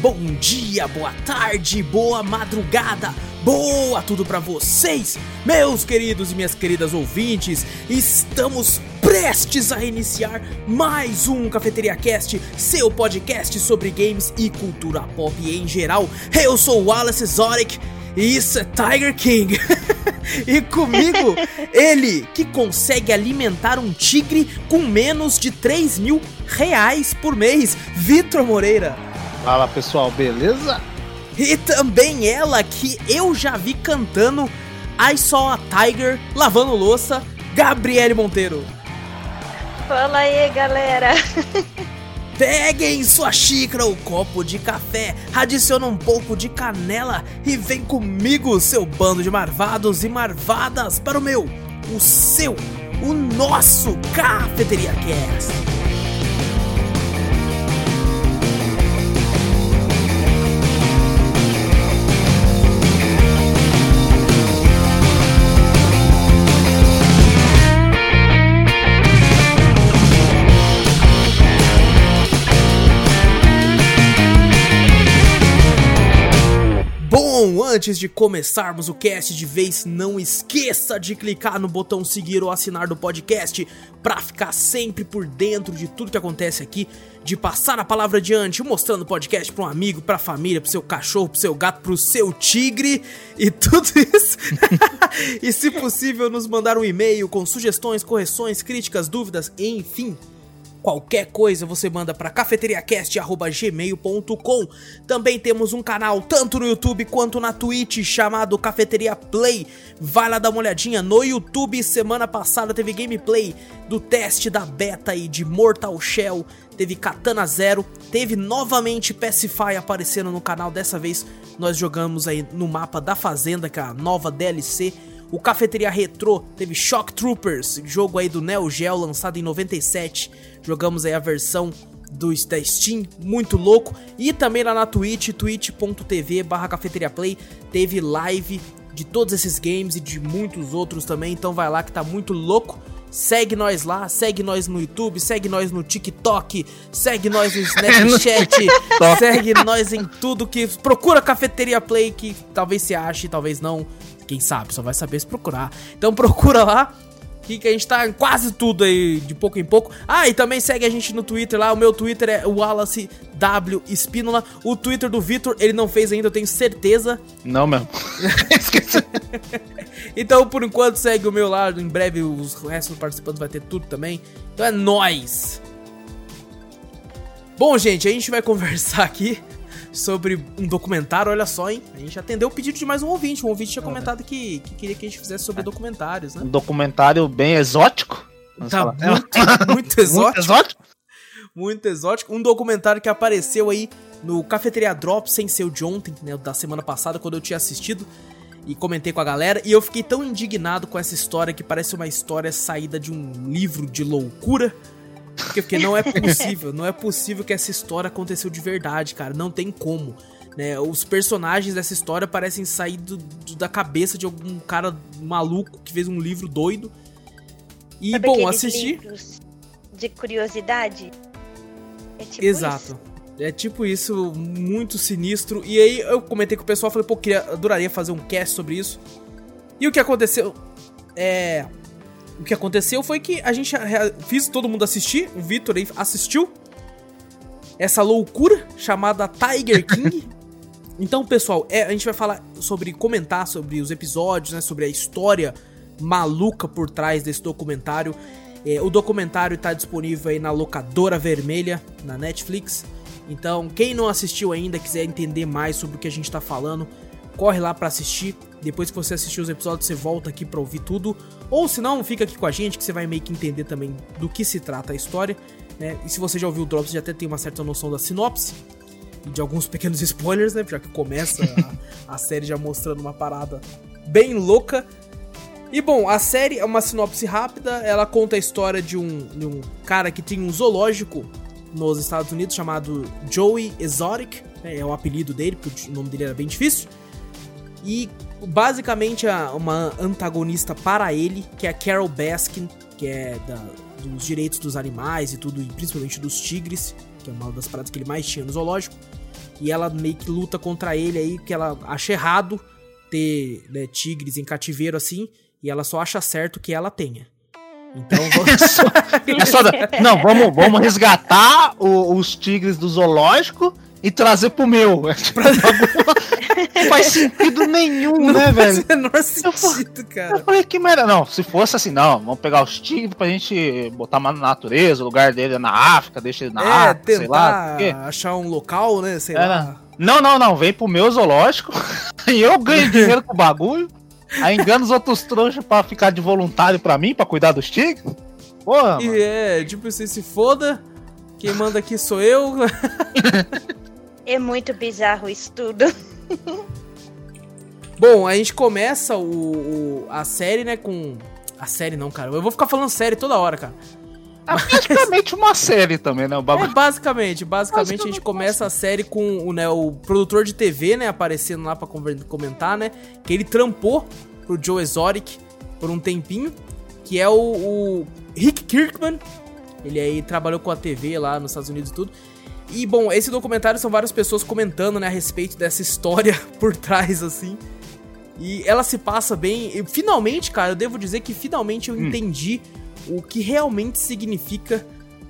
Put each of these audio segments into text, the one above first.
bom dia, boa tarde, boa madrugada, boa tudo para vocês, meus queridos e minhas queridas ouvintes. Estamos prestes a iniciar mais um Cafeteria Cast, seu podcast sobre games e cultura pop em geral. Eu sou o Wallace Zoric e isso é Tiger King. e comigo, ele que consegue alimentar um tigre com menos de 3 mil reais por mês, Vitor Moreira. Fala pessoal, beleza? E também ela que eu já vi cantando I Saw a Tiger lavando louça, Gabriele Monteiro. Fala aí, galera. Peguem sua xícara ou copo de café, adiciona um pouco de canela e vem comigo, seu bando de marvados e marvadas, para o meu, o seu, o nosso Cafeteria Cast. Antes de começarmos o cast de vez, não esqueça de clicar no botão seguir ou assinar do podcast para ficar sempre por dentro de tudo que acontece aqui, de passar a palavra adiante, mostrando o podcast para um amigo, para a família, para seu cachorro, para seu gato, para o seu tigre e tudo isso. e se possível, nos mandar um e-mail com sugestões, correções, críticas, dúvidas, enfim, Qualquer coisa você manda para cafeteriacast@gmail.com. Também temos um canal tanto no YouTube quanto na Twitch chamado Cafeteria Play. Vai lá dar uma olhadinha no YouTube. Semana passada teve gameplay do teste da beta e de Mortal Shell. Teve Katana Zero, teve novamente Pacify aparecendo no canal. Dessa vez nós jogamos aí no mapa da Fazenda, que é a nova DLC. O Cafeteria Retro teve Shock Troopers, jogo aí do Neo Geo lançado em 97 Jogamos aí a versão do, da Steam, muito louco. E também lá na Twitch, twitch.tv barra cafeteriaplay, teve live de todos esses games e de muitos outros também. Então vai lá que tá muito louco. Segue nós lá, segue nós no YouTube, segue nós no TikTok, segue nós no Snapchat, segue nós em tudo que. Procura Cafeteria Play que talvez se ache, talvez não. Quem sabe, só vai saber se procurar. Então procura lá que a gente tá em quase tudo aí, de pouco em pouco. Ah, e também segue a gente no Twitter lá. O meu Twitter é Wallace W Espínola. O Twitter do Vitor, ele não fez ainda, eu tenho certeza. Não mesmo. Esqueci. então, por enquanto, segue o meu lá. Em breve, os restos dos participantes vai ter tudo também. Então é nóis! Bom, gente, a gente vai conversar aqui sobre um documentário, olha só, hein? A gente atendeu o pedido de mais um ouvinte. Um ouvinte tinha comentado que, que queria que a gente fizesse sobre documentários, né? Um documentário bem exótico. Tá muito, muito exótico. muito exótico. Muito exótico. Um documentário que apareceu aí no Cafeteria Drop, sem ser o de ontem, né? Da semana passada, quando eu tinha assistido e comentei com a galera. E eu fiquei tão indignado com essa história que parece uma história saída de um livro de loucura porque, porque não é possível, não é possível que essa história aconteceu de verdade, cara. Não tem como. Né? Os personagens dessa história parecem sair do, do, da cabeça de algum cara maluco que fez um livro doido. E, Sabe bom, assistir. De curiosidade? É tipo Exato. Isso. É tipo isso, muito sinistro. E aí eu comentei com o pessoal, falei, pô, queria, adoraria fazer um cast sobre isso. E o que aconteceu é o que aconteceu foi que a gente fiz todo mundo assistir, o Vitor aí assistiu essa loucura chamada Tiger King. então, pessoal, é, a gente vai falar sobre comentar sobre os episódios, né, sobre a história maluca por trás desse documentário. É, o documentário está disponível aí na locadora vermelha na Netflix. Então, quem não assistiu ainda, quiser entender mais sobre o que a gente está falando, corre lá para assistir. Depois que você assistir os episódios, você volta aqui para ouvir tudo. Ou se não, fica aqui com a gente que você vai meio que entender também do que se trata a história. Né? E se você já ouviu o Drops, já até tem uma certa noção da sinopse. E de alguns pequenos spoilers, né? Já que começa a, a série já mostrando uma parada bem louca. E bom, a série é uma sinopse rápida. Ela conta a história de um, de um cara que tem um zoológico nos Estados Unidos chamado Joey Exotic. Né? É o apelido dele, porque o nome dele era bem difícil. E basicamente uma antagonista para ele, que é a Carol Baskin, que é da, dos direitos dos animais e tudo, e principalmente dos tigres. que é uma das paradas que ele mais tinha no zoológico. E ela meio que luta contra ele aí, que ela acha errado ter né, tigres em cativeiro assim, e ela só acha certo que ela tenha. Então vamos. É só Não, vamos, vamos resgatar o- os tigres do zoológico e trazer pro meu. Não faz sentido nenhum, né, Não faz velho? o menor sentido, Eu cara. falei, que merda. Não, se fosse assim, não, vamos pegar os tigres pra gente botar mais na natureza, o lugar dele é na África, deixa ele na É, África, sei lá. não achar um local, né? Sei Era. lá. Não, não, não, vem pro meu zoológico e eu ganho dinheiro com o bagulho. Aí engano os outros trouxas pra ficar de voluntário pra mim, pra cuidar dos tigres. Porra, mano. E é, tipo, você se foda. Quem manda aqui sou eu. É muito bizarro isso tudo. Bom, a gente começa o, o- a série, né, com. A série não, cara. Eu vou ficar falando série toda hora, cara. É praticamente uma série também, né? O É, bagulho. basicamente, basicamente a gente Basicamente, começa a série com o, né, o produtor de TV, né, aparecendo lá pra comentar, né, que ele trampou pro Joe Exotic por um tempinho, que é o, o Rick Kirkman. Ele aí trabalhou com a TV lá nos Estados Unidos e tudo. E, bom, esse documentário são várias pessoas comentando, né, a respeito dessa história por trás, assim. E ela se passa bem. E, finalmente, cara, eu devo dizer que finalmente eu Hum. entendi o que realmente significa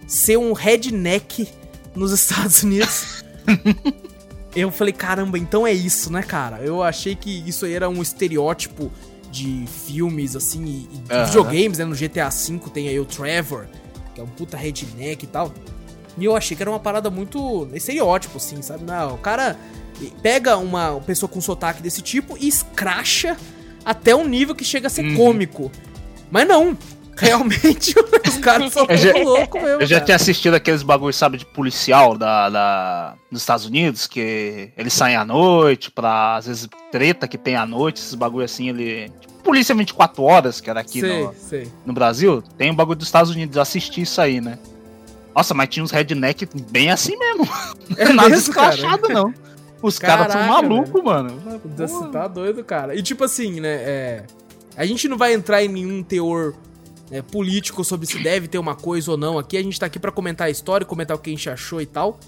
ser um redneck nos Estados Unidos. eu falei, caramba, então é isso, né, cara? Eu achei que isso aí era um estereótipo de filmes, assim, e, e videogames, né? No GTA V tem aí o Trevor, que é um puta redneck e tal. E eu achei que era uma parada muito estereótipo, assim, sabe? Não, o cara pega uma pessoa com sotaque desse tipo e escracha até um nível que chega a ser Uhum. cômico. Mas não. Realmente, os caras são já- loucos mesmo. Eu já cara. tinha assistido aqueles bagulhos, sabe, de policial da, da, dos Estados Unidos, que eles saem à noite pra, às vezes, treta que tem à noite, esses bagulho assim, ele... Tipo, Polícia 24 horas, que era aqui sei, no, sei. no Brasil, tem um bagulho dos Estados Unidos, assisti isso aí, né? Nossa, mas tinha uns redneck bem assim mesmo. É Nada cara? escrachado, não. Os caras são malucos, mano. Você tá doido, cara. E tipo assim, né? é, A gente não vai entrar em nenhum teor né, político sobre se deve ter uma coisa ou não aqui. A gente tá aqui pra comentar a história, comentar o que a gente achou e tal.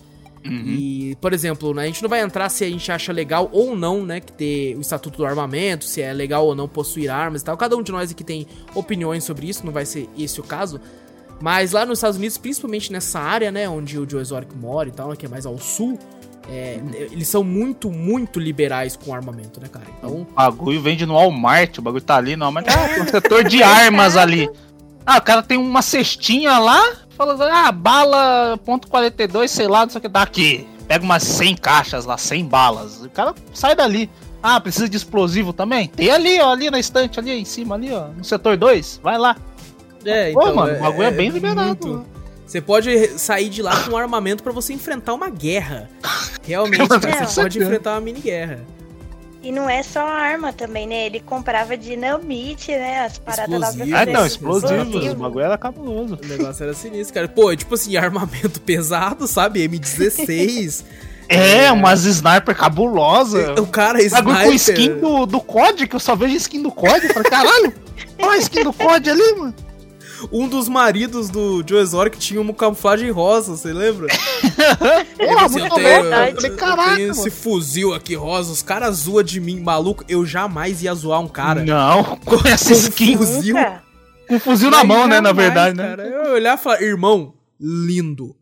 Uhum. E, por exemplo, né, a gente não vai entrar se a gente acha legal ou não, né, que ter o estatuto do armamento, se é legal ou não possuir armas e tal. Cada um de nós aqui tem opiniões sobre isso, não vai ser esse o caso. Mas lá nos Estados Unidos, principalmente nessa área, né, onde o Joe Exotic mora e tal, né, que é mais ao sul, é, eles são muito, muito liberais com armamento, né, cara? Então, O bagulho vende no Walmart, o bagulho tá ali no Walmart. Ah, tem um setor de armas ali. Ah, o cara tem uma cestinha lá, falando, ah, bala ponto .42, sei lá, não sei o que, dá aqui. Pega umas 100 caixas lá, 100 balas. O cara sai dali. Ah, precisa de explosivo também? Tem ali, ó, ali na estante, ali em cima, ali, ó, no setor 2, vai lá. É, Pô, mano, o bagulho é bem liberado, muito-. Você pode sair de lá com um armamento pra você enfrentar uma guerra. Realmente, você pode enfrentar uma mini guerra. E não é só arma também, né? Ele comprava dinamite, né? As paradas lá pra Explosivo. Ah, não, Explosivos, explosivos, explosivo. o bagulho era cabuloso. O negócio era sinistro, cara. Pô, tipo assim, armamento pesado, sabe? M16. É, umas sniper cabulosa. o cara Bagulho sniper. com skin do, do COD, que eu só vejo skin do COD. Falei, caralho, olha a skin do COD ali, mano. Um dos maridos do Joe Exotic tinha uma camuflagem rosa, você lembra? Ele Porra, disse, muito eu tenho, louco. Eu falei, eu caraca, tenho esse fuzil aqui rosa, os caras zoam de mim, maluco. Eu jamais ia zoar um cara Não, com essa skin, Com fuzil. Nunca. com fuzil na mão, né, na verdade, né? Cara, eu olhar e falar, irmão, lindo.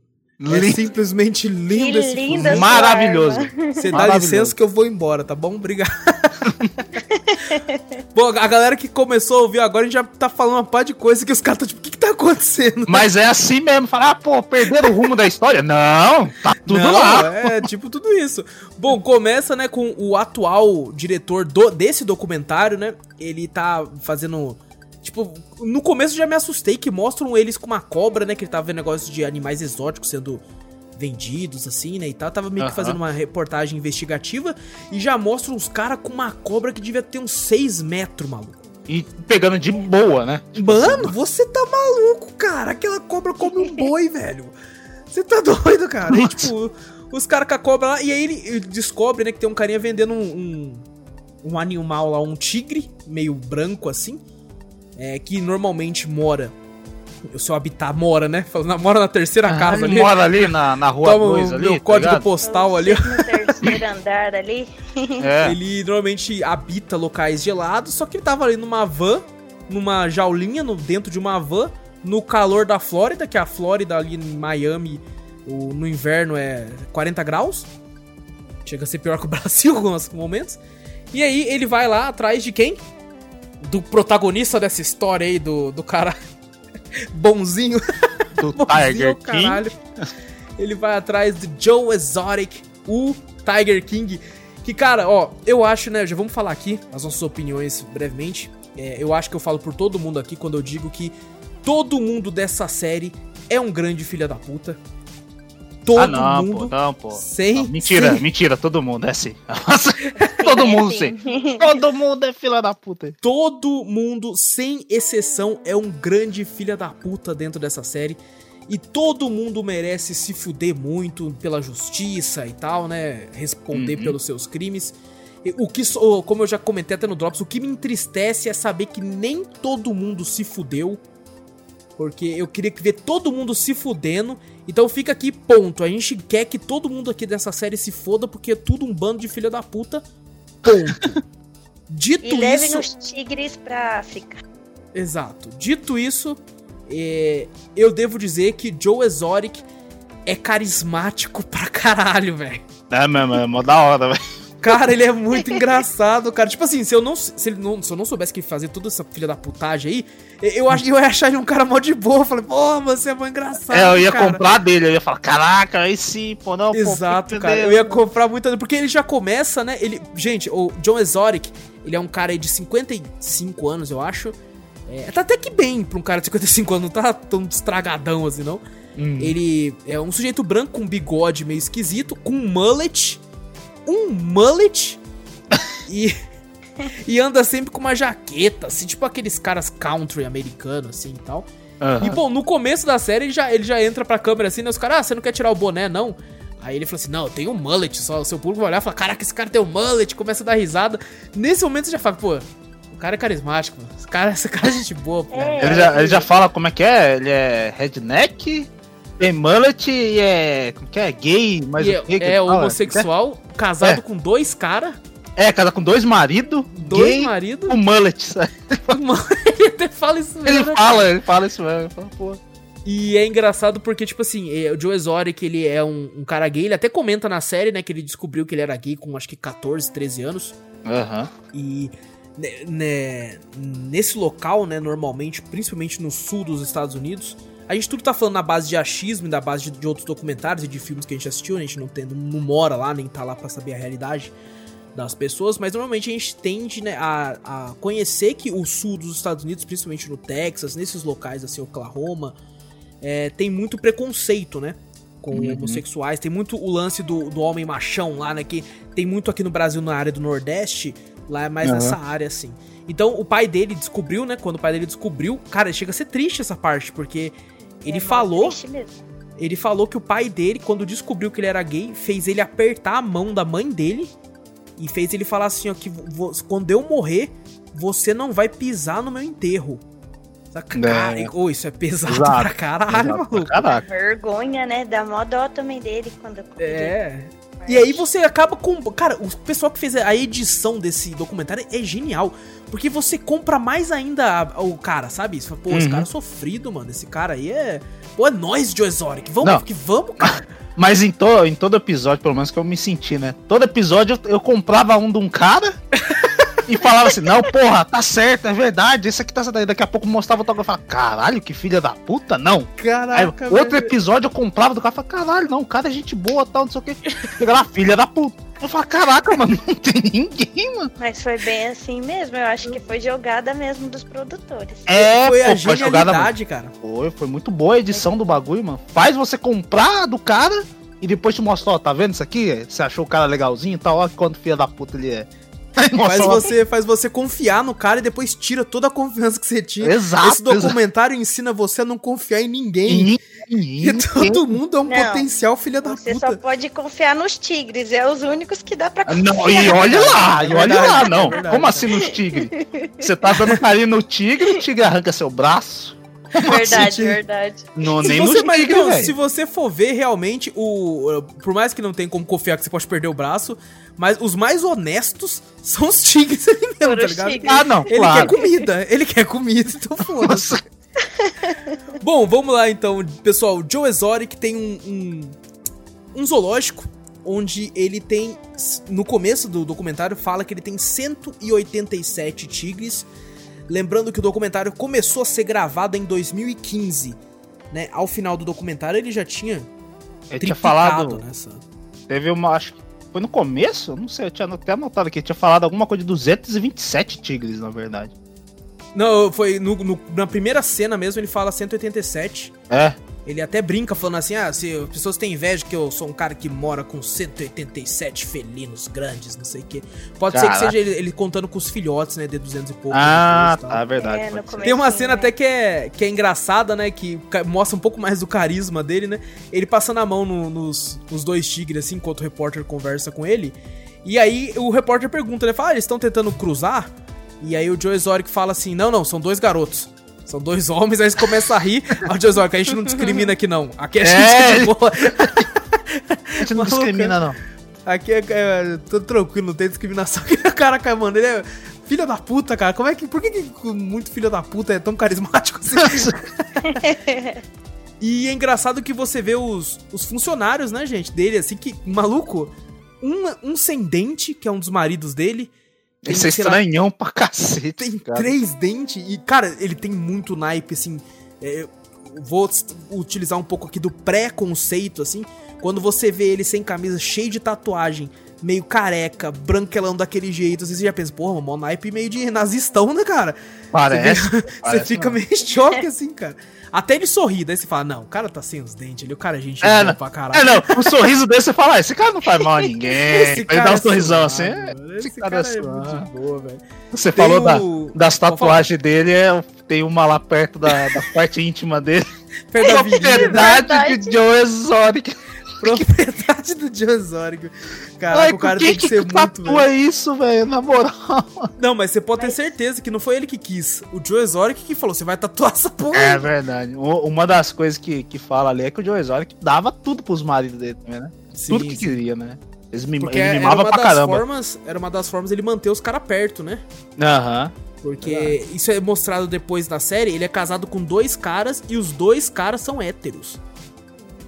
É Lindo. simplesmente lindo Que esse sua Maravilhoso. Você dá Maravilhoso. licença que eu vou embora, tá bom? Obrigado. Bom, a galera que começou a ouvir agora, a gente já tá falando uma par de coisa que os caras estão tipo, o que que tá acontecendo? Mas é assim mesmo, falar, ah, pô, perderam o rumo da história? Não, tá tudo Não, lá. É, tipo tudo isso. Bom, começa, né, com o atual diretor do- desse documentário, né? Ele tá fazendo. Tipo, no começo já me assustei que mostram eles com uma cobra, né? Que ele tava vendo negócio de animais exóticos sendo vendidos, assim, né? E tal. Tava meio que Aham. fazendo uma reportagem investigativa e já mostram uns caras com uma cobra que devia ter uns 6 metros, maluco. E pegando de boa, né? Mano, você tá maluco, cara. Aquela cobra come um boi, velho. Você tá doido, cara. E, tipo, os caras com a cobra lá. E aí ele ele descobre, né, que tem um carinha vendendo um, um, um animal lá, um tigre, meio branco assim. É, que normalmente mora o seu habitat mora, né? Mora na terceira ah, casa ali. Mora ali na, na rua 2 ali. O tá código ligado? postal ali. No terceiro andar ali. É. Ele normalmente habita locais gelados, só que ele tava ali numa van, numa jaulinha, no, dentro de uma van, no calor da Flórida, que a Flórida ali em Miami, o, no inverno é 40 graus. Chega a ser pior que o Brasil em alguns momentos. E aí ele vai lá atrás de quem? Do protagonista dessa história aí, do, do cara bonzinho. Do Tiger King. Ele vai atrás do Joe Exotic, o Tiger King. Que, cara, ó, eu acho, né? Já vamos falar aqui as nossas opiniões brevemente. É, eu acho que eu falo por todo mundo aqui quando eu digo que todo mundo dessa série é um grande filho da puta. Todo ah, não, mundo. Pô, não, pô. Sem, não, mentira, sem... mentira, todo mundo é assim. todo mundo sim. Todo mundo é filha da puta. Todo mundo, sem exceção, é um grande filha da puta dentro dessa série. E todo mundo merece se fuder muito pela justiça e tal, né? Responder uhum. pelos seus crimes. O que, como eu já comentei até no Drops, o que me entristece é saber que nem todo mundo se fudeu porque eu queria ver todo mundo se fudendo. Então fica aqui, ponto. A gente quer que todo mundo aqui dessa série se foda, porque é tudo um bando de filha da puta. Ponto. Dito e levem isso. os tigres pra África. Exato. Dito isso, é... eu devo dizer que Joe Exotic é carismático pra caralho, velho. É mesmo, é mó da hora, velho. Cara, ele é muito engraçado, cara. Tipo assim, se eu não, se ele não, se eu não soubesse que fazer toda essa filha da putagem aí, eu que eu ia achar ele um cara mó de boa. Eu falei, pô, você é mó engraçado. É, eu ia cara. comprar dele, eu ia falar, caraca, aí sim, pô, não, Exato, pô, cara. Eu ia comprar muito. Porque ele já começa, né? Ele. Gente, o John Exotic, ele é um cara aí de 55 anos, eu acho. É, tá até que bem pra um cara de 55 anos, não tá tão estragadão assim, não. Hum. Ele é um sujeito branco com bigode meio esquisito, com um mullet um mullet e, e anda sempre com uma jaqueta, assim, tipo aqueles caras country americanos, assim e tal. Uhum. E, bom, no começo da série ele já, ele já entra pra câmera assim, né? Os caras, ah, você não quer tirar o boné, não? Aí ele falou assim: Não, eu tenho um mullet. Só o seu público vai olhar e falar: Caraca, esse cara tem um mullet. Começa a dar risada. Nesse momento você já fala: Pô, o cara é carismático. Esse cara, esse cara é gente boa. Pô. É, ele, já, ele já fala como é que é: Ele é redneck, tem mullet e é. Como que é? Gay, mas é, é homossexual, é? casado é. com dois caras. É, casado com dois maridos. Dois maridos. Com mullet, sabe? ele até fala isso mesmo. Ele né, fala, ele fala isso mesmo. Ele fala, pô. E é engraçado porque, tipo assim, é, o Joe Exotic, ele é um, um, cara gay, ele até comenta na série, né, que ele descobriu que ele era gay com acho que 14, 13 anos. Aham. Uhum. E né, né, nesse local, né, normalmente, principalmente no sul dos Estados Unidos, a gente tudo tá falando na base de achismo e da base de, de, outros documentários e de filmes que a gente assistiu, a gente não, tem, não mora lá, nem tá lá para saber a realidade das pessoas, mas normalmente a gente tende né, a, a, conhecer que o sul dos Estados Unidos, principalmente no Texas, nesses locais assim, Oklahoma, é, tem muito preconceito, né? Com uhum. homossexuais, tem muito o lance do, do homem machão lá, né? Que tem muito aqui no Brasil na área do Nordeste, lá é mais uhum. nessa área assim. Então o pai dele descobriu, né? Quando o pai dele descobriu, cara, chega a ser triste essa parte, porque ele é falou. Ele falou que o pai dele, quando descobriu que ele era gay, fez ele apertar a mão da mãe dele e fez ele falar assim, ó, que quando eu morrer, você não vai pisar no meu enterro. Cara, oh, isso é pesado Exato. pra caralho, maluco. Caraca. Vergonha, né? Dá mó dó também dele quando É. E aí você acaba com. Cara, o pessoal que fez a edição desse documentário é genial. Porque você compra mais ainda o cara, sabe? Você fala, pô, uhum. esse cara é sofrido, mano. Esse cara aí é. Pô, é nós, Joe Exotic. Vamos, Não. que vamos, cara. Mas em, to, em todo episódio, pelo menos que eu me senti, né? Todo episódio eu, eu comprava um de um cara. e falava assim, não, porra, tá certo, é verdade, esse aqui tá certo. Daqui a pouco mostrava o autógrafo e falava, caralho, que filha da puta, não. Caraca, Aí, Outro episódio eu comprava do cara e falava, caralho, não, o cara é gente boa, tal, não sei o que. Chega lá, filha da puta. Eu falo, caraca, mano, não tem ninguém, mano. Mas foi bem assim mesmo, eu acho que foi jogada mesmo dos produtores. É, foi a pô, genialidade, cara. Foi, foi muito boa a edição do bagulho, mano. Faz você comprar do cara e depois te mostra, ó, tá vendo isso aqui? Você achou o cara legalzinho e tal, ó, quanto filha da puta ele é. faz você, faz você confiar no cara e depois tira toda a confiança que você tinha. Exato. Esse documentário exato. ensina você a não confiar em ninguém. E, e todo mundo é um não, potencial filha da você puta. Você só pode confiar nos tigres, é os únicos que dá pra confiar. Não, e olha lá, e olha lá, não. É Como assim nos tigres? Você tá dando carinho no tigre, o tigre arranca seu braço Verdade, verdade. Não, Se nem você, no mas, tigre, então, se você for ver, realmente, o. Por mais que não tenha como confiar que você pode perder o braço, mas os mais honestos são os tigres ali mesmo, Foram tá ligado? Ah, não, Ele claro. quer comida, ele quer comida, então foda-se. Bom, vamos lá então, pessoal. O Joe Exotic tem um, um, um zoológico onde ele tem. No começo do documentário, fala que ele tem 187 tigres. Lembrando que o documentário começou a ser gravado em 2015. Né? Ao final do documentário, ele já tinha ele tinha falado. nessa. Teve uma. Acho que foi no começo? Não sei, eu tinha até anotado aqui. Tinha falado alguma coisa de 227 tigres, na verdade. Não, foi no- no- na primeira cena mesmo, ele fala 187. É. Ele até brinca falando assim: ah, se as pessoas têm inveja que eu sou um cara que mora com 187 felinos grandes, não sei o quê. Pode ser que Caraca. seja ele, ele contando com os filhotes, né? De 200 e pouco. Ah, e tá, é verdade. É, começo. Tem uma cena né? até que é, que é engraçada, né? Que mostra um pouco mais do carisma dele, né? Ele passando a mão no- nos, nos dois tigres, assim, enquanto o repórter conversa com ele. E aí o repórter pergunta, né? Fala, ah, eles estão tentando cruzar? E aí o Joe Exotic fala assim: não, não, são dois garotos. São dois homens, aí eles começam a rir. Aí o Joe Exotic, a gente não discrimina aqui, não. Aqui a gente É. é de boa. A gente não discrimina, não. Aqui é, é tudo tranquilo, não tem discriminação. Caraca, mano, ele é filho da puta, cara. Como é que. Por que, que muito filho da puta é tão carismático assim? E é engraçado que você vê os, os funcionários, né, gente, dele, assim, que, maluco, um, um sem dente, que é um dos maridos dele. Tem, Esse é sei lá, estranhão pra cacete. tem cara. três dentes e, cara, ele tem muito naipe, assim. é, vou utilizar um pouco aqui do pré-conceito, assim. Quando você vê ele sem camisa, cheio de tatuagem, meio careca, branquelão daquele jeito, assim, você já pensa, porra, mó naipe meio de nazistão, né, cara? Parece. Você, parece fica não. meio em choque, assim, cara. Até ele sorrir, daí você fala, não, o cara tá sem os dentes ali, o cara é gente É, não. pra caralho. É, não, o sorriso desse você fala, ah, esse cara não faz mal a ninguém. Esse Ele dá um é sorrisão assim. suave, é, mano. Esse, Esse cara, cara é é muito de boa, velho. Você Tem falou da- o- das Pode falar. tatuagens dele, é, tem uma lá perto da, da parte íntima dele. Da virilha, né? Propriedade Verdade. de Joe Exotic. Propriedade do John Zórigo. Caraca, Ai, o cara tem que ser muito, tatua velho. isso, velho? Na moral. Não, mas você pode ter Mas- certeza que não foi ele que quis. O Joe Exotic que falou, você vai tatuar essa porra. É verdade. U- Uma das coisas que, que fala ali é que o Joe Exotic dava tudo pros maridos dele também, né? Sim, tudo que sim. queria, né? Eles mim, Porque ele era mimava uma pra das caramba. formas, era uma das formas dele manter os caras perto, né? Aham. Porque isso é mostrado depois na série, ele é casado com dois caras e os dois caras são héteros.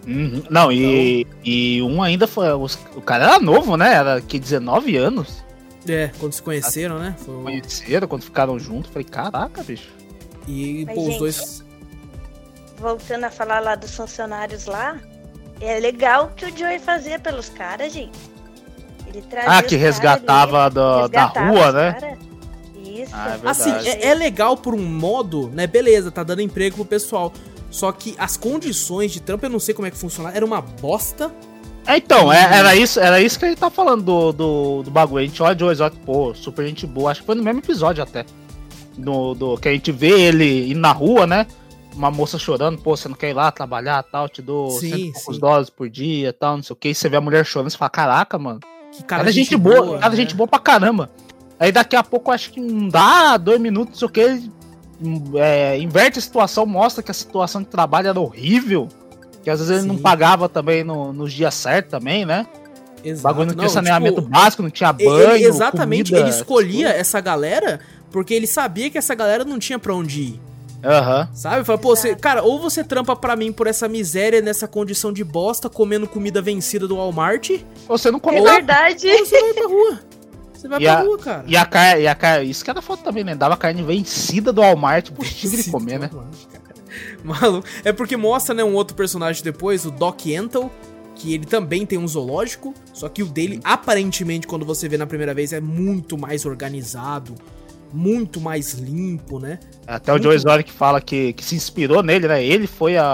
Uhum. Não, e, e um ainda foi. os- o cara era novo, né? Era que 19 anos. É, quando se conheceram, né? Foi Conheceram, quando ficaram juntos. Falei, caraca, bicho. E, Mas, pô, os gente, dois. Voltando a falar lá dos funcionários lá, é legal o que o Joey fazia pelos caras, gente. Ele trazia Ah, os que resgatava ali, da, da resgatava rua, os né? cara. Isso. Ah, é Assim, é, é legal por um modo, né? Beleza, tá dando emprego pro pessoal. Só que as condições de trampo, eu não sei como é que funciona, era uma bosta. É, então, é- era, isso, era isso que a gente tá falando do, do, do bagulho. A gente olha o Joe Exotic, pô, super gente boa. Acho que foi no mesmo episódio até. Do, do, que a gente vê ele ir na rua, né? Uma moça chorando, pô, você não quer ir lá trabalhar tal, te dou Sim, poucos dólares por dia tal, não sei o que. E você vê a mulher chorando, você fala, caraca, mano. Que Cara, cara, gente, boa, cara, né? gente boa pra caramba. Aí daqui a pouco, acho que não dá dois minutos, não sei o que. É, inverte a situação, mostra que a situação de trabalho era horrível. Que às vezes ele não Sim. pagava também no- nos dias certos também, né? O Exato. bagulho não tinha Não, saneamento tipo, básico, não tinha banho. ele- exatamente, comida, ele escolhia essas essa galera porque ele sabia que essa galera não tinha pra onde ir. Aham. Sabe? Fala, pô, você, cara, ou você trampa pra mim por essa miséria, nessa condição de bosta, comendo comida vencida do Walmart, Você não É come. verdade. ou você vai pra rua. Você vai E pra a- rua, cara. E a carne, e a carne, isso que era foto também, né? Dava carne vencida do Walmart pro tigre comer, né? Walmart. Maluco. É porque mostra, né, um outro personagem depois, o Doc Antle, que ele também tem um zoológico, só que o dele, aparentemente, quando você vê na primeira vez, é muito mais organizado, muito mais limpo, né? Até o Joe Exotic fala que, que se inspirou nele, né? Ele foi a,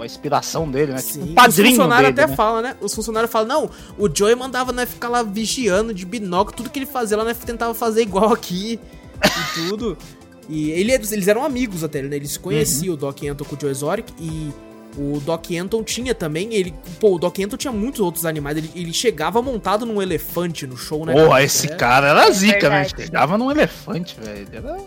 a inspiração dele, né? Tipo, Sim. um padrinho Os funcionários dele, até né? falam, né? Os funcionários falam, não, o Joey mandava né, ficar lá vigiando de binóculo, tudo que ele fazia lá, né, tentava fazer igual aqui e tudo. E ele, eles eram amigos até, né? Eles conheciam, Uhum. o Doc Anton com o Joe Exotic, e o Doc Anton tinha também, ele... Pô, o Doc Anton tinha muitos outros animais, ele, ele chegava montado num elefante no show, né? Porra, cara? esse É- cara era zica, né? Chegava num elefante, velho. Era...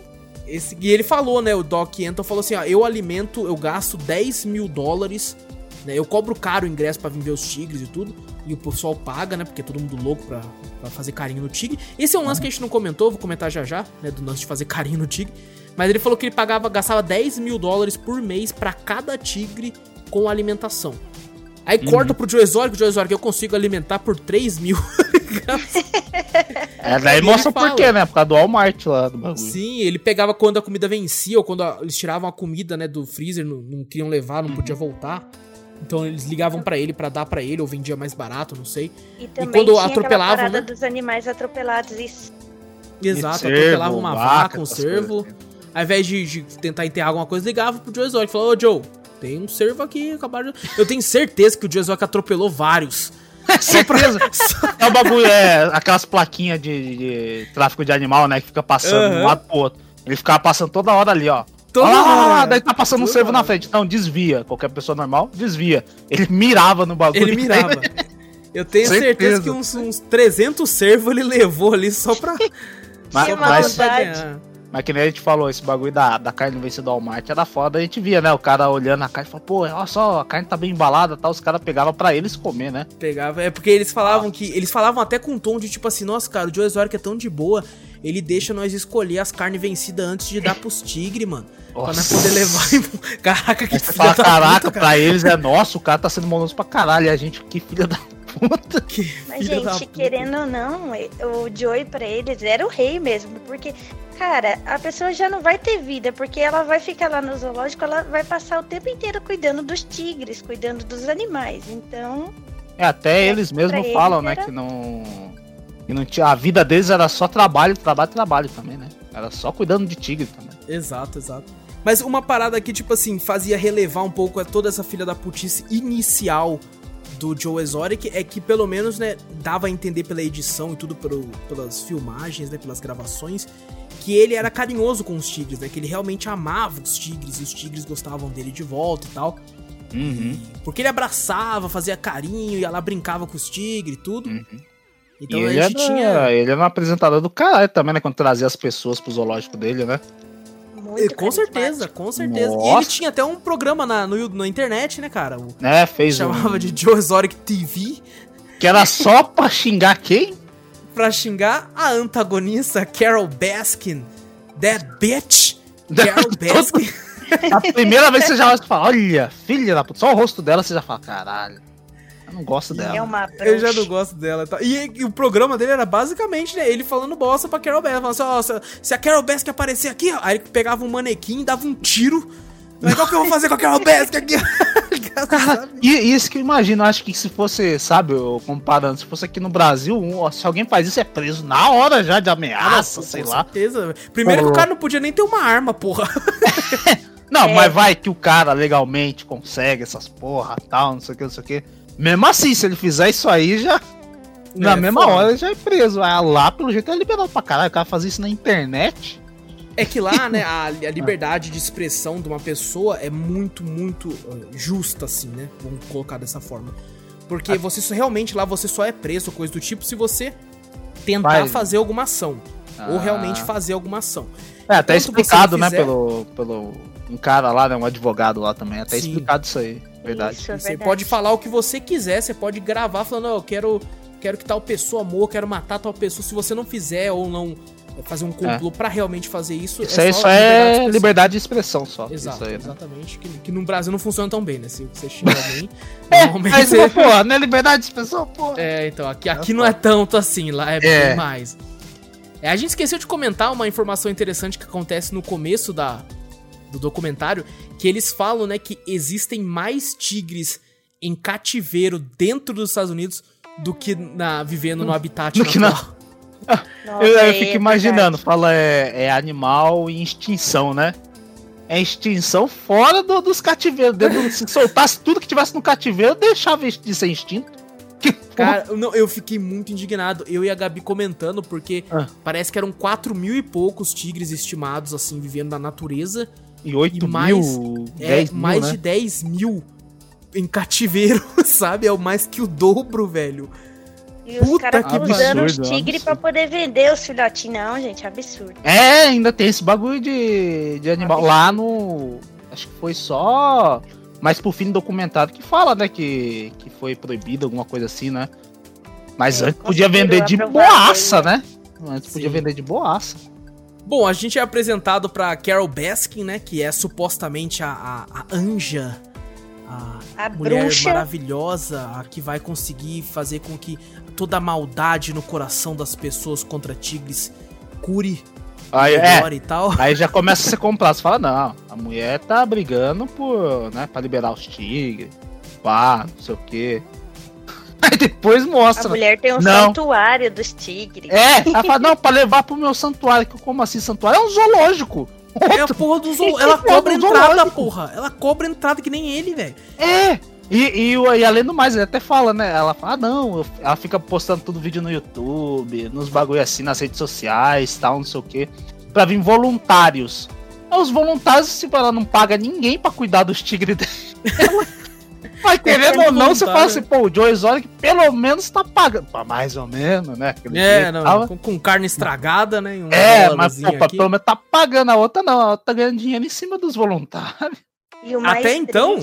esse, e ele falou, né? O Doc Anton falou assim: ó, eu alimento, eu gasto 10 mil dólares, né? Eu cobro caro o ingresso para vir ver os tigres e tudo. E o pessoal paga, né? Porque é todo mundo louco pra, pra fazer carinho no tigre. Esse é um lance que a gente não comentou, vou comentar já já, né? Do lance de fazer carinho no tigre. Mas ele falou que ele pagava, gastava 10 mil dólares por mês para cada tigre com alimentação. Aí uhum. corta pro Joe Exotic, o Joe Exotic eu consigo alimentar por 3 mil. é, daí mostra por quê, né? Por causa do Walmart lá do bagulho. Sim, ele pegava quando a comida vencia, ou quando a, eles tiravam a comida, né, do freezer, não, não queriam levar, não uhum. podia voltar. Então eles ligavam para ele para dar para ele, ou vendia mais barato, não sei. E, e quando atropelavam. Né? dos animais atropelados, isso. Exato, atropelava uma vaca, um cervo. Ao invés de, de, tentar enterrar alguma coisa, ligava pro Joe Exotic e falou: Ô Joe, tem um servo aqui, acabaram de... Eu tenho certeza que o Exotic atropelou vários. certeza. é o bagulho, é aquelas plaquinhas de, de, tráfico de animal, né? Que fica passando uhum. de um lado pro outro. Ele ficava passando toda hora ali, ó. Toda hora. Lá, daí tá passando um servo na frente. Então, desvia. Qualquer pessoa normal, desvia. Ele mirava no bagulho. Ele mirava. Eu tenho certeza, certeza que uns, uns 300 servos ele levou ali só pra. Mas, só pra mas, mas que nem a gente falou, esse bagulho da, da carne vencida do Walmart era foda, a gente via, né? O cara olhando a carne e falava, pô, olha só, a carne tá bem embalada tal, os caras pegavam pra eles comer, né? Pegava, é porque eles falavam ah. que. Eles falavam até com um tom de tipo assim, nossa, cara, o Joe Exotic é tão de boa, ele deixa nós escolher as carnes vencidas antes de dar pros tigres, mano. Nossa. Pra nós poder levar. Caraca, que filha fala, da Caraca, puta, pra eles é nosso, o cara tá sendo monoso pra caralho, e a gente, que filha da puta. Que Mas, gente, querendo ou não, o Joey pra eles era o rei mesmo, porque cara, a pessoa já não vai ter vida, porque ela vai ficar lá no zoológico, ela vai passar o tempo inteiro cuidando dos tigres, cuidando dos animais. Então. É, até é, eles mesmos falam, né, era... que não. Que não tinha. A vida deles era só trabalho, trabalho, trabalho também, né? Era só cuidando de tigre também. Exato, exato. Mas uma parada que, tipo assim, fazia relevar um pouco é toda essa filha da putice inicial do Joe Exotic é que pelo menos, né, dava a entender pela edição e tudo pelo, pelas filmagens, né, pelas gravações, que ele era carinhoso com os tigres, né? Que ele realmente amava os tigres e os tigres gostavam dele de volta e tal. Uhum. Porque ele abraçava, fazia carinho, ia lá brincava com os tigres e tudo. Uhum. Então e a gente era, tinha. Ele era um apresentador do caralho também, né? Quando trazia as pessoas pro zoológico dele, né? Muito com certeza, com certeza. Nossa. E ele tinha até um programa na, no, na internet, né, cara? O, é, fez. Chamava um... de Joe Exotic TV. Que era só pra xingar quem? pra xingar a antagonista Carol Baskin. That bitch! Carol Baskin. a primeira vez que você já fala, olha, filha da puta, só o rosto dela você já fala, caralho. Eu não gosto dela. É uma eu já não gosto dela. Tá? E, e, o programa dele era basicamente né, ele falando bosta pra Carol Baskin. Falando assim, ó, se a Carol Baskin aparecer aqui, ó, aí ele pegava um manequim, dava um tiro mas qual que eu vou fazer com aquela pesca aqui? Cara, e isso que eu imagino, acho que se fosse, sabe, comparando, se fosse aqui no Brasil, um, se alguém faz isso é preso na hora já de ameaça, sei lá. certeza. Primeiro que o cara não podia nem ter uma arma, porra. não, é. mas vai que o cara legalmente consegue essas porra, tal, não sei o que, não sei o que. Mesmo assim, se ele fizer isso aí, já. Na é, mesma foda. hora já é preso. Aí lá, pelo jeito, é liberado pra caralho. O cara fazer isso na internet. É que lá, né, a, a, liberdade de expressão de uma pessoa é muito, muito uh, justa, assim, né? Vamos colocar dessa forma. Porque ah. você só, realmente lá você só é preso, coisa do tipo, se você tentar Vai. fazer alguma ação. Ah. Ou realmente fazer alguma ação. É, até explicado, né, fizer... né, pelo, pelo um cara lá, né, um advogado lá também. Até Sim. explicado isso aí, verdade. Isso, é verdade. Você pode falar o que você quiser, você pode gravar falando, oh, eu quero, quero que tal pessoa morra, quero matar tal pessoa. Se você não fizer ou não fazer um complô é. para realmente fazer isso. Isso é aí só, é liberdade, liberdade de expressão só. Exato, aí, né? exatamente. Que, que, no Brasil não funciona tão bem, né? Se você xinga alguém, é, normalmente mas, você... pô, não é liberdade de expressão, pô. É, então, aqui, aqui não é tanto assim, lá é, é. bem mais. É, a gente esqueceu de comentar uma informação interessante que acontece no começo da, do documentário, que eles falam, né, que existem mais tigres em cativeiro dentro dos Estados Unidos do que na, vivendo no habitat do natural. Que na... Nossa, eu, eu fico é imaginando, verdade. fala é, é, animal em extinção, né? É extinção fora do, dos cativeiros. Dentro, se soltasse tudo que tivesse no cativeiro, deixava de ser extinto. Que Cara, não, eu fiquei muito indignado. Eu e a Gabi comentando, porque ah. parece que eram 4 mil e poucos tigres estimados, assim, vivendo na natureza. E 8 e mais, mil? É, mil, mais né? de 10 mil em cativeiro, sabe? É o mais que o dobro, velho. E os caras usando os tigres pra poder vender os filhotinhos. Não, gente, absurdo. É, ainda tem esse bagulho de, de animal. Absurdo. Lá no. Acho que foi só. Mas pro fim do documentário que fala, né? Que, que foi proibido, alguma coisa assim, né? Mas é, antes podia vender de boaça, né? Antes Sim. podia vender de boaça. Bom, a gente é apresentado pra Carol Baskin, né? Que é supostamente a, a, a anja a, a mulher bruxa. maravilhosa a que vai conseguir fazer com que toda a maldade no coração das pessoas contra tigres cure Aí, é, e tal. aí já começa a ser comprado. Você fala, não, a mulher tá brigando por, né, pra liberar os tigres. Pá, não sei o quê. Depois mostra. A mulher tem um não. santuário dos tigres. É, ela fala, não, pra levar pro meu santuário. Como assim, santuário? É um zoológico. É a porra do zoológico. Ela cobra entrada, porra. Ela cobra entrada que nem ele, velho. É. E, e, e, além do mais, ele até fala, né? Ela fala, ah, não, ela fica postando todo vídeo no YouTube, nos bagulho assim, nas redes sociais, tal, não sei o quê, pra vir voluntários. Os voluntários, tipo, ela não paga ninguém pra cuidar dos tigres dela. Mas querendo ou não, você fala assim, pô, o Joe Exotic pelo menos tá pagando. Mais ou menos, né? Aquele é, não, com, com, carne estragada, né? Um é, mas pô, pelo menos tá pagando. A outra não, ela tá ganhando dinheiro em cima dos voluntários. E o mais Até então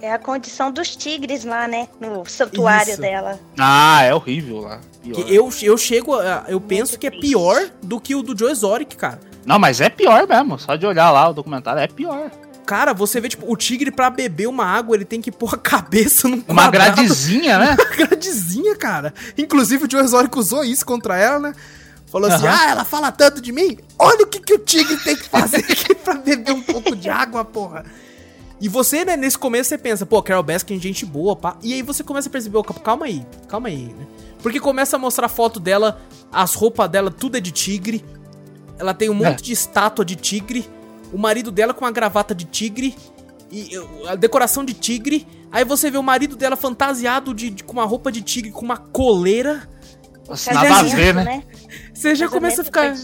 é a condição dos tigres lá, né? No santuário Isso. dela. Ah, é horrível lá. eu, eu chego, eu penso Muito que é pior do que o do Joe Exotic, cara. Não, mas é pior mesmo. Só de olhar lá o documentário é pior. Cara, você vê, tipo, o tigre pra beber uma água, ele tem que pôr a cabeça num Uma gradezinha, né? uma gradezinha, cara. Inclusive, o Joe Exótico usou isso contra ela, né? Falou assim, ah, ela fala tanto de mim? Olha o que, que o tigre tem que fazer aqui pra beber um pouco de água, porra. E você, né, nesse começo, você pensa, pô, Carol Baskin, gente boa, pá. E aí você começa a perceber, oh, calma aí, calma aí, né? Porque começa a mostrar foto dela, as roupas dela, tudo é de tigre. Ela tem um monte é. de estátua de tigre o marido dela com uma gravata de tigre e a decoração de tigre. Aí você vê o marido dela fantasiado de, de com uma roupa de tigre, com uma coleira. Nossa, nada a ver, né? né? Você já começa a ficar.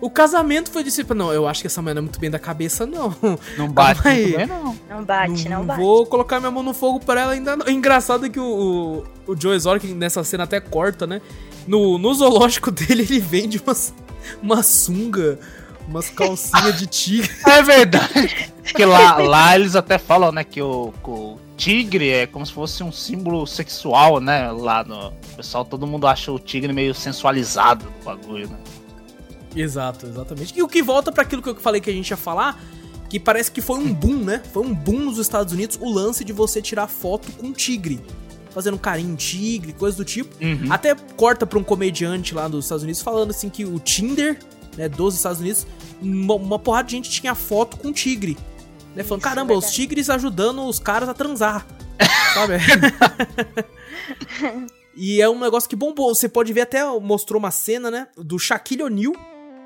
O casamento foi de Não, eu acho que essa mulher não é muito bem da cabeça, não. Não bate aí. Bem, não. Não bate, não, não bate. Vou colocar minha mão no fogo pra ela ainda. Não. Engraçado é que o, o, o Joe Exotic nessa cena até corta, né? No, no zoológico dele, ele vende umas, uma sunga umas calcinhas de tigre. É verdade. Porque lá, lá eles até falam, né, que o, o, tigre é como se fosse um símbolo sexual, né? Lá no. O pessoal, todo mundo acha o tigre meio sensualizado no bagulho, né? Exato, exatamente. E o que volta para aquilo que eu falei que a gente ia falar, que parece que foi um boom, né? Foi um boom nos Estados Unidos o lance de você tirar foto com tigre. Fazendo um carinho em tigre, coisa do tipo. Uhum. Até corta pra um comediante lá dos Estados Unidos falando assim que o Tinder né, dos Estados Unidos, uma, uma porrada de gente tinha foto com tigre. Né, falando, Isso, caramba, é os tigres ajudando os caras a transar. sabe? e é um negócio que bombou. Você pode ver até, mostrou uma cena, né, do Shaquille O'Neal,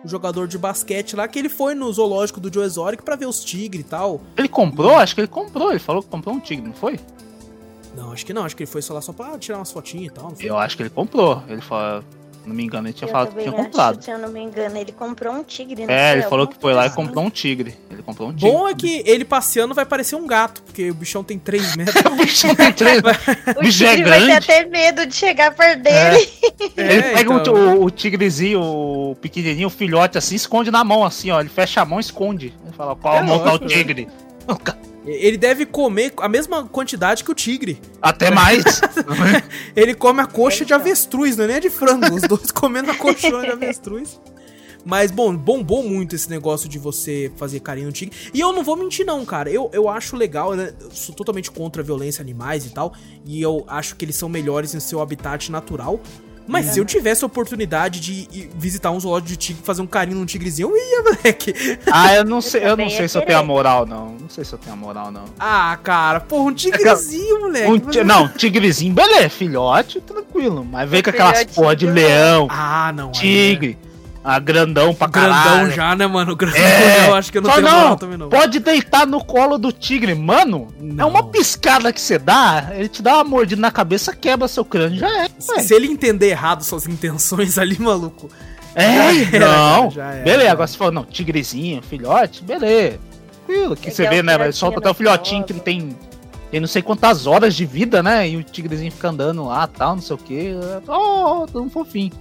o jogador de basquete lá, que ele foi no zoológico do Joe Exotic pra ver os tigres e tal. Ele comprou? Acho que ele comprou. Ele falou que comprou um tigre, não foi? Não, acho que não. Acho que ele foi só lá só pra tirar umas fotinhas e tal. Eu acho que ele comprou. Ele falou, não me engano, ele tinha eu falado que tinha comprado. Se eu não me engano, ele comprou um tigre. É, ele falou que foi lá e comprou um tigre. Ele comprou um tigre. Bom é que ele passeando vai parecer um gato, porque o bichão tem 3 metros. o bichão tem 3 metros. o bicho é grande. vai ter até medo de chegar perto dele. É. ele é, pega então... o, o, tigrezinho, o pequenininho, o filhote assim, esconde na mão assim, ó. Ele fecha a mão e esconde. Ele fala, qual é, montar o tigre? Ele deve comer a mesma quantidade que o tigre. Até mais. ele come a coxa de avestruz, não é nem de frango. Os dois comendo a coxa de avestruz. Mas, bom, bombou muito esse negócio de você fazer carinho no tigre. E eu não vou mentir, não, cara. Eu, eu acho legal, né? Eu sou totalmente contra a violência animais e tal. E eu acho que eles são melhores em seu habitat natural. Mas é. se eu tivesse a oportunidade de visitar um zoológico de tigre, fazer um carinho num tigrezinho, eu ia, moleque. Ah, eu não sei, eu não sei se eu tenho a moral, não. Não sei se eu tenho a moral, não. Ah, cara, porra, um tigrezinho, moleque. Um Não, tigrezinho, beleza, filhote, tranquilo. Mas vem com aquelas porra de leão. Ah, não. Tigre. Ah, grandão pra grandão caralho. Grandão já, né, mano? Grandão é, eu acho que eu não tenho não, também, não. Pode deitar no colo do tigre. Mano, não. é uma piscada que você dá, ele te dá uma mordida na cabeça, quebra seu crânio, já é. Se, se ele entender errado suas intenções ali, maluco. É, era, não. Já era, beleza, agora você falou, não, tigrezinho, filhote, beleza. Tranquilo, que você vê, né? Solta até o filhotinho que não tem tem não sei quantas horas de vida, né? E o tigrezinho fica andando lá tal, não sei o que. Oh, tão fofinho.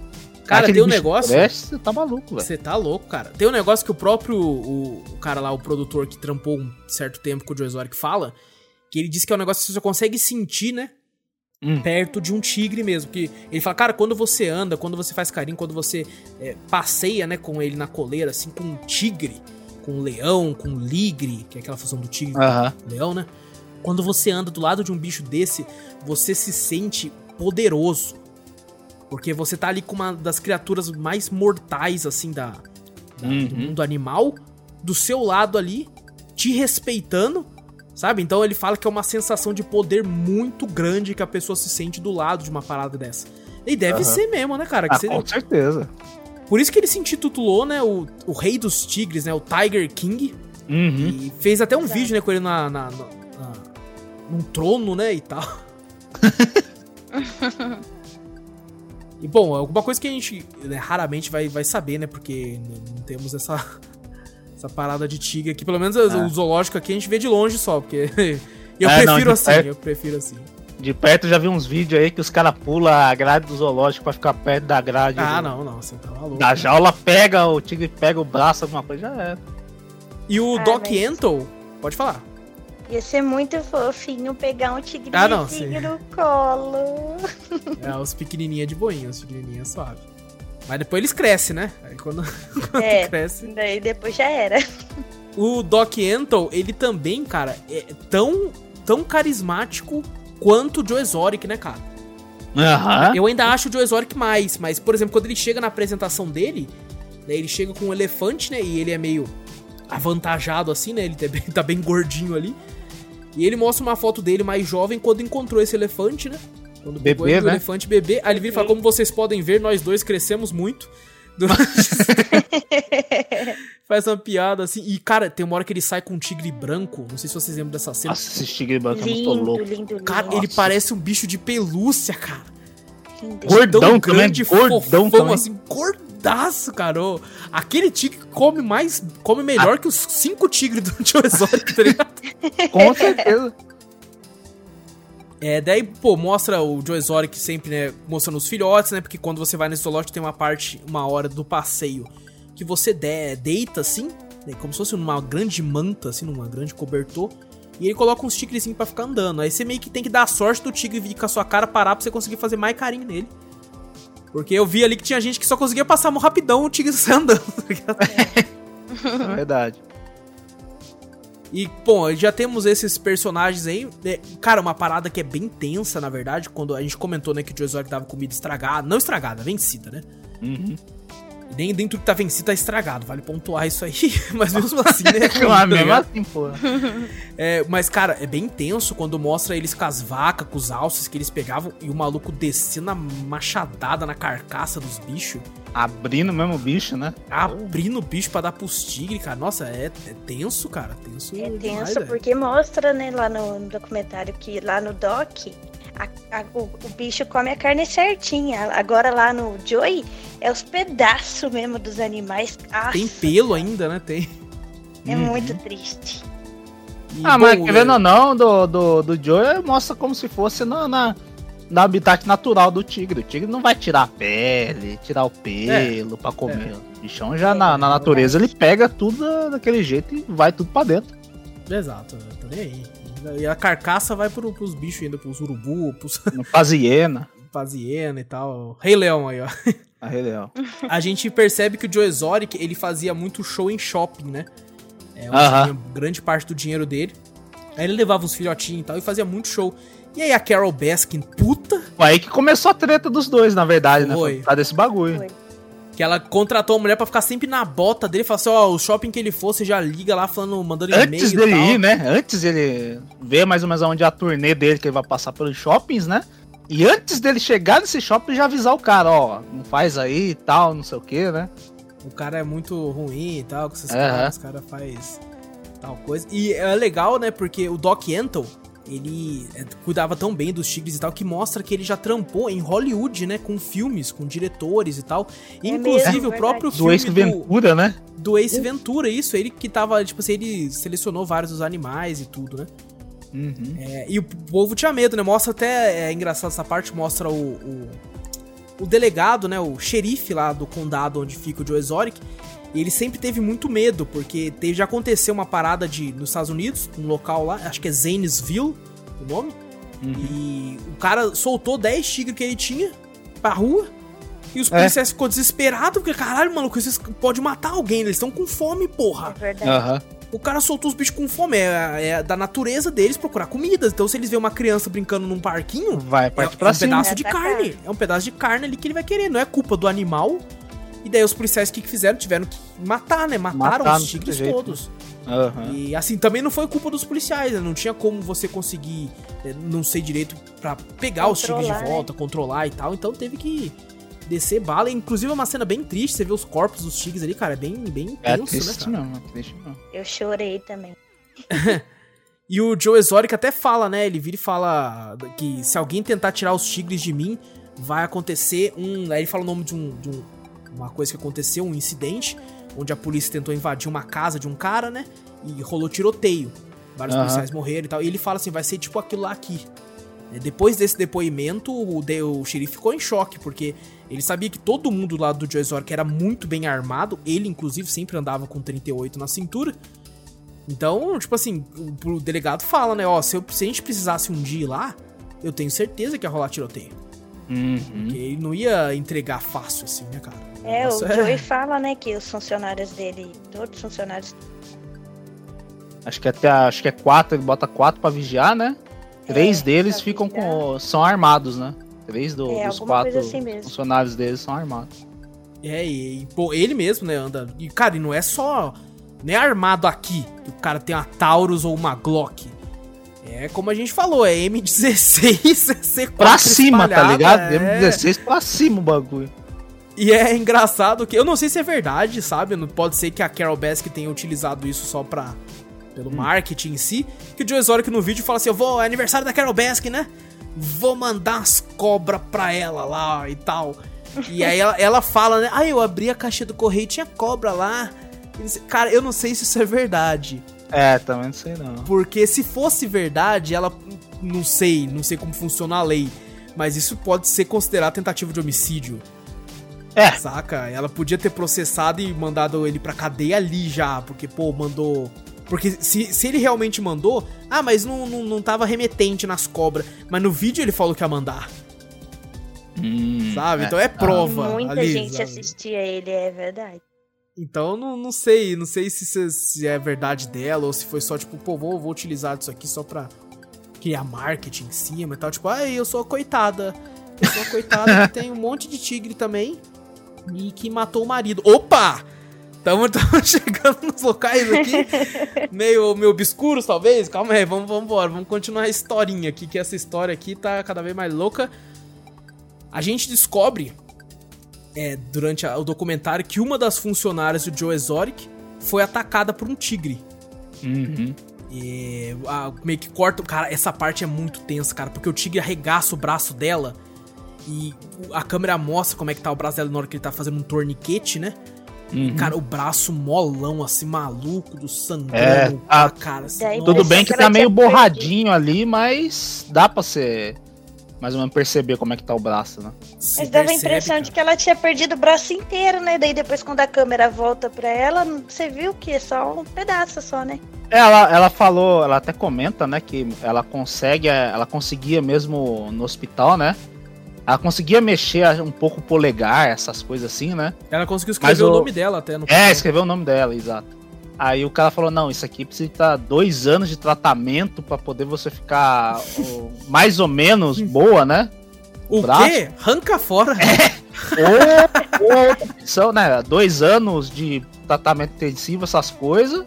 Cara, Aquele tem um negócio. Você tá maluco, velho. Você tá louco, cara. Tem um negócio que o próprio o, o, cara lá, o produtor que trampou um certo tempo com o Joe Exotic fala, que ele disse que é um negócio que você consegue sentir, né? Hum. Perto de um tigre mesmo. Que ele fala, cara, quando você anda, quando você faz carinho, quando você é, passeia, né, com ele na coleira, assim, com um tigre, com um leão, com um ligre, que é aquela função do tigre, uh -huh. leão, né? Quando você anda do lado de um bicho desse, você se sente poderoso. Porque você tá ali com uma das criaturas mais mortais, assim, da, da uhum. do mundo animal, do seu lado ali, te respeitando, sabe? Então ele fala que é uma sensação de poder muito grande que a pessoa se sente do lado de uma parada dessa. E deve uhum. ser mesmo, né, cara? Ah, você... Com certeza. Por isso que ele se intitulou, né, o, o rei dos tigres, né, o Tiger King. Uhum. E fez até um Exato. vídeo, né, com ele na, na, na, na num trono, né, e tal. e bom, alguma coisa que a gente né, raramente vai, vai saber, né, porque não temos essa essa parada de tigre aqui. Pelo menos é. o zoológico aqui a gente vê de longe só, porque eu é, prefiro não, assim, perto, eu prefiro assim. De perto já vi uns vídeos aí que os caras pulam a grade do zoológico pra ficar perto da grade. Ah, do... não, não, você tá maluco. Da jaula pega, o tigre pega o braço, alguma coisa, já é. E o ah, Doc mas... Ento, pode falar. Ia ser muito fofinho pegar um tigre ah, não, no colo. É, os pequenininhos de boinha, os pequenininhos suave. Mas depois eles crescem, né? Aí quando, quando é, cresce. Daí depois já era. O Doc Antle, ele também, cara, é tão, tão carismático quanto o Joe Exotic, né, cara? Uhum. Eu ainda acho o Joe Exotic mais, mas, por exemplo, quando ele chega na apresentação dele, né, ele chega com um elefante, né, e ele é meio avantajado assim, né, ele tá bem, tá bem gordinho ali. E ele mostra uma foto dele mais jovem quando encontrou esse elefante, né? Quando bebê, né? o elefante bebê. Aí ele vira e fala: Como vocês podem ver, nós dois crescemos muito. Faz uma piada assim. E, cara, tem uma hora que ele sai com um tigre branco. Não sei se vocês lembram dessa cena. Nossa, esse tigre branco lindo, é muito louco. Lindo, lindo. Cara, ele parece um bicho de pelúcia, cara. Gordão, grande, gordão fofão, também. assim, gordaço, cara. Aquele tigre come mais, come melhor ah. que os cinco tigres do Tio Exótico, tá ligado? Com certeza. É, daí, pô, mostra o Joe Exotic sempre, né, mostrando os filhotes, né, porque quando você vai nesse zoológico tem uma parte, uma hora do passeio que você de, deita, assim, né, como se fosse numa grande manta, assim, numa grande cobertor, e ele coloca uns tigrezinhos pra ficar andando. Aí você meio que tem que dar a sorte do tigre vir com a sua cara parar pra você conseguir fazer mais carinho nele. Porque eu vi ali que tinha gente que só conseguia passar mão rapidão o tigre sai andando. Tá é verdade. E, bom, já temos esses personagens aí. É, cara, uma parada que é bem tensa, na verdade, quando a gente comentou, né, que o Joe Exotic dava comida estragada. Não estragada, vencida, né? Uhum. Nem dentro que tá vencido tá estragado, vale pontuar isso aí. Mas mesmo assim, né? claro, mesmo assim, pô. É, mas, cara, é bem tenso quando mostra eles com as vacas, com os alces que eles pegavam e o maluco descendo a machadada na carcaça dos bichos. Abrindo mesmo o bicho, né? Abrindo o bicho pra dar pros tigres, cara. Nossa, é, é tenso, cara. Tenso é tenso demais, porque mostra, né, lá no, no documentário que lá no Doc a, a, o, o, bicho come a carne certinha. Agora lá no Joey é os pedaços mesmo dos animais. Nossa, Tem pelo ainda, né? Tem. É uhum. muito triste. E, ah, bom, mas querendo ou não, do, do, do Joey mostra como se fosse na, na, no habitat natural do tigre. O tigre não vai tirar a pele, tirar o pelo é. pra comer. É. O bichão já é, na, na natureza ele pega tudo daquele jeito e vai tudo pra dentro. Exato, tô nem aí. E a carcaça vai pro, pros bichos ainda, pros urubu, pros. Paziena. Paziena e tal. Rei Leão aí, ó. A Rei Leão. A gente percebe que o Joe Exotic, ele fazia muito show em shopping, né? É, uh -huh. grande parte do dinheiro dele. Aí ele levava os filhotinhos e tal e fazia muito show. E aí a Carol Baskin, puta. Foi aí que começou a treta dos dois, na verdade, né? Foi. né? Por desse bagulho. Foi. Que ela contratou a mulher para ficar sempre na bota dele, falou assim, ó, oh, o shopping que ele for, você já liga lá falando, mandando e-mail Antes dele ir, né? Antes ele ver mais ou menos onde é a turnê dele, que ele vai passar pelos shoppings, né? E antes dele chegar nesse shopping, já avisar o cara, ó, não faz aí e tal, não sei o que, né? O cara é muito ruim e tal, com esses uhum. caras, os caras faz tal coisa. E é legal, né, porque o Doc Antle, ele é, cuidava tão bem dos tigres e tal, que mostra que ele já trampou em Hollywood, né? Com filmes, com diretores e tal. É Inclusive mesmo, o próprio filme. Do Ace Ventura, né? Do Ace Ventura, isso. Ele que tava, tipo assim, ele selecionou vários dos animais e tudo, né? Uhum. É, e o povo tinha medo, né? Mostra até, é engraçado essa parte, mostra o, o, o, delegado, né? O xerife lá do condado onde fica o Joe Exotic. E ele sempre teve muito medo, porque teve, já aconteceu uma parada de, nos Estados Unidos, um local lá, acho que é Zanesville o nome. Uhum. E o cara soltou 10 tigres que ele tinha pra rua. E os policiais é. ficou desesperado, porque caralho, maluco, vocês podem matar alguém, eles estão com fome, porra. É verdade. Uhum. O cara soltou os bichos com fome, é, é, da natureza deles procurar comida. Então, se eles vêem uma criança brincando num parquinho, vai partir é, pra é um pedaço de carne. É um pedaço de carne ali que ele vai querer, não é culpa do animal. E daí os policiais que, que fizeram? Tiveram que matar, né? Mataram Matar, os tigres todos. Uhum. E assim, também não foi culpa dos policiais, né? Não tinha como você conseguir, eh, não sei direito, para pegar controlar, os tigres de volta, né? controlar e tal. Então teve que descer bala. Inclusive é uma cena bem triste, você vê os corpos dos tigres ali, cara, é bem, bem é tenso, é triste né, Não, é triste não. Eu chorei também. e o Joe Exotic até fala, né? Ele vira e fala que se alguém tentar tirar os tigres de mim, vai acontecer um. Aí ele fala o nome de, um, de um, uma coisa que aconteceu, um incidente, onde a polícia tentou invadir uma casa de um cara, né? E rolou tiroteio. Vários uhum. policiais morreram e tal. E ele fala assim: vai ser tipo aquilo lá aqui. Depois desse depoimento, o, de, o xerife ficou em choque, porque ele sabia que todo mundo do lado do Joe Zork era muito bem armado. Ele, inclusive, sempre andava com 38 na cintura. Então, tipo assim, o, o delegado fala, né? Ó, se, eu, se a gente precisasse um dia ir lá, eu tenho certeza que ia rolar tiroteio. Uhum. Porque ele não ia entregar fácil, assim, né, cara? É, Nossa, o Joey é... fala, né, que os funcionários dele, todos os funcionários. Acho que até acho que é quatro, ele bota quatro para vigiar, né? Três é, deles ficam com. são armados, né? Três do, é, dos quatro assim funcionários deles são armados. É, e, pô, ele mesmo, né, anda. E, cara, e não é só. Não é armado aqui, que o cara tem uma Taurus ou uma Glock. É como a gente falou, é M16, C4 Pra cima, tá ligado? É... M16 pra cima o bagulho. E é engraçado que. Eu não sei se é verdade, sabe? Não pode ser que a Carol Baskin tenha utilizado isso só pra pelo hum. marketing em si, que o Joe Exotic no vídeo fala assim: Eu vou, é aniversário da Carol Baskin, né? Vou mandar as cobras pra ela lá e tal. E aí ela, ela fala, né? Ah, eu abri a caixa do correio e tinha cobra lá. Cara, eu não sei se isso é verdade. É, também não sei não. Porque se fosse verdade, ela. Não sei, não sei como funciona a lei. Mas isso pode ser considerado tentativa de homicídio. É. Saca? Ela podia ter processado e mandado ele pra cadeia ali já. Porque, pô, mandou porque se, se ele realmente mandou, ah, mas não, não, não tava remetente nas cobras. Mas no vídeo ele falou que ia mandar. Hum, sabe? É. Então é prova. Muita ali, gente sabe? assistia ele, é verdade. Então não, não sei, não sei se, se é verdade dela ou se foi só tipo, pô, vou, vou utilizar isso aqui só pra criar marketing em cima e tal. Tipo, ai, eu sou a coitada. Eu sou a coitada que tem um monte de tigre também e que matou o marido. Opa! Estamos chegando nos locais aqui meio, meio obscuros, talvez. Calma aí, vamos, vamos embora. Vamos continuar a historinha aqui, que essa história aqui tá cada vez mais louca. A gente descobre, é, durante a, o documentário, que uma das funcionárias do Joe Exotic foi atacada por um tigre. Uhum. E a, meio que corta. Cara, essa parte é muito tensa, cara, porque o tigre arregaça o braço dela e a câmera mostra como é que tá o braço dela na hora que ele tá fazendo um torniquete, né? Uhum. Cara, o braço molão, assim, maluco, do sangrando. É, a, cara. Assim, tudo bem que tá meio borradinho ali, mas dá pra ser mais ou menos perceber como é que tá o braço, né? Se mas dava a impressão cara. de que ela tinha perdido o braço inteiro, né? Daí depois quando a câmera volta pra ela, você viu que é só um pedaço só, né? Ela, ela falou, ela até comenta, né, que ela consegue, ela conseguia mesmo no hospital, né? Ela conseguia mexer um pouco o polegar, essas coisas assim, né? Ela conseguiu escrever o... o... nome dela até no É, escreveu o nome dela, exato. Aí o cara falou: não, isso aqui precisa estar dois anos de tratamento para poder você ficar mais ou menos boa, né? O Braço. quê? Arranca fora. É. Ou, outra opção, né? Dois anos de tratamento intensivo, essas coisas.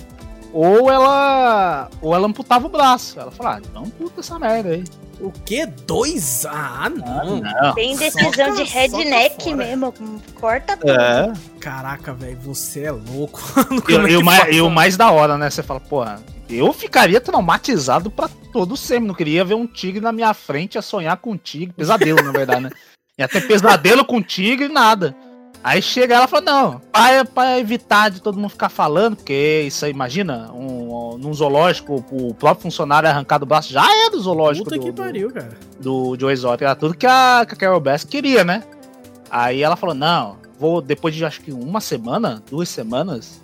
Ou ela. Ou ela amputava o braço. Ela falou: ah, não amputa essa merda aí. O quê? Dois? Ah, não. Ah, não. Tem decisão soca, de redneck mesmo. Corta tudo. É. Caraca, velho, você é louco. e, é e, o mais, e, o mais, da hora, né? Você fala, porra, eu ficaria traumatizado pra todo sempre. Não queria ver um tigre na minha frente a sonhar com um tigre. Pesadelo, na verdade, né? Ia ter pesadelo com tigre e nada. Aí chega ela e fala, não, pra, pra evitar de todo mundo ficar falando, porque isso aí, imagina, um, num zoológico, o próprio funcionário arrancado o braço já é do zoológico. Puta do, que pariu, cara. Do, do Joe Exotic, era tudo que a, que a Carol Bass queria, né? Aí ela falou, não, vou, depois de acho que uma semana, duas semanas,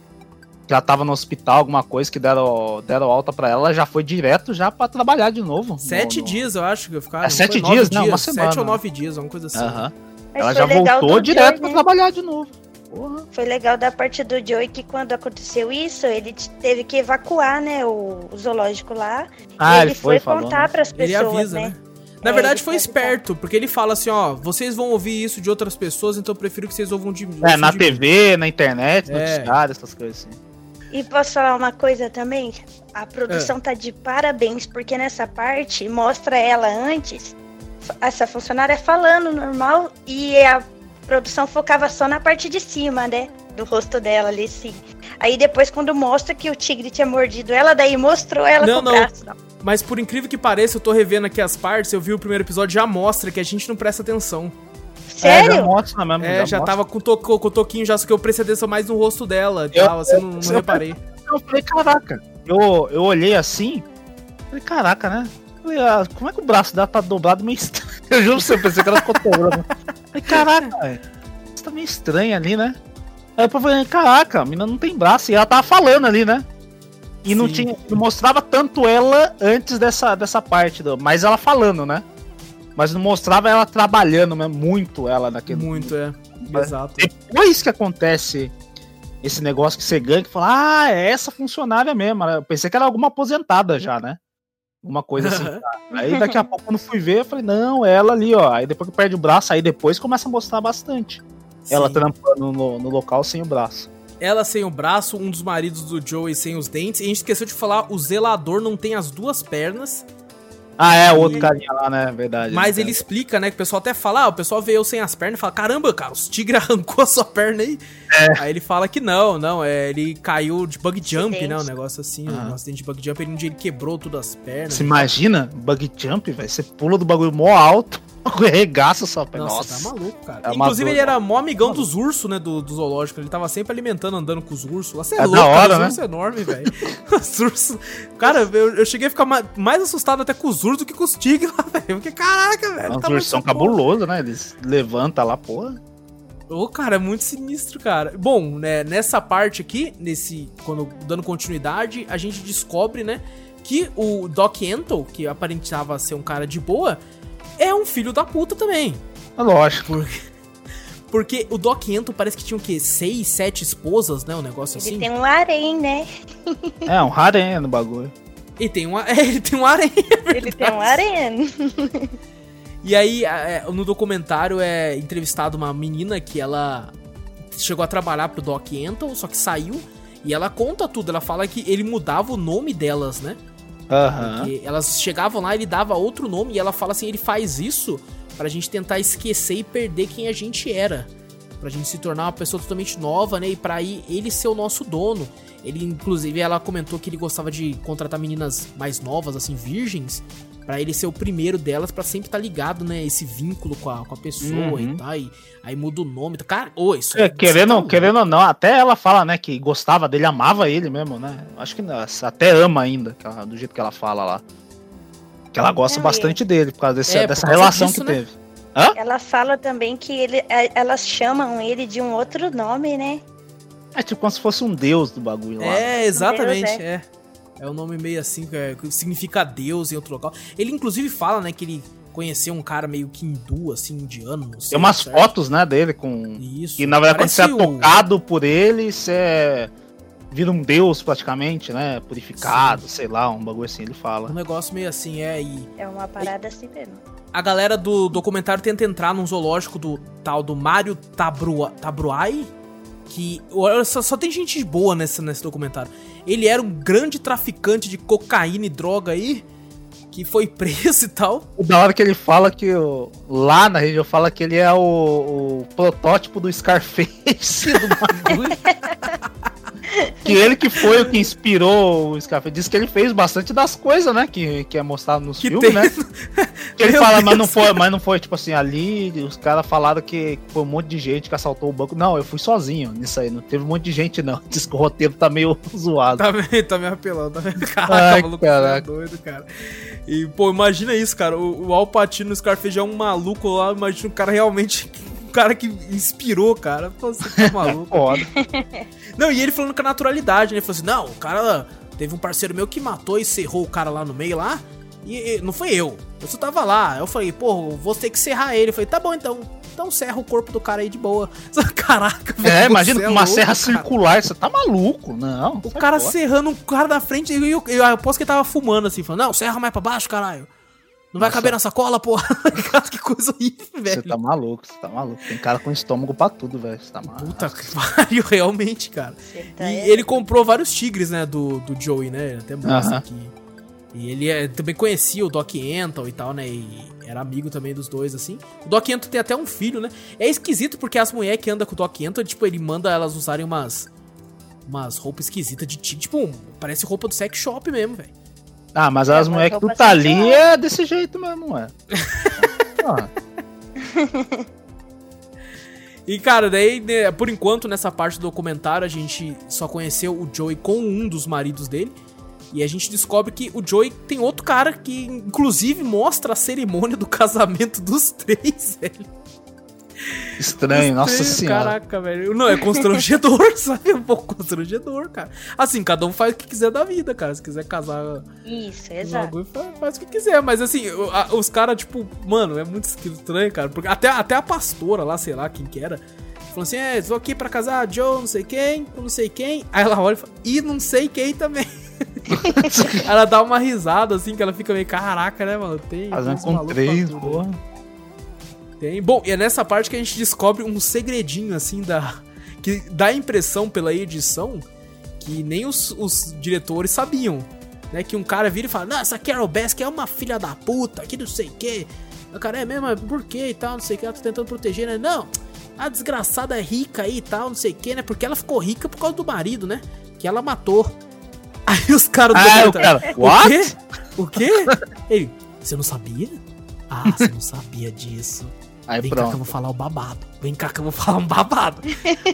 já tava no hospital, alguma coisa que deram, deram alta pra ela, ela já foi direto já pra trabalhar de novo. Sete no, no... dias, eu acho que eu ficava. É sete dias, não, uma semana. Sete ou nove dias, uma coisa assim. Aham. Uh -huh. Ela já voltou direto Joey, pra né? trabalhar de novo. Porra. Foi legal da parte do Joey que quando aconteceu isso, ele teve que evacuar, né, o, o zoológico lá. Ah, ele, ele foi, foi contar para as pessoas, ele avisa, né? né? Na é, verdade, foi esperto, porque ele fala assim, ó, vocês vão ouvir isso de outras pessoas, então eu prefiro que vocês ouvam de mim. É, na de TV, mim. na internet, no é. essas coisas assim. E posso falar uma coisa também? A produção é. tá de parabéns, porque nessa parte mostra ela antes, essa funcionária falando normal, e a produção focava só na parte de cima, né? Do rosto dela ali, sim. Aí depois, quando mostra que o tigre tinha mordido ela, daí mostrou ela não, com o não. braço. Não. Mas por incrível que pareça, eu tô revendo aqui as partes, eu vi o primeiro episódio, já mostra que a gente não presta atenção. Sério? É, já mostra mesmo. É, já, já tava com, to com o toquinho, já só que eu prestei atenção mais no rosto dela e tal, assim, não, não eu, reparei. Eu falei, caraca, eu, eu olhei assim, falei, caraca, né? Falei, ah, como é que o braço dela tá dobrado meio estranho? Eu juro pra você, eu pensei que ela ficou dobrando. Falei, caraca, isso tá meio estranho ali, né? Aí eu falei, caraca, a menina não tem braço, e ela tava falando ali, né? E não tinha. Não mostrava tanto ela antes dessa, dessa parte, do, mas ela falando, né? Mas não mostrava ela trabalhando mesmo, muito ela naquele. Muito, é. Exato. Depois que acontece esse negócio que você ganha, que fala, ah, é essa funcionária mesmo. Eu pensei que era alguma aposentada já, né? Uma coisa assim. aí daqui a pouco, quando fui ver, eu falei, não, ela ali, ó. Aí depois que perde o braço, aí depois começa a mostrar bastante. Sim. Ela trampando no, no local sem o braço ela sem o braço, um dos maridos do Joey sem os dentes. E a gente esqueceu de falar, o zelador não tem as duas pernas. Ah, é, o outro carinha lá, né? Verdade. Mas né? ele explica, né? Que o pessoal até fala, ah, o pessoal vê eu sem as pernas e fala, caramba, cara, os tigres arrancou a sua perna aí. É. Aí ele fala que não, não, é, ele caiu de bug jump, né? Um negócio assim, um acidente de bug jump, ele, um dia ele quebrou todas as pernas. Você imagina? Bug jump, velho? Você pula do bagulho mó alto. Regaça sua perna. Nossa, Nossa, tá maluco, cara. É Inclusive, ele era mó amigão dos ursos, né? Do, do, zoológico. Ele tava sempre alimentando, andando com os ursos. Você é, é louco, da hora, cara, né? Os ursos enormes, velho. os ursos. Cara, eu, eu, cheguei a ficar mais, mais, assustado até com os ursos do que com os tigres lá, velho. Porque, caraca, velho. Os tá ursos são cabulosos, né? Eles levantam lá, porra. Ô, oh, cara, é muito sinistro, cara. Bom, né, nessa parte aqui, nesse. Quando dando continuidade, a gente descobre, né? Que o Doc Antle, que aparentava ser um cara de boa, é um filho da puta também. É lógico. Porque, porque o Doc Ento parece que tinha o quê? Seis, sete esposas, né? Um negócio ele assim. Ele tem um harém, né? é, um harém no bagulho. E tem um, é, ele tem um harém. É ele tem um harém. E aí, é, no documentário é entrevistado uma menina que ela chegou a trabalhar pro Doc Antle, só que saiu. E ela conta tudo. Ela fala que ele mudava o nome delas, né? Uhum. Porque elas chegavam lá, ele dava outro nome e ela fala assim: ele faz isso pra gente tentar esquecer e perder quem a gente era. Pra gente se tornar uma pessoa totalmente nova, né? E pra aí ele ser o nosso dono. Ele, inclusive, ela comentou que ele gostava de contratar meninas mais novas, assim, virgens, para ele ser o primeiro delas, para sempre estar tá ligado, né? Esse vínculo com a, com a pessoa uhum. e tal. E, aí muda o nome. Cara, ô, isso é, é querendo, tá querendo ou não, até ela fala, né, que gostava dele, amava ele mesmo, né? Acho que até ama ainda, do jeito que ela fala lá. Que ela gosta é, bastante dele, por causa desse, é, dessa relação disso, que né? teve. Hã? Ela fala também que ele, é, elas chamam ele de um outro nome, né? É tipo como se fosse um deus do bagulho lá. É, exatamente, deus, é. é. É um nome meio assim, é, que significa Deus em outro local. Ele inclusive fala, né, que ele conheceu um cara meio que hindu, assim, indiano. Sei, Tem umas certo? fotos, né, dele com. Isso. E na verdade, quando você é tocado por ele, você é... vira um deus praticamente, né? Purificado, Sim. sei lá, um bagulho assim, ele fala. Um negócio meio assim, é. E... É uma parada e... assim mesmo. A galera do documentário tenta entrar num zoológico do tal do Mario Tabrua, Tabruai, que só, só tem gente boa nesse, nesse documentário. Ele era um grande traficante de cocaína e droga aí, que foi preso e tal. Da hora que ele fala que o, lá na região fala que ele é o, o protótipo do Scarface do bagulho. que ele que foi o que inspirou o Scarface. Diz que ele fez bastante das coisas, né? Que, que é mostrado nos Que filmes, tem- né? Que ele Meu fala, mas não, foi, mas não foi, tipo assim, ali os caras falaram que foi um monte de gente que assaltou o banco. Não, eu fui sozinho nisso aí, não teve um monte de gente, não. Diz que o roteiro tá meio zoado. Tá meio, tá meio apelando, tá meio... Caraca, Ai, maluco, é caraca. doido, cara. E, pô, imagina isso, cara. O, o Al Pacino no Scarface já é um maluco lá. Imagina um cara realmente... Um cara que inspirou, cara. Pô, Você tá maluco. Foda. Não, e ele falando com a naturalidade, né? Ele falou assim, não, o cara... Teve um parceiro meu que matou e serrou o cara lá no meio lá. E, e não foi eu. Eu só tava lá. Eu falei, pô, vou ter que serrar ele. Eu falei, tá bom então. Então serra o corpo do cara aí de boa. Caraca, velho. É, imagina é com uma louco, serra cara. circular, você tá maluco. Não. O cara fora. serrando um cara da frente e eu, eu aposto que ele tava fumando assim, falando, não, serra mais pra baixo, caralho. Não vai Nossa. caber na sacola, porra. Cara, que coisa horrível, Você velho. tá maluco, você tá maluco. Tem cara com estômago pra tudo, velho. Você tá maluco. Puta que pariu, realmente, cara. Você tá E é- ele comprou vários tigres, né, do, do Joey, né? Ele até mostra Aham. aqui. E ele é- também conhecia o Doc Antle e tal, né? E era amigo também dos dois, assim. O Doc Antle tem até um filho, né? É esquisito porque as mulheres que andam com o Doc Antle, tipo, ele manda elas usarem umas... Umas roupas esquisitas de tigre. Tipo, parece roupa do sex shop mesmo, velho. Ah, mas É, as mas mulheres que tu tá ali é desse jeito mesmo. Ah, E, cara, daí, né, por enquanto, nessa parte do documentário, a gente só conheceu o Joey com um dos maridos dele. E a gente descobre que o Joey tem outro cara que, inclusive, mostra a cerimônia do casamento dos três, velho. Estranho, nossa Três, senhora. Caraca, velho. Não, é constrangedor, sabe? É um pouco constrangedor, cara. Assim, cada um faz o que quiser da vida, cara. Se quiser casar Isso, exato. bagulho, faz, faz o que quiser. Mas assim, os caras, tipo, mano, é muito estranho, cara. Porque até, até a pastora lá, sei lá quem que era, falou assim: é, tô aqui pra casar Joe, não sei quem, com não sei quem. Aí ela olha e fala, e não sei quem também. ela dá uma risada, assim, que ela fica meio, caraca, né, mano? Tem. Fazendo tem com três, porra. Tem. Bom, e é nessa parte que a gente descobre um segredinho, assim, da. Que dá a impressão pela edição que nem os, os diretores sabiam. Né? Que um cara vira e fala, não, essa Carol Baskin é uma filha da puta, que não sei o quê. O cara é mesmo, por quê e tal, não sei o que, ela tá tentando proteger, né? Não, a desgraçada é rica aí e tal, não sei o que, né? Porque ela ficou rica por causa do marido, né? Que ela matou. Aí os caras do Ah, o documentário, cara, o what? quê? O quê? Ele, você não sabia? Ah, você não sabia disso. Aí Vem cá que eu pronto. vou falar o babado. Vem cá que eu vou falar um babado.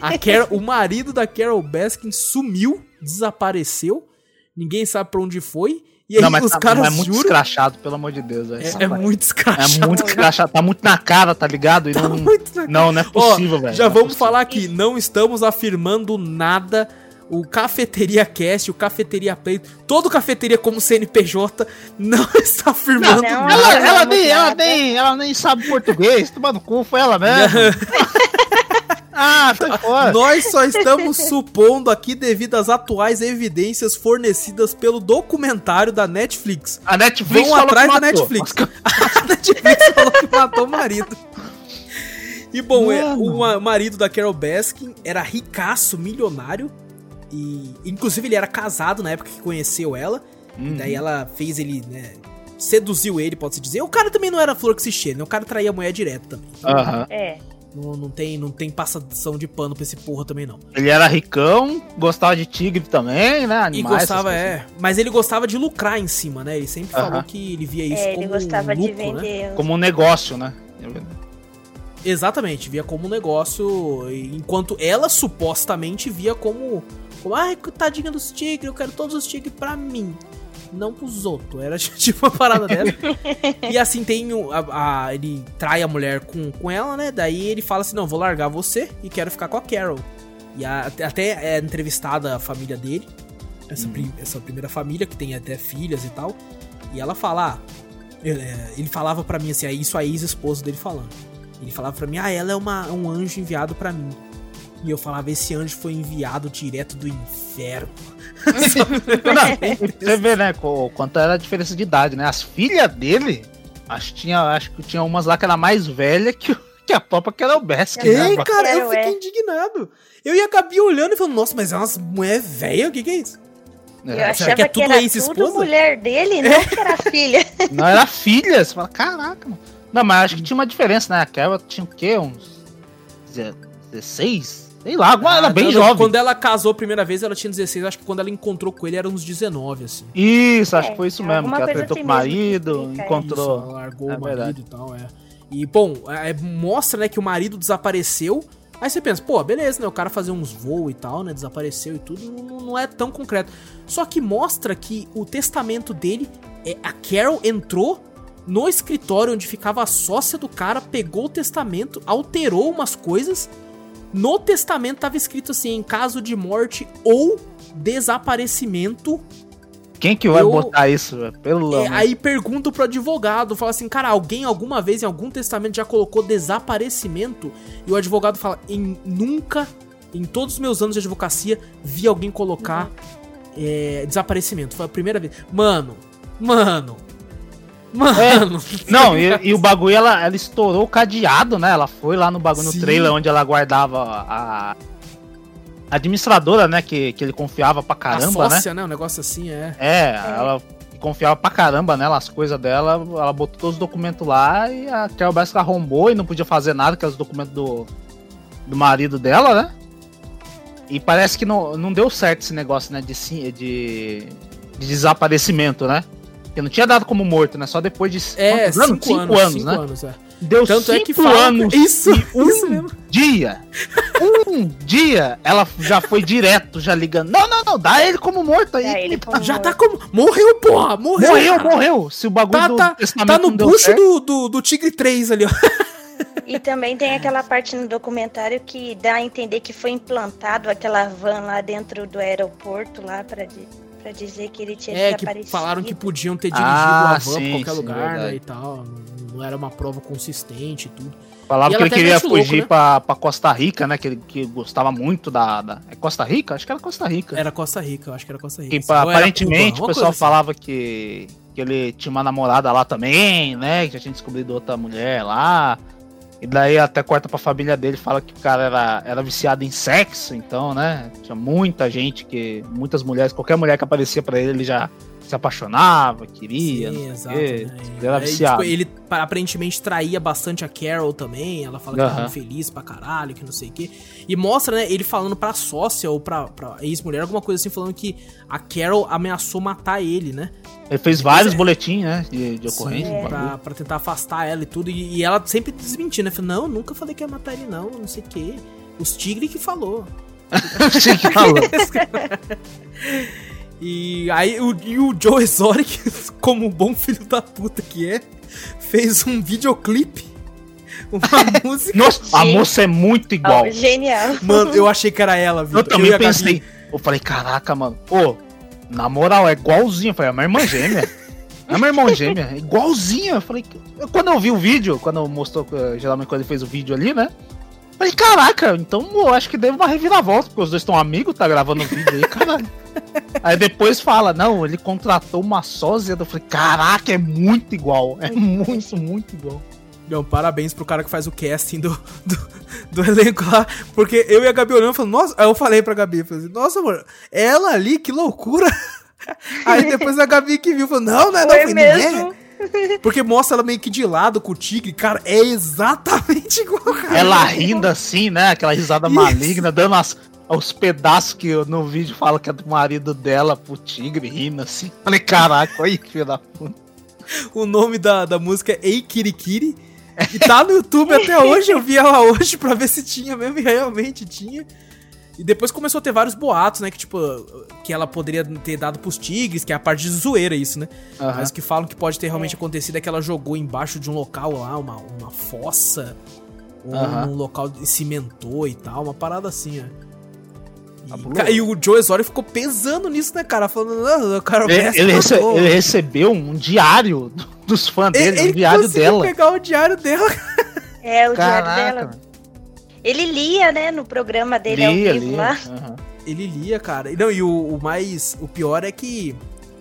A Carol- o marido da Carol Baskin sumiu, desapareceu. Ninguém sabe pra onde foi. E aí Não, mas os tá, caras é muito juram. escrachado, pelo amor de Deus. É, é muito É escrachado. muito escrachado, tá muito na cara, tá ligado? E Tá não, muito na- não, não é possível, velho. Já é vamos falar aqui, não estamos afirmando nada. O Cafeteria Cast, o Cafeteria Play, todo Cafeteria como CNPJ não está afirmando Não, nada. Ela, ela, nem, ela, nem, ela nem sabe português, tomando cu, foi ela mesmo. ah, sai fora. Nós só estamos supondo aqui devido às atuais evidências fornecidas pelo documentário da Netflix. A Netflix Vão falou atrás que da matou. Netflix. A Netflix falou que matou o marido. E bom, é, Mano. o ma- marido da Carol Baskin era ricaço, milionário. E inclusive ele era casado na época que conheceu ela. Uhum. E daí ela fez ele, né? Seduziu ele, pode-se dizer. O cara também não era flor que se cheira, né? O cara traía a mulher direto também. Então, Aham. É. não, não tem, não tem passação de pano pra esse porra também, não. Ele era ricão, gostava de tigre também, né? E Animais, gostava, essas coisas. é. Mas ele gostava de lucrar em cima, né? Ele sempre Aham. falou que ele via isso É, como ele gostava um de lucro, né? vender. Como um negócio, né? Exatamente, via como um negócio, enquanto ela supostamente via como, como ai, tadinha dos tigres, eu quero todos os tigres pra mim, não pros outros. Era tipo uma parada dela. e assim tem o- a, a- ele trai a mulher com, com ela, né? Daí ele fala assim: "Não, vou largar você e quero ficar com a Carol". E a- até é entrevistada a família dele, essa, prim- essa primeira família que tem até filhas e tal. E ela fala, ah, ele, é, ele falava pra mim assim, é isso a ex-esposa dele falando. Ele falava pra mim, ah, ela é uma, um anjo enviado pra mim. E eu falava, esse anjo foi enviado direto do inferno. Você vê, né, quanto era a diferença de idade, né? As filhas dele, acho que tinha, acho que tinha umas lá que era mais velha que, que a própria Carol Baskin, né? Ei, mano? cara, eu fiquei é. indignado. Eu e a Gabi olhando e falando, nossa, mas é umas mulher velha? O que que é isso? Eu É, achava que é que, tudo era ex-esposa? tudo mulher dele, não que era filha. Não, era filha. Você fala, caraca, mano. Não, mas acho que tinha uma diferença, né? A Carol tinha o quê? Uns 16? Sei lá, agora ah, ela bem jovem. Quando ela casou a primeira vez, ela tinha 16. Acho que quando ela encontrou com ele, era uns 19, assim. Isso, acho é, que foi isso mesmo. Que ela assim com o marido, encontrou. Isso, largou é o marido verdade. e tal, é. E, bom, é, mostra, né, que o marido desapareceu. Aí você pensa, pô, beleza, né? O cara fazer uns voos e tal, né? Desapareceu e tudo, não, não é tão concreto. Só que mostra que o testamento dele, é, a Carol entrou no escritório onde ficava a sócia do cara, pegou o testamento, alterou umas coisas. No testamento tava escrito assim: em caso de morte ou desaparecimento. Quem que vai eu, botar isso, pelo é, Aí pergunto pro advogado, fala assim, cara, alguém alguma vez em algum testamento já colocou desaparecimento? E o advogado fala, em nunca, em todos os meus anos de advocacia, vi alguém colocar uhum. é, desaparecimento. Foi a primeira vez. Mano, mano, Mano. É. Não, e, e, o bagulho, ela, ela estourou o cadeado, né? Ela foi lá no bagulho, Sim. no trailer, onde ela guardava a administradora, né? Que, que ele confiava pra caramba, a sócia, né? né? Um negócio assim, é. É, ela confiava pra caramba nela, as coisas dela. Ela botou todos os documentos lá e a Carol Baskin arrombou e não podia fazer nada, que os documentos do, do marido dela, né? E parece que não, não deu certo esse negócio, né? De, de, de desaparecimento, né? Porque não tinha dado como morto, né? Só depois de é, anos? Cinco, cinco anos, anos, cinco né? Anos, é. Deu Tanto cinco é que fala... anos isso, um isso mesmo. dia. Um dia ela já foi direto, já ligando. Não, não, não, dá ele como morto aí. Ele como já morto. tá como. Morreu, porra! Morreu! Morreu, morreu. Se o bagulho tá, tá, tá no bucho do, do, do Tigre 3 ali, ó. E também tem aquela parte no documentário que dá a entender que foi implantado aquela van lá dentro do aeroporto lá para para dizer que ele tinha é, desaparecido. Que falaram que podiam ter dirigido ah, a van sim, pra qualquer sim, lugar, verdade. né, e tal. Não, era uma prova consistente e tudo. Falavam que ele queria fugir louco, né? pra, pra Costa Rica, né? Que ele que gostava muito da, da, É Costa Rica? Acho que era Costa Rica. Era Costa Rica, eu acho que era Costa Rica. Que, aparentemente Cuba, o pessoal assim. falava que, que ele tinha uma namorada lá também, né? Que já tinha descobrido outra mulher lá. E daí até corta pra família dele fala que o cara era, era viciado em sexo, então, né? Tinha muita gente que. Muitas mulheres, qualquer mulher que aparecia para ele, ele já se apaixonava, queria. Sim, exato. Né? Ele era viciado. Tipo, ele aparentemente traía bastante a Carol também. Ela fala que uhum. tava feliz pra caralho, que não sei o quê. E mostra, né, ele falando pra sócia ou pra, pra ex-mulher, alguma coisa assim, falando que a Carol ameaçou matar ele, né? Ele fez vários é... boletins, né? De, de ocorrência. Sim, pra, pra, tentar afastar ela e tudo. E, e ela sempre desmentindo, né? Não, nunca falei que ia matar ele, não, não sei o quê. Os tigres que falou. Os tigres que falou. E aí o, e o Joe Exotic, como um bom filho da puta que é, fez um videoclipe. Uma música. Nossa, a moça é muito igual. Oh, genial. Mano, eu achei que era ela, viu? Eu também eu pensei. Eu falei, caraca, mano. Pô, na moral, é igualzinho. Eu falei, é minha irmã gêmea. É minha irmã gêmea, é igualzinha. Eu falei, quando eu vi o vídeo, quando mostrou, geralmente quando ele fez o vídeo ali, né? Falei, caraca, então eu acho que deve uma reviravolta, porque os dois estão amigos, tá gravando o vídeo aí, caralho. aí depois fala, não, ele contratou uma sósia. Eu falei, caraca, é muito igual. É muito, muito igual. Não, parabéns pro cara que faz o casting do, do, do elenco lá. Porque eu e a Gabi olhando falando, nossa, aí eu falei pra Gabi, falei, nossa, amor, ela ali, que loucura. Aí depois a Gabi que viu, falou, não, não é não, foi mesmo. Porque mostra ela meio que de lado com o tigre, cara, é exatamente igual, cara. Ela rindo assim, né? Aquela risada Isso. maligna, dando as, os pedaços que no vídeo fala que é do marido dela pro tigre rindo assim. Falei, caraca, olha que filho da puta. O nome da, da música é Ei Kirikiri. E tá no YouTube até hoje, eu vi ela hoje pra ver se tinha mesmo, e realmente tinha. E depois começou a ter vários boatos, né? Que, tipo, que ela poderia ter dado pros tigres, que é a parte de zoeira isso, né? Uhum. Mas que falam que pode ter realmente acontecido é que ela jogou embaixo de um local lá, uma, uma fossa, ou uhum. um local de cimentou e tal, uma parada assim, ó. E, e, o Joe Exotic ficou pesando nisso, né, cara? Falando, não, o cara ele, ele, rece ele, recebeu um diário dos fãs dele, ele, um diário dela. pegar o diário dela. É, o Caraca. diário dela. Ele lia, né, no programa dele lia, ao vivo lia. lá. Uhum. Ele lia, cara. Não, e o, o, mais. O pior é que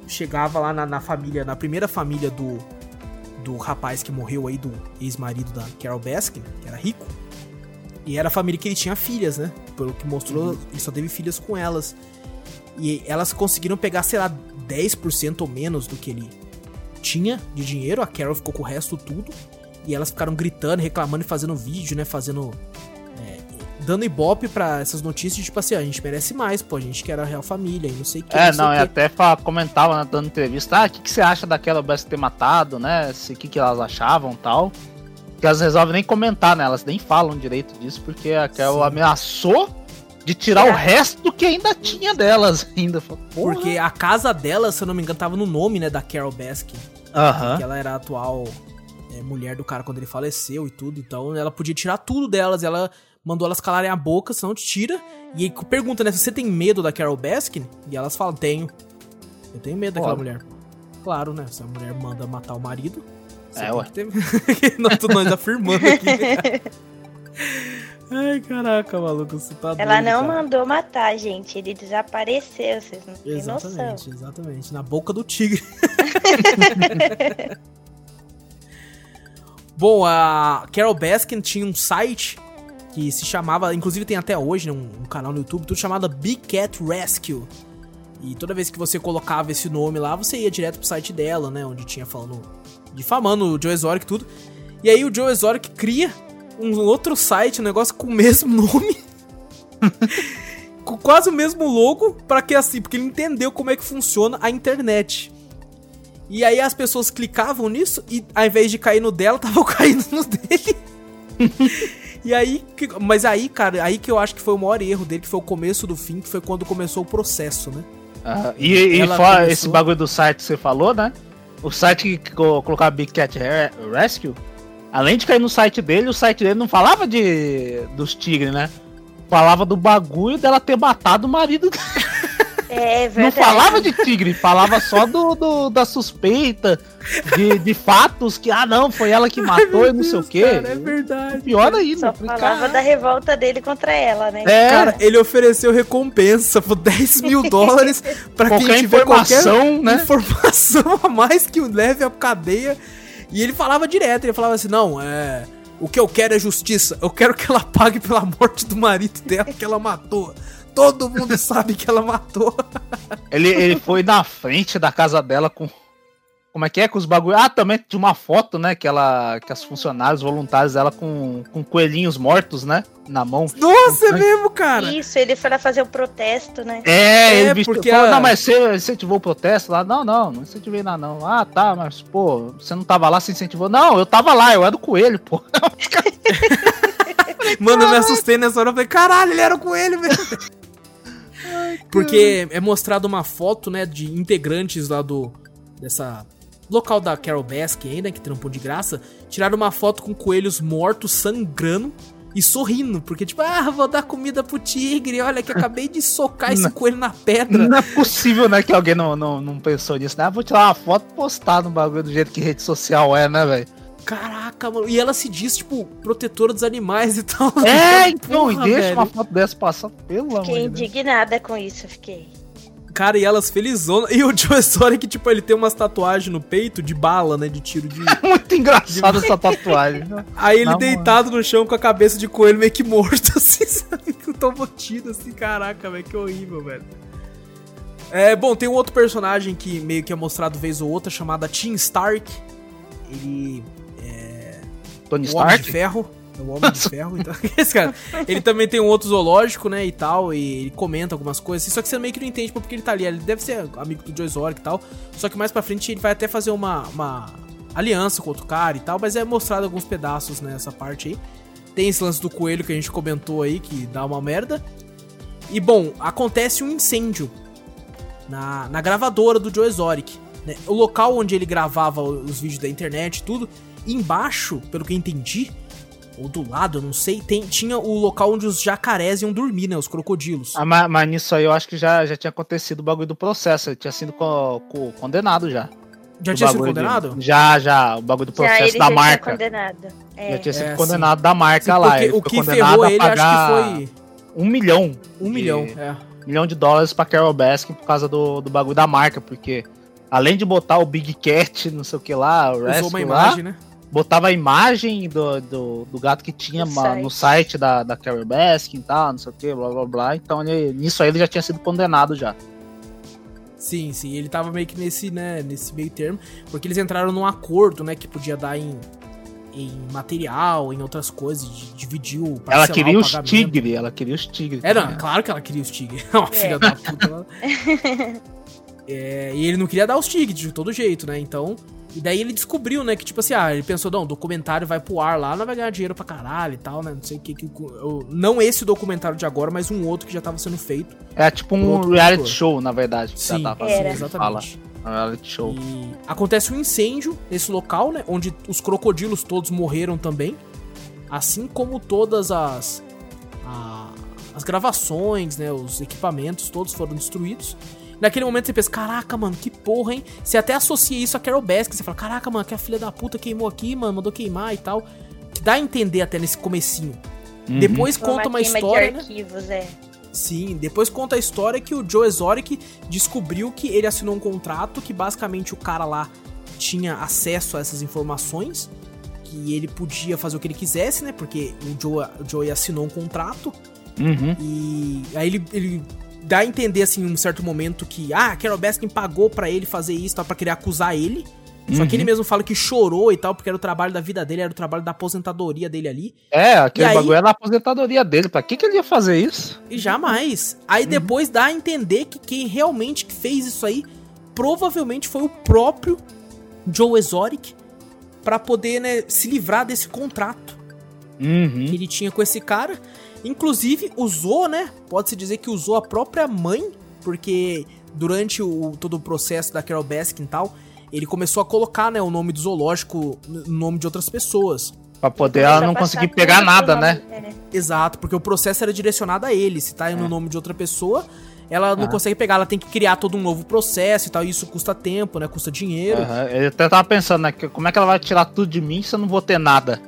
chegava lá na, na, família, na primeira família do, do rapaz que morreu aí, do ex-marido da Carol Baskin, que era rico. E era a família que ele tinha filhas, né? Pelo que mostrou, uhum. ele só teve filhas com elas. E elas conseguiram pegar, sei lá, 10% ou menos do que ele tinha de dinheiro. A Carol ficou com o resto tudo. E elas ficaram gritando, reclamando e fazendo vídeo, né? Fazendo dando ibope pra essas notícias, tipo assim, a gente merece mais, pô, a gente quer a Real Família e não sei o que. É, não, não e até comentava, né, dando entrevista, ah, o que, que você acha daquela Bess ter matado, né? O que, que elas achavam tal. Que elas resolvem nem comentar, né? Elas nem falam direito disso, porque a Carol ameaçou de tirar é. o resto que ainda tinha delas ainda. Porra. Porque a casa dela, se eu não me engano, tava no nome, né, da Carol Baskin. Aham. Que ela era a atual é, mulher do cara quando ele faleceu e tudo. Então ela podia tirar tudo delas. Ela mandou elas calarem a boca, senão te tira. E aí pergunta, né, se você tem medo da Carol Baskin? E elas falam, tenho. Eu tenho medo daquela mulher. Claro, né? Se a mulher manda matar o marido. É, ué. Ter... nós, nós afirmando aqui. Ai, caraca, maluco, você tá Ela doido, não cara. mandou matar, gente. Ele desapareceu, vocês não têm Exatamente, noção. exatamente. Na boca do tigre. Bom, a Carol Baskin tinha um site que se chamava, inclusive tem até hoje né, um, um canal no YouTube, tudo chamado Big Cat Rescue. E toda vez que você colocava esse nome lá, você ia direto pro site dela, né? Onde tinha falando, difamando o Joe Exotic e tudo. E aí o Joe Exotic cria um outro site, um negócio com o mesmo nome. com quase o mesmo logo, para que assim, porque ele entendeu como é que funciona a internet. E aí as pessoas clicavam nisso e ao invés de cair no dela, tava caindo no dele. E aí, mas aí, cara, aí que eu acho que foi o maior erro dele, que foi o começo do fim, que foi quando começou o processo, né? Uh, e, e fora começou... esse bagulho do site que você falou, né? O site que colocava Big Cat Rescue, além de cair no site dele, o site dele não falava de dos tigres, né? Falava do bagulho dela ter matado o marido dele. É. Não falava de tigre, falava só do, do da suspeita, de, de fatos que, ah, não, foi ela que matou Ai, e não Deus, sei o quê. Cara, é verdade. Pior ainda. Só falava da revolta dele contra ela, né? É. Cara, ele ofereceu recompensa por 10 mil dólares pra qualquer quem tiver informação, qualquer né? informação a mais que o leve à cadeia. E ele falava direto, ele falava assim, não, é... O que eu quero é justiça. Eu quero que ela pague pela morte do marido dela que ela matou. Todo mundo sabe que ela matou. Ele, ele foi na frente da casa dela com. Como é que é? Com os bagulhos. Ah, também tinha uma foto, né? Que ela. Que as funcionários voluntários dela com, com coelhinhos mortos, né? Na mão. Nossa, é mesmo, cara. Isso, ele foi lá fazer o protesto, né? É, é ele vestiu, porque. Falou, a... Não, mas você incentivou o protesto lá? Não, não, não incentivei nada, não. Ah, tá, mas, pô, você não tava lá, você incentivou. Não, eu tava lá, eu era do coelho, pô. Mano, eu me assustei nessa hora. Eu falei, caralho, ele era o coelho mesmo. Porque é mostrado uma foto, né, de integrantes lá do. dessa. local da Carol Baskin ainda, que trampou de graça. Tiraram uma foto com coelhos mortos, sangrando e sorrindo. Porque, tipo, ah, vou dar comida pro tigre. Olha que acabei de socar esse coelho na pedra. Não é possível, né, que alguém não, não, não pensou nisso, né? Ah, vou tirar uma foto e postar no bagulho do jeito que rede social é, né, velho? Caraca, mano. E ela se diz, tipo, protetora dos animais e tal. É, então, e deixa velho. uma foto dessa passar, pelo amor Fiquei indignada com isso, fiquei. Cara, e elas felizona. E o Joe Sonic, tipo, ele tem umas tatuagens no peito de bala, né? De tiro de. É muito engraçado de... essa tatuagem. Aí ele Não, deitado mano. no chão com a cabeça de coelho meio que morto, assim, sabe? Com tomotido, assim, caraca, velho, que horrível, velho. É, bom, tem um outro personagem que meio que é mostrado vez ou outra, chamada Tim Stark. Ele Tony o Stark? Homem de Ferro. É o Homem de Ferro, então. Esse cara. Ele também tem um outro zoológico, né? E tal. E ele comenta algumas coisas. Assim, só que você meio que não entende porque ele tá ali. Ele deve ser amigo do Joe Zork e tal. Só que mais pra frente ele vai até fazer uma, uma aliança com outro cara e tal. Mas é mostrado alguns pedaços nessa né, parte aí. Tem esse lance do coelho que a gente comentou aí, que dá uma merda. E bom, acontece um incêndio na, na gravadora do Joe Exotic. Né? O local onde ele gravava os vídeos da internet e tudo embaixo, pelo que eu entendi, ou do lado, não sei, tem, tinha o local onde os jacarés iam dormir, né? Os crocodilos. Ah, mas, mas nisso aí eu acho que já, já tinha acontecido o bagulho do processo. Ele tinha sido co, co, condenado já. Já tinha sido condenado? De, já, já. O bagulho do processo da já marca. condenado. É. Já tinha sido é, condenado sim. da marca sim, lá. Ele o que ferrou ele, acho que foi. Um milhão. Um de, milhão, é. Um milhão de dólares pra Carol Baskin por causa do, do bagulho da marca, porque além de botar o Big Cat, não sei o que lá, o Usou uma imagem, lá, né? Botava a imagem do, do, do gato que tinha no site, no site da, da Carol Baskin e tal, não sei o que, blá blá blá. Então ele, nisso aí ele já tinha sido condenado já. Sim, sim, ele tava meio que nesse, né, nesse meio termo, porque eles entraram num acordo, né, que podia dar em em material, em outras coisas, dividiu. Ela queria os tigres, ela queria os tigres. É, não, claro que ela queria os tigres. Uma é. filha da puta. Ela... é, e ele não queria dar os tigres de todo jeito, né? Então. E daí ele descobriu, né, que tipo assim, ah, ele pensou, não, o documentário vai pro ar lá, não vai ganhar dinheiro pra caralho e tal, né? Não sei o que. que não esse documentário de agora, mas um outro que já tava sendo feito. É tipo um reality show, na verdade. Sim, tá Era. exatamente. Fala. Reality show. E acontece um incêndio nesse local, né? Onde os crocodilos todos morreram também. Assim como todas as. A, as gravações, né? Os equipamentos todos foram destruídos. Naquele momento você pensa, caraca, mano, que porra, hein? Você até associa isso a Carol Baskin. Você fala, caraca, mano, que a filha da puta queimou aqui, mano, mandou queimar e tal. Que dá a entender até nesse comecinho. Uhum. Depois conta uma, uma história. De né? arquivos, né? é. Sim, depois conta a história que o Joe Exotic descobriu que ele assinou um contrato que basicamente o cara lá tinha acesso a essas informações, que ele podia fazer o que ele quisesse, né? Porque o Joe, o Joe assinou um contrato. Uhum. E aí ele, ele dá a entender, assim, em um certo momento que, ah, Carol Baskin pagou para ele fazer isso, tá, pra querer acusar ele. Uhum. Só que ele uhum. mesmo fala que chorou e tal, porque era o trabalho da vida dele, era o trabalho da aposentadoria dele ali. É, aquele e bagulho aí... era a aposentadoria dele. Pra que, que ele ia fazer isso? E jamais. Aí uhum. depois dá a entender que quem realmente fez isso aí provavelmente foi o próprio Joe Exotic para poder né, se livrar desse contrato uhum. que ele tinha com esse cara. Inclusive usou, né? Pode-se dizer que usou a própria mãe, porque durante o, todo o processo da Carol Baskin e tal, ele começou a colocar, né, o nome do zoológico no nome de outras pessoas. Pra poder ela não conseguir pegar nada, né? É. Exato, porque o processo era direcionado a ele. Se tá é. no nome de outra pessoa, ela não ah. consegue pegar, ela tem que criar todo um novo processo e tal. E isso custa tempo, né? Custa dinheiro. Uhum. Ele até tava pensando, né? Como é que ela vai tirar tudo de mim se eu não vou ter nada?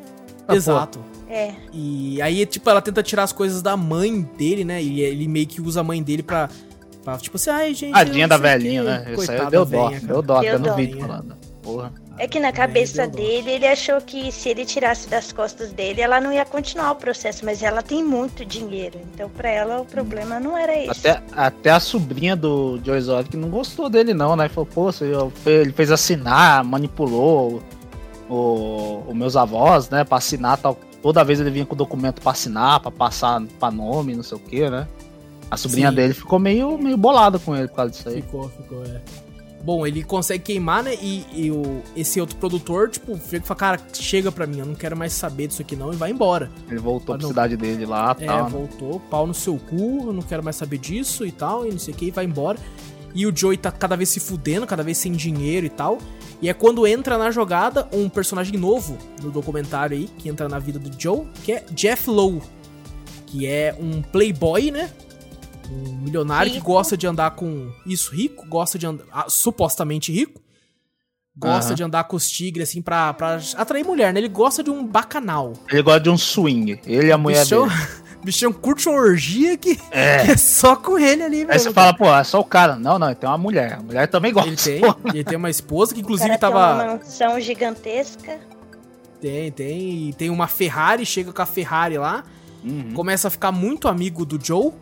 Exato. É. E aí, tipo, ela tenta tirar as coisas da mãe dele, né? E ele meio que usa a mãe dele pra tipo assim, ai, gente. Tadinha da velhinha, né? Isso aí deu dó, deu dó até no vídeo falando. Porra. É que na cabeça dele, ele achou que se ele tirasse das costas dele, ela não ia continuar o processo, mas ela tem muito dinheiro. Então, pra ela, o problema não era isso. Até, até a sobrinha do Joe Exotic não gostou dele, não, né? Falou, pô, ele fez assinar, manipulou os meus avós, né? Pra assinar tal. Toda vez ele vinha com o documento pra assinar, pra passar pra nome, não sei o que, né? A sobrinha Sim. dele ficou meio, meio bolada com ele por causa disso aí. Ficou, ficou, é. Bom, ele consegue queimar, né? E, e o, esse outro produtor, tipo, fica fala, cara, chega pra mim, eu não quero mais saber disso aqui não, e vai embora. Ele voltou pra cidade dele lá É, tal, né? voltou, pau no seu cu, eu não quero mais saber disso e tal, e não sei o que, e vai embora. E o Joey tá cada vez se fudendo, cada vez sem dinheiro e tal. E é quando entra na jogada um personagem novo no documentário aí, que entra na vida do Joe, que é Jeff Lowe. Que é um playboy, né? Um milionário rico. que gosta de andar com. Isso, rico, gosta de andar. Ah, supostamente rico. Gosta uhum. de andar com os tigres, assim, pra, pra atrair mulher, né? Ele gosta de um bacanal. Ele gosta de um swing. Ele e a mulher dele. bichão curte uma orgia que é. que é, só com ele ali, velho. Aí você fala, pô, é só o cara. Não, não, ele tem uma mulher. A mulher também gosta. Ele tem, ele tem uma esposa que inclusive tava. Tem uma mansão gigantesca. Tem, tem. E tem uma Ferrari, chega com a Ferrari lá. Uhum. Começa a ficar muito amigo do Joe.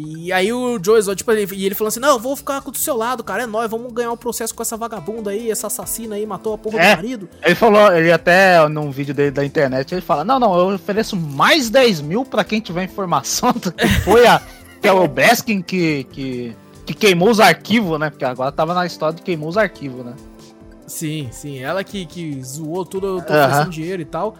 E aí o Joe Exotic, tipo, ele, e ele falou assim, não, eu vou ficar do seu lado, cara, é nóis, vamos ganhar um processo com essa vagabunda aí, essa assassina aí, matou a porra é, do marido. Ele falou, ele até, num vídeo dele da internet, ele fala, não, não, eu ofereço mais 10 mil pra quem tiver informação do que foi a, que é o Baskin que, que, que queimou os arquivos, né, porque agora tava na história de queimou os arquivos, né. Sim, sim, ela que, que zoou tudo, eu tô oferecendo dinheiro e tal.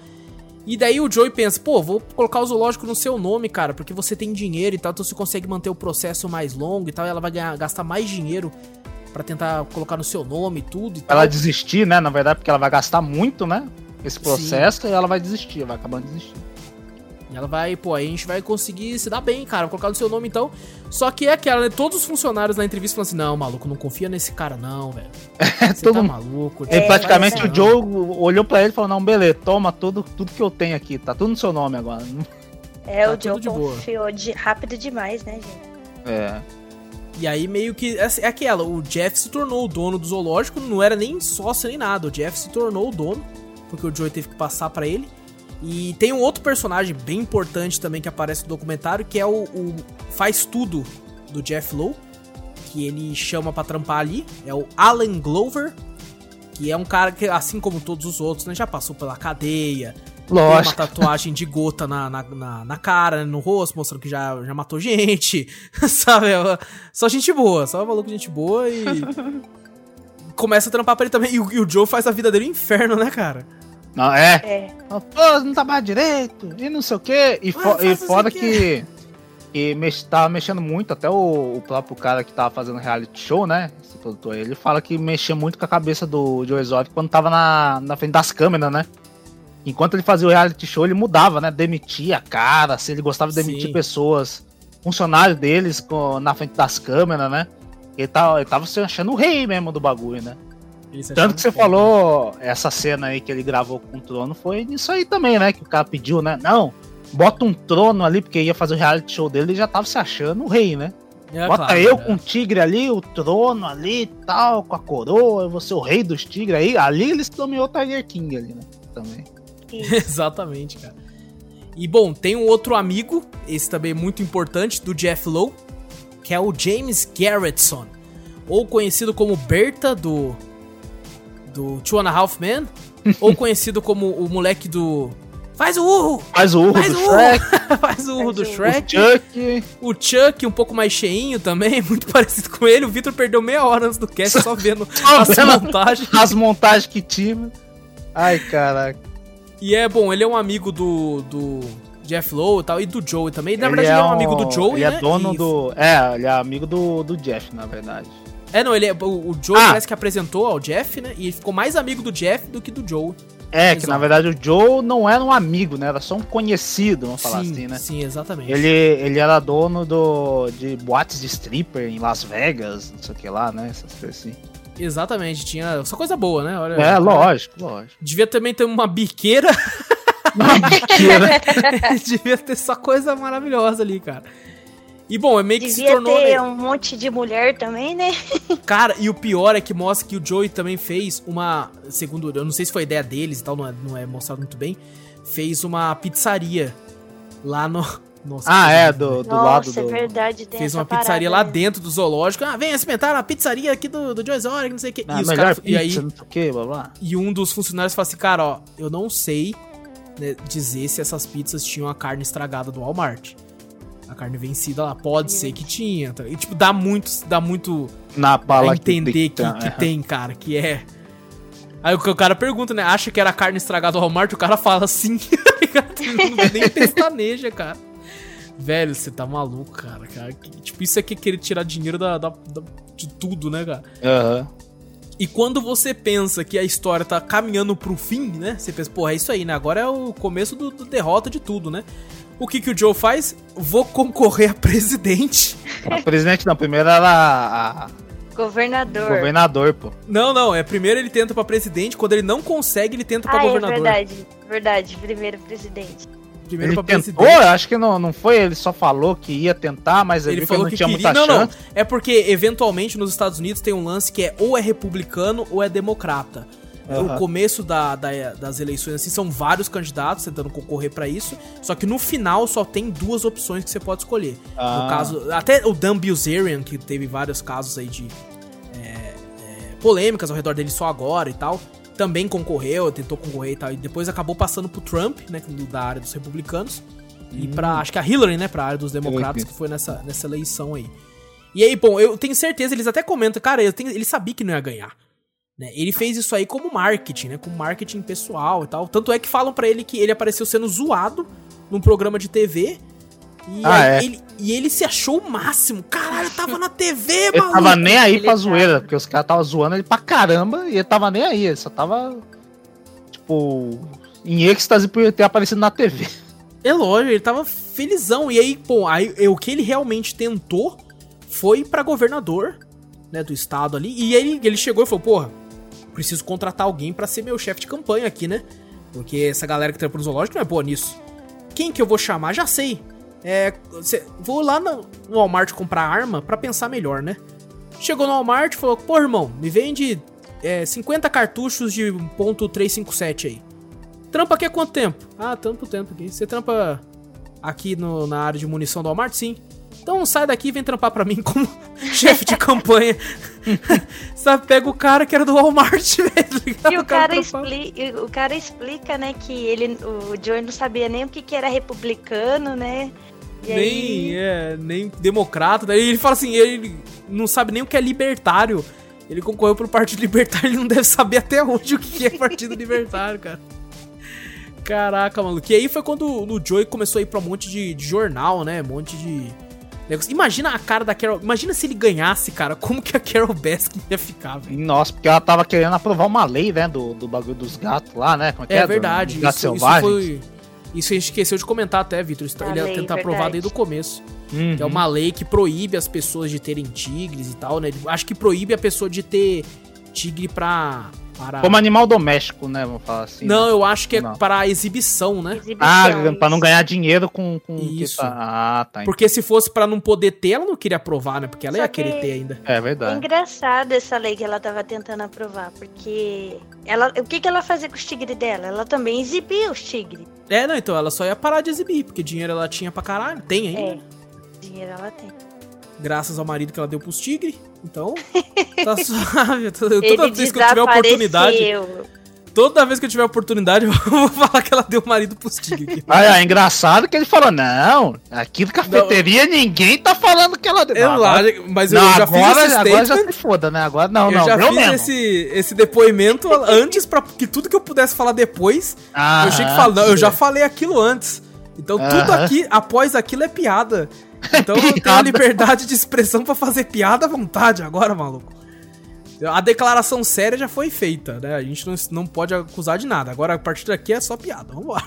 E daí o Joey pensa, pô, vou colocar o zoológico no seu nome, cara, porque você tem dinheiro e tal, então você consegue manter o processo mais longo e tal, e ela vai ganhar, gastar mais dinheiro para tentar colocar no seu nome e tudo e Ela desistir, né, na verdade, porque ela vai gastar muito, né, esse processo, Sim. e ela vai desistir, vai acabando desistindo. E ela vai, pô, aí a gente vai conseguir se dar bem, cara. Vou colocar no seu nome então. Só que é aquela, né? Todos os funcionários na entrevista falam assim: não, maluco, não confia nesse cara, não, velho. Você todo tá maluco. É, praticamente o Joe olhou pra ele e falou: não, beleza, toma tudo, tudo que eu tenho aqui, tá tudo no seu nome agora. É, tá o Joe de confiou de, rápido demais, né, gente? É. E aí meio que. É, é aquela, o Jeff se tornou o dono do zoológico, não era nem sócio nem nada. O Jeff se tornou o dono, porque o Joe teve que passar para ele. E tem um outro personagem bem importante também que aparece no documentário, que é o, o faz tudo do Jeff Lowe, que ele chama para trampar ali, é o Alan Glover, Que é um cara que, assim como todos os outros, né, já passou pela cadeia. Lógico. Tem uma tatuagem de gota na, na, na, na cara, no rosto, mostrando que já, já matou gente. Sabe? Só gente boa, só maluco gente boa e. começa a trampar pra ele também. E o, e o Joe faz a vida dele um inferno, né, cara? Não, é. É. Pô, não trabalha direito, e não sei o quê. E, fo Ah, e não sei fora que. E mex, tava mexendo muito, até o, o próprio cara que tava fazendo reality show, né? Esse produtor aí, ele fala que mexia muito com a cabeça do Joe Exotic quando tava na, na frente das câmeras, né? Enquanto ele fazia o reality show, ele mudava, né? Demitia a cara, se ele gostava de demitir Sim. pessoas, funcionários deles com- na frente das câmeras, né? Ele tava, ele tava se achando o rei mesmo do bagulho, né? É Tanto que você foda. falou, essa cena aí que ele gravou com o trono foi nisso aí também, né? Que o cara pediu, né? Não, bota um trono ali, porque ia fazer o reality show dele e já tava se achando o rei, né? É, bota claro, eu é. com o tigre ali, o trono ali e tal, com a coroa, eu vou ser o rei dos tigres aí. Ali eles nomeou o Tiger King ali, né? Também. Exatamente, cara. E bom, tem um outro amigo, esse também é muito importante, do Jeff Lowe, que é o James Garrettson, ou conhecido como Berta do do Two and a Half Men, ou conhecido como o moleque do Faz o urro! Faz o urro Faz do o urro! Shrek, Faz o urro do Faz o- Shrek. Chuck. O Chuck, um pouco mais cheinho também, muito parecido com ele. O Victor perdeu meia hora antes do cast só vendo Só as vendo montagens. As montagens que tinha. Ai, caraca. E é bom, ele é um amigo do, do Jeff Lowe e tal, e do Joey também. Na Ele verdade, ele é um amigo do Joey, Ele né? é dono E- do. É, ele é amigo do, do Jeff, na verdade. É, não, ele é. O, o Joey Ah. parece que apresentou ao Jeff, né? E ele ficou mais amigo do Jeff do que do Joey. É, que na verdade o Joe não era um amigo, né? Era só um conhecido, vamos falar sim, assim, né? sim, exatamente. Ele, ele era dono do, de boates de stripper em Las Vegas, não sei o que lá, né? Essas coisas assim. Exatamente, tinha só coisa boa, né? Olha, É, lógico, lógico. Devia também ter uma biqueira. Uma biqueira. Devia ter só coisa maravilhosa ali, cara. E bom, é meio que se Devia tornou. ter né? um monte de mulher também, né? Cara, e o pior é que mostra que o Joey também fez uma. Segundo, eu não sei se foi ideia deles e tal, não é, não é mostrado muito bem. Fez uma pizzaria lá no. Nossa, Ah, que é, do, do lado Nossa, do. é verdade. Tem Fez essa uma pizzaria lá né? dentro do zoológico. Ah, vem experimentar a pizzaria aqui do, do Joey Exotic, não sei o que. Ah, e, os cara, pizza, e aí, não sei o que, blá blá. e um dos funcionários falou assim: Cara, ó, eu não sei né, dizer se essas pizzas tinham a carne estragada do Walmart. A carne vencida lá. Pode ser que tinha. tá? E, tipo, dá muito, dá muito Na bala entender que, tem- que é. tem, cara, que é. Aí o que o cara pergunta, né? Acha que era carne estragada do Walmart? O cara fala sim. não nem pestaneja, cara. Velho, você tá maluco, cara, cara. Que- Tipo, isso aqui é querer tirar dinheiro da, da- da- de tudo, né, cara? Aham. E quando você pensa que a história tá caminhando pro fim, né? Você pensa, porra, é isso aí, né? Agora é o começo do, do derrota de tudo, né? O que que o Joe faz? Vou concorrer a presidente. A presidente não, primeiro era a, Governador. governador, pô. Não, não, é primeiro ele tenta pra presidente, quando ele não consegue, ele tenta pra Ah, é governador. verdade. Verdade. Primeiro presidente. Primeiro Ele pra tentou, presidente. eu acho que não, não foi, ele só falou que ia tentar, mas ele, Ele falou que que não tinha queria. muita Não, não. chance. É porque, eventualmente, nos Estados Unidos tem um lance que é ou é republicano ou é democrata. Aham. O começo da- da- das eleições, assim, são vários candidatos tentando concorrer pra isso. Só que no final só tem duas opções que você pode escolher. Ah. No caso, até o Dan Bilzerian, que teve vários casos aí de é, é, polêmicas ao redor dele só agora e tal, também concorreu, tentou concorrer e tal, e depois acabou passando pro Trump, né, do- da área dos republicanos, e pra, acho que a Hillary, né, pra área dos democratas, que foi nessa, nessa eleição aí. E aí, bom, eu tenho certeza, eles até comentam, cara, eu tenho, ele sabia que não ia ganhar. Né? Ele fez isso aí como marketing, né? Como marketing pessoal e tal. Tanto é que falam pra ele que ele apareceu sendo zoado num programa de TV. E, Ah, é? ele, e ele se achou o máximo. Caralho, tava na TV, Ele maluco. tava nem aí Ele pra tava. zoeira, porque os caras tava zoando ele pra caramba e ele tava nem aí, ele só tava, tipo, em êxtase por ter aparecido na TV. É lógico, ele tava felizão. E aí, pô, aí, o que ele realmente tentou foi pra governador, né, do estado ali. E ele, ele chegou e falou, porra, preciso contratar alguém pra ser meu chefe de campanha aqui, né? Porque essa galera que trampa no zoológico não é boa nisso. Quem que eu vou chamar? Já sei. É, cê- vou lá no, Walmart comprar arma pra pensar melhor, né? Chegou no Walmart e falou, pô, irmão, me vende é, 50 cartuchos de ponto .357 aí. Trampa aqui há quanto tempo? Ah, tanto tempo aqui. Você trampa aqui no, na área de munição do Walmart? Sim. Então sai daqui e vem trampar pra mim como chefe de campanha. Sabe, pega o cara que era do Walmart, velho. Tá e o cara, explica, o cara explica, né, que ele, o Joey não sabia nem o que, que era republicano, né? E nem, aí... é, nem democrata. Daí ele fala assim, ele não sabe nem o que é libertário. Ele concorreu pro Partido Libertário, ele não deve saber até hoje o que é Partido Libertário, cara. Caraca, maluco. E aí foi quando o Joey começou a ir pra um monte de, de jornal, né? Um monte de Imagina a cara da Carol. Imagina se ele ganhasse, cara. Como que a Carol Baskin ia ficar, velho? Nossa, porque ela tava querendo aprovar uma lei, né? Do, do bagulho dos gatos lá, né? Como é, que é, é verdade. Do, isso, isso, foi. Isso a gente esqueceu de comentar até, Vitor. Ele ia tentar aprovar desde o começo. Uhum. Que é uma lei que proíbe as pessoas de terem tigres e tal, né? Acho que proíbe a pessoa de ter tigre pra para... Como animal doméstico, né? Vamos falar assim. Não, né? eu acho que é não. para exibição, né? Exibição, ah, para não ganhar dinheiro com. com isso. Tá... Ah, tá. Porque se fosse para não poder ter, ela não queria aprovar, né? Porque ela Só ia querer ter ainda. É verdade. É engraçado essa lei que ela tava tentando aprovar, porque ela, o que, que ela fazia com os tigres dela? Ela também exibia os tigres. É, não, então ela só ia parar de exibir, porque dinheiro ela tinha pra caralho. Tem ainda. É, dinheiro ela tem. Graças ao marido que ela deu pros tigres. Então, tá suave. Toda vez que eu tiver oportunidade. Toda vez que eu tiver oportunidade, eu vou falar que ela deu marido pros tigres. Ah, é engraçado que ele falou: não, aqui no cafeteria não. ninguém tá falando que ela deu. É lá, mas eu não, já agora, fiz esse Agora já se foda, né? Agora não, eu não. Eu já fiz mesmo. Esse, esse depoimento antes, pra que tudo que eu pudesse falar depois, ah, eu tinha que falar. Não, eu já falei aquilo antes. Então tudo aqui, após aquilo, é piada. Então eu tenho a liberdade de expressão para fazer piada à vontade agora, maluco. A declaração séria já foi feita, né? A gente não, não pode acusar de nada. Agora, a partir daqui é só piada. Vambora.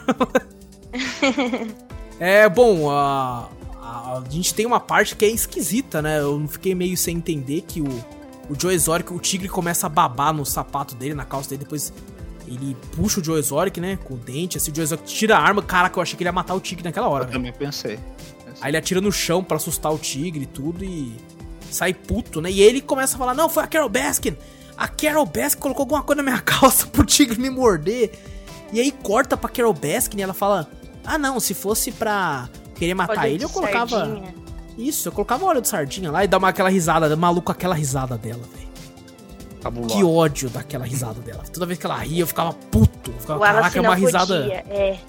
é, bom, a, a, a, gente tem uma parte que é esquisita, né? Eu fiquei meio sem entender que o, o Joe Exotic, o tigre começa a babar no sapato dele, na calça dele, depois ele puxa o Joe Exotic, né? Com o dente, assim, o Joe Exotic tira a arma. Caraca, eu achei que ele ia matar o tigre naquela hora. Eu véio. também pensei. Aí ele atira no chão para assustar o tigre e tudo e sai puto, né? E ele começa a falar: Não, foi a Carol Baskin. A Carol Baskin colocou alguma coisa na minha calça pro tigre me morder. E aí corta pra Carol Baskin e ela fala: Ah, não, se fosse pra querer matar ele, eu colocava. Sardinha. Isso, eu colocava óleo de sardinha lá e dá uma, aquela risada, maluco, aquela risada dela, velho. Que ódio daquela risada dela. Toda vez que ela ria, eu ficava puto. Eu ficava, caraca, é uma risada. Podia, é.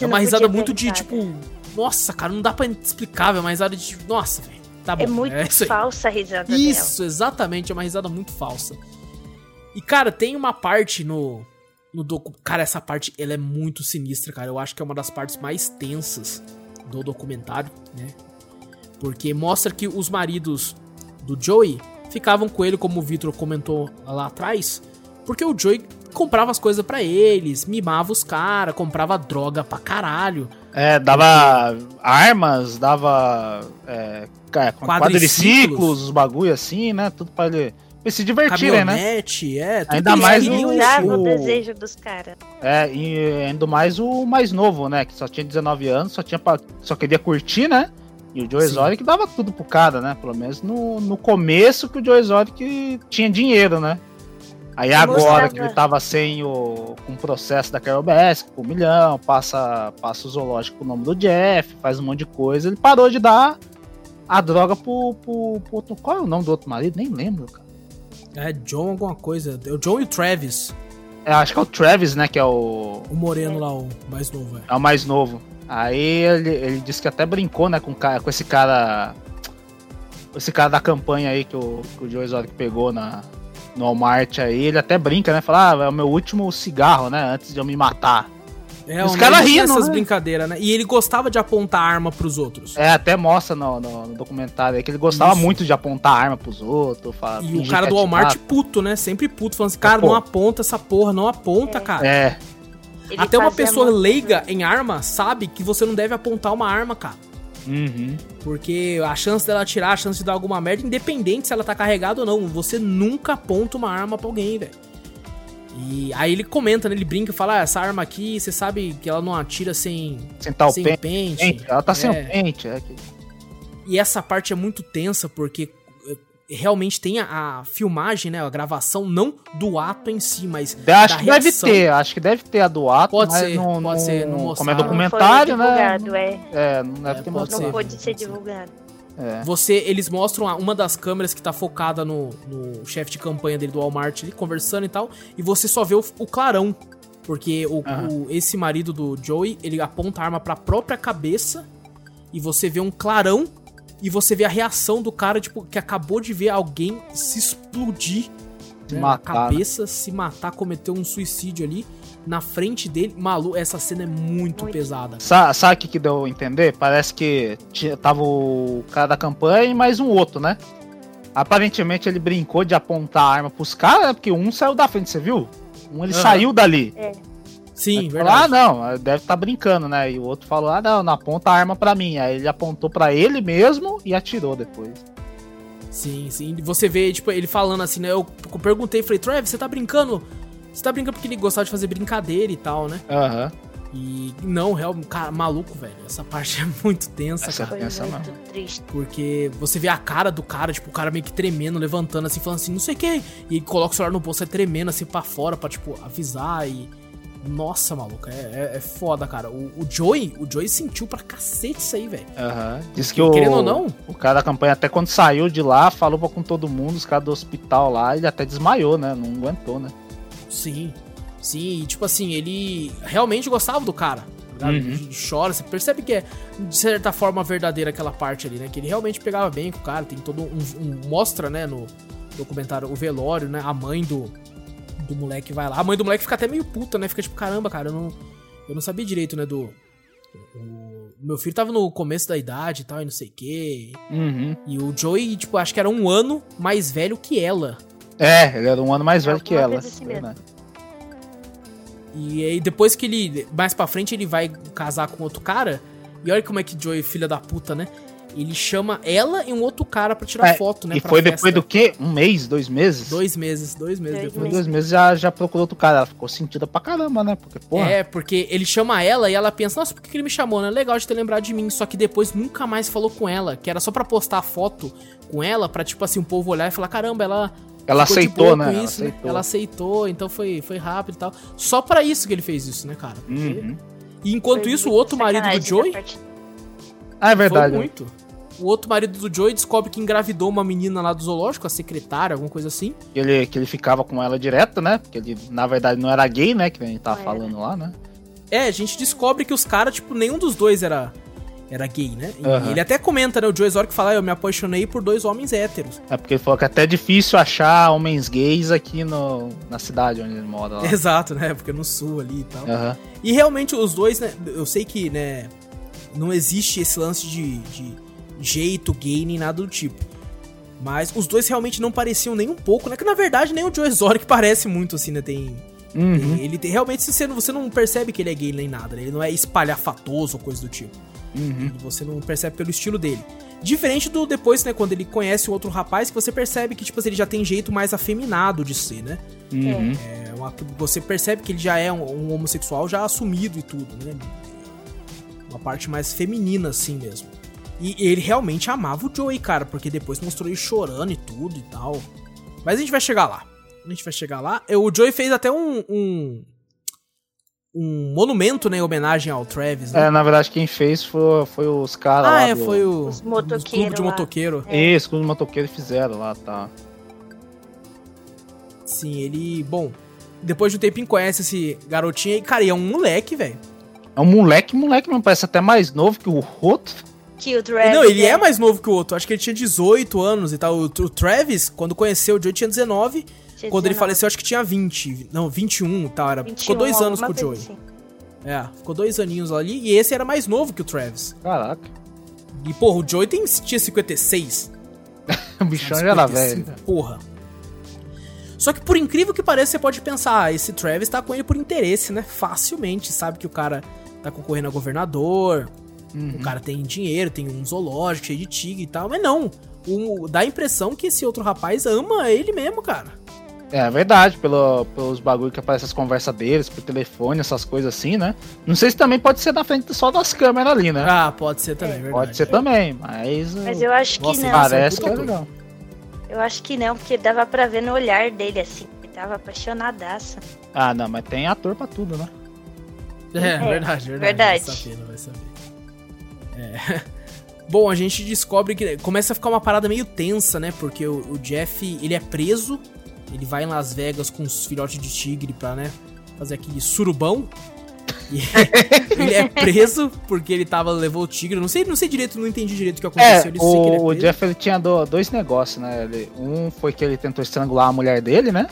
é uma risada muito de, tipo, nossa, cara, não dá pra explicar, velho. Uma risada de. Nossa, velho. Tá é bom. É muito é falsa a risada Isso, dela. exatamente. É uma risada muito falsa. E, cara, tem uma parte no. No docu... Cara, essa parte ela é muito sinistra, cara. Eu acho que é uma das partes mais tensas do documentário, né? Porque mostra que os maridos do Joey ficavam com ele, como o Victor comentou lá atrás, porque o Joey comprava as coisas para eles, mimava os caras, comprava droga pra caralho. É, dava armas, dava é, quadriciclos, os bagulho assim, né? Tudo pra ele, pra se divertirem, né? é. Ainda mais o, o, o desejo dos caras. É, e ainda mais o mais novo, né? Que só tinha 19 anos, só, tinha pra, só queria curtir, né? E o Joe Exotic dava tudo pro cara, né? Pelo menos no, no começo que o Joe Exotic tinha dinheiro, né? Aí agora que ele tava sem o com o processo da Carol Baskin, com um milhão, passa, passa o zoológico com o nome do Jeff, faz um monte de coisa, ele parou de dar a droga pro, pro, pro outro. Qual é o nome do outro marido? Nem lembro, cara. É John alguma coisa. É o John e o Travis. É, acho que é o Travis, né? Que é o. O moreno lá, o mais novo, é. É o mais novo. Aí ele, ele disse que até brincou, né, com, com esse cara. Esse cara da campanha aí que o, que o Joe Exotic pegou na, no Walmart aí, ele até brinca, né? Fala, ah, é o meu último cigarro, né? Antes de eu me matar. É, Os caras riam essas né? brincadeiras, né? E ele gostava de apontar arma pros outros. É, até mostra no, no, no documentário aí que ele gostava Isso. muito de apontar arma pros outros. Fala, e o cara do Walmart puto, né? Sempre puto, falando assim, cara, não aponta essa porra, não aponta, é. cara. É. Ele até uma pessoa leiga em arma sabe que você não deve apontar uma arma, cara. Uhum. Porque a chance dela atirar, a chance de dar alguma merda, independente se ela tá carregada ou não, você nunca aponta uma arma pra alguém, velho. E aí ele comenta, né? Ele brinca e fala: ah, essa arma aqui, você sabe que ela não atira sem, sem, tal sem pente. pente. Ela tá é. sem o pente. É. E essa parte é muito tensa porque realmente tem a, a, filmagem, né? A gravação, não do ato em si, mas. Acho que deve ter, acho que deve ter a do ato, pode ser, não, pode não, ser, não como é documentário, não né? É. é, não deve é, ter mostrado. Não pode ser divulgado. É. Você, eles mostram uma das câmeras que tá focada no, no chefe de campanha dele do Walmart ali, conversando e tal, e você só vê o, o clarão. Porque o, uhum. o, esse marido do Joey, ele aponta a arma pra própria cabeça e você vê um clarão e você vê a reação do cara, tipo, que acabou de ver alguém se explodir se né, matar, na cabeça, né? se matar, cometer um suicídio ali na frente dele. Malu, essa cena é muito, muito. pesada. Sa sabe o que, que deu a entender? Parece que tava o cara da campanha e mais um outro, né? Aparentemente ele brincou de apontar a arma pros caras, né? Porque um saiu da frente, você viu? Um ele uhum. saiu dali. É. Sim, verdade. Falou, ah, não, deve estar tá brincando, né? E o outro falou, ah, não, não aponta a arma para mim. Aí ele apontou para ele mesmo e atirou depois. Sim, sim. Você vê, tipo, ele falando assim, né? Eu perguntei, falei, Travis, você tá brincando? Você tá brincando porque ele gostava de fazer brincadeira e tal, né? Aham. Uhum. E não, real, cara, maluco, velho. Essa parte é muito tensa, Essa cara. Tensa, muito triste. Porque você vê a cara do cara, tipo, o cara meio que tremendo, levantando assim, falando assim, não sei o que. E coloca o celular no bolso, é tremendo assim pra fora, pra, tipo, avisar e. Nossa, maluco, é, é, é foda, cara. O, o Joey, o Joey sentiu pra cacete isso aí, velho. Aham. Uhum. Diz que o. Querendo ou não? O cara da campanha, até quando saiu de lá, falou pra com todo mundo, os caras do hospital lá, ele até desmaiou, né? Não aguentou, né? Sim. Sim, e tipo assim, ele realmente gostava do cara. Tá uhum. Ele chora, você percebe que é, de certa forma, verdadeira aquela parte ali, né? Que ele realmente pegava bem com o cara, tem todo um. um mostra, né, no documentário, o velório, né? A mãe do, do moleque vai lá. A mãe do moleque fica até meio puta, né? Fica tipo, caramba, cara, eu não, eu não sabia direito, né? Do. O, meu filho tava no começo da idade e tal, e não sei o quê. Uhum. E o Joey, tipo, acho que era um ano mais velho que ela. É, ele era um ano mais velho que ela. Assim e aí depois que ele. Mais pra frente ele vai casar com outro cara. E olha como é que Joey, filha da puta, né? Ele chama ela e um outro cara para tirar é, foto, né? E foi festa. depois do quê? Um mês? Dois meses? Dois meses, dois meses dois depois. Dois meses já, já procurou outro cara. Ela ficou sentida pra caramba, né? Porque, porra. É, porque ele chama ela e ela pensa, nossa, por que ele me chamou, né? Legal de ter lembrado de mim. Só que depois nunca mais falou com ela. Que era só para postar a foto com ela, pra, tipo assim, o povo olhar e falar, caramba, ela ela aceitou, né? Isso, ela, aceitou. ela aceitou, então foi, foi rápido e tal. Só para isso que ele fez isso, né, cara? Porque... Uhum. E enquanto foi isso, o outro marido do Joey. Ah, é verdade. Foi muito. O outro marido do Joey descobre que engravidou uma menina lá do zoológico, a secretária, alguma coisa assim. Que ele, que ele ficava com ela direto, né? Porque ele, na verdade, não era gay, né? Que a gente tava não falando era. lá, né? É, a gente descobre que os caras, tipo, nenhum dos dois era era gay, né? Uhum. ele até comenta, né? O Joe Exotic fala, ah, eu me apaixonei por dois homens héteros. É porque ele falou que é até difícil achar homens gays aqui no, na cidade onde ele mora. Lá. Exato, né? Porque no sul ali e tal. Uhum. E realmente os dois, né? Eu sei que, né? Não existe esse lance de, de jeito gay nem nada do tipo. Mas os dois realmente não pareciam nem um pouco, né? Que na verdade nem o Joe Exotic parece muito assim, né? Tem. Uhum. Ele tem, realmente você não, você não percebe que ele é gay nem nada, né? Ele não é espalhafatoso ou coisa do tipo. Uhum. Você não percebe pelo estilo dele. Diferente do depois, né, quando ele conhece o outro rapaz, que você percebe que, tipo, ele já tem jeito mais afeminado de ser, né? Uhum. É uma, você percebe que ele já é um, um, homossexual já assumido e tudo, né? Uma parte mais feminina, assim mesmo. E ele realmente amava o Joey, cara, porque depois mostrou ele chorando e tudo e tal. Mas a gente vai chegar lá. A gente vai chegar lá. O Joey fez até um, um um monumento, né, em homenagem ao Travis, né? É, na verdade quem fez foi, foi os caras ah, lá é, do... foi o... Os motoqueiros de motoqueiro. É. Isso, clube de motoqueiro fizeram lá, tá. Sim, ele... Bom, depois de um tempinho conhece esse garotinho e, cara, é um moleque, velho. É um moleque, moleque, não parece até mais novo que o outro. Que o Travis. Não, ele é. é mais novo que o outro. Acho que ele tinha 18 anos e tal. O, o Travis, quando conheceu o Joe, tinha 19 tinha Quando 19. ele faleceu, acho que tinha 20. Não, 21 e tal. Era, 21, ficou dois anos com o Joey. Assim. É, ficou dois aninhos ali. E esse era mais novo que o Travis. Caraca. E, porra, o Joey tem, tinha 56. o bichão já era velho. Porra. Só que por incrível que pareça, você pode pensar, ah, esse Travis tá com ele por interesse, né? Facilmente, sabe que o cara tá concorrendo a governador, uhum. o cara tem dinheiro, tem um zoológico cheio de tigre e tal, mas não. O, dá a impressão que esse outro rapaz ama ele mesmo, cara. É verdade, pelo, pelos bagulho que aparecem as conversas deles, por telefone, essas coisas assim, né? Não sei se também pode ser na frente só das câmeras ali, né? Ah, pode ser também, é, Pode ser também, mas. Mas eu acho que não. Parece que é legal. Eu acho que não, porque dava pra ver no olhar dele, assim. Ele tava apaixonadaço. Ah, não, mas tem ator pra tudo, né? É, é verdade, verdade. Verdade. Vai saber, não vai saber. É. Bom, a gente descobre que começa a ficar uma parada meio tensa, né? Porque o, o Jeff, ele é preso, ele vai em Las Vegas com os filhotes de tigre pra, né, fazer aquele surubão. E ele é preso porque ele tava, levou o tigre. Não sei, não sei direito, não entendi direito o que aconteceu. É, ele o, ele é o preso. Jeff ele tinha do- dois negócios, né? Ele- um foi que ele tentou estrangular a mulher dele, né?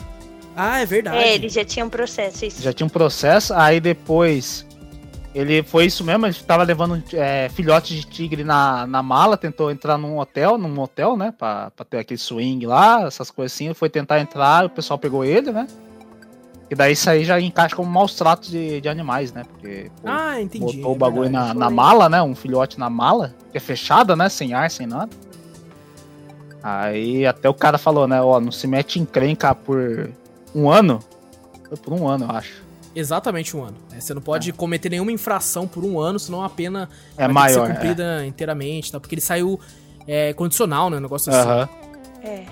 Ah, é verdade. É, ele já tinha um processo, isso. Já tinha um processo, aí depois ele foi isso mesmo, ele tava levando é, filhote de tigre na, na mala, tentou entrar num hotel, num motel, né? Pra, pra ter aquele swing lá, essas coisas assim. Foi tentar entrar, o pessoal pegou ele, né? E daí isso aí já encaixa como maus tratos de, de animais, né? Porque pô, Ah, entendi. botou o é bagulho verdade. na, na mala, né? Um filhote na mala, que é fechada, né? Sem ar, sem nada. Aí até o cara falou, né? Ó, não se mete em crenca por um ano. Foi por um ano, eu acho. Exatamente um ano. É, Você não pode cometer nenhuma infração por um ano, senão a pena É vai ter maior. que ser cumprida inteiramente, tá? Porque ele saiu é, condicional, né? Um negócio é. assim. Aham. É.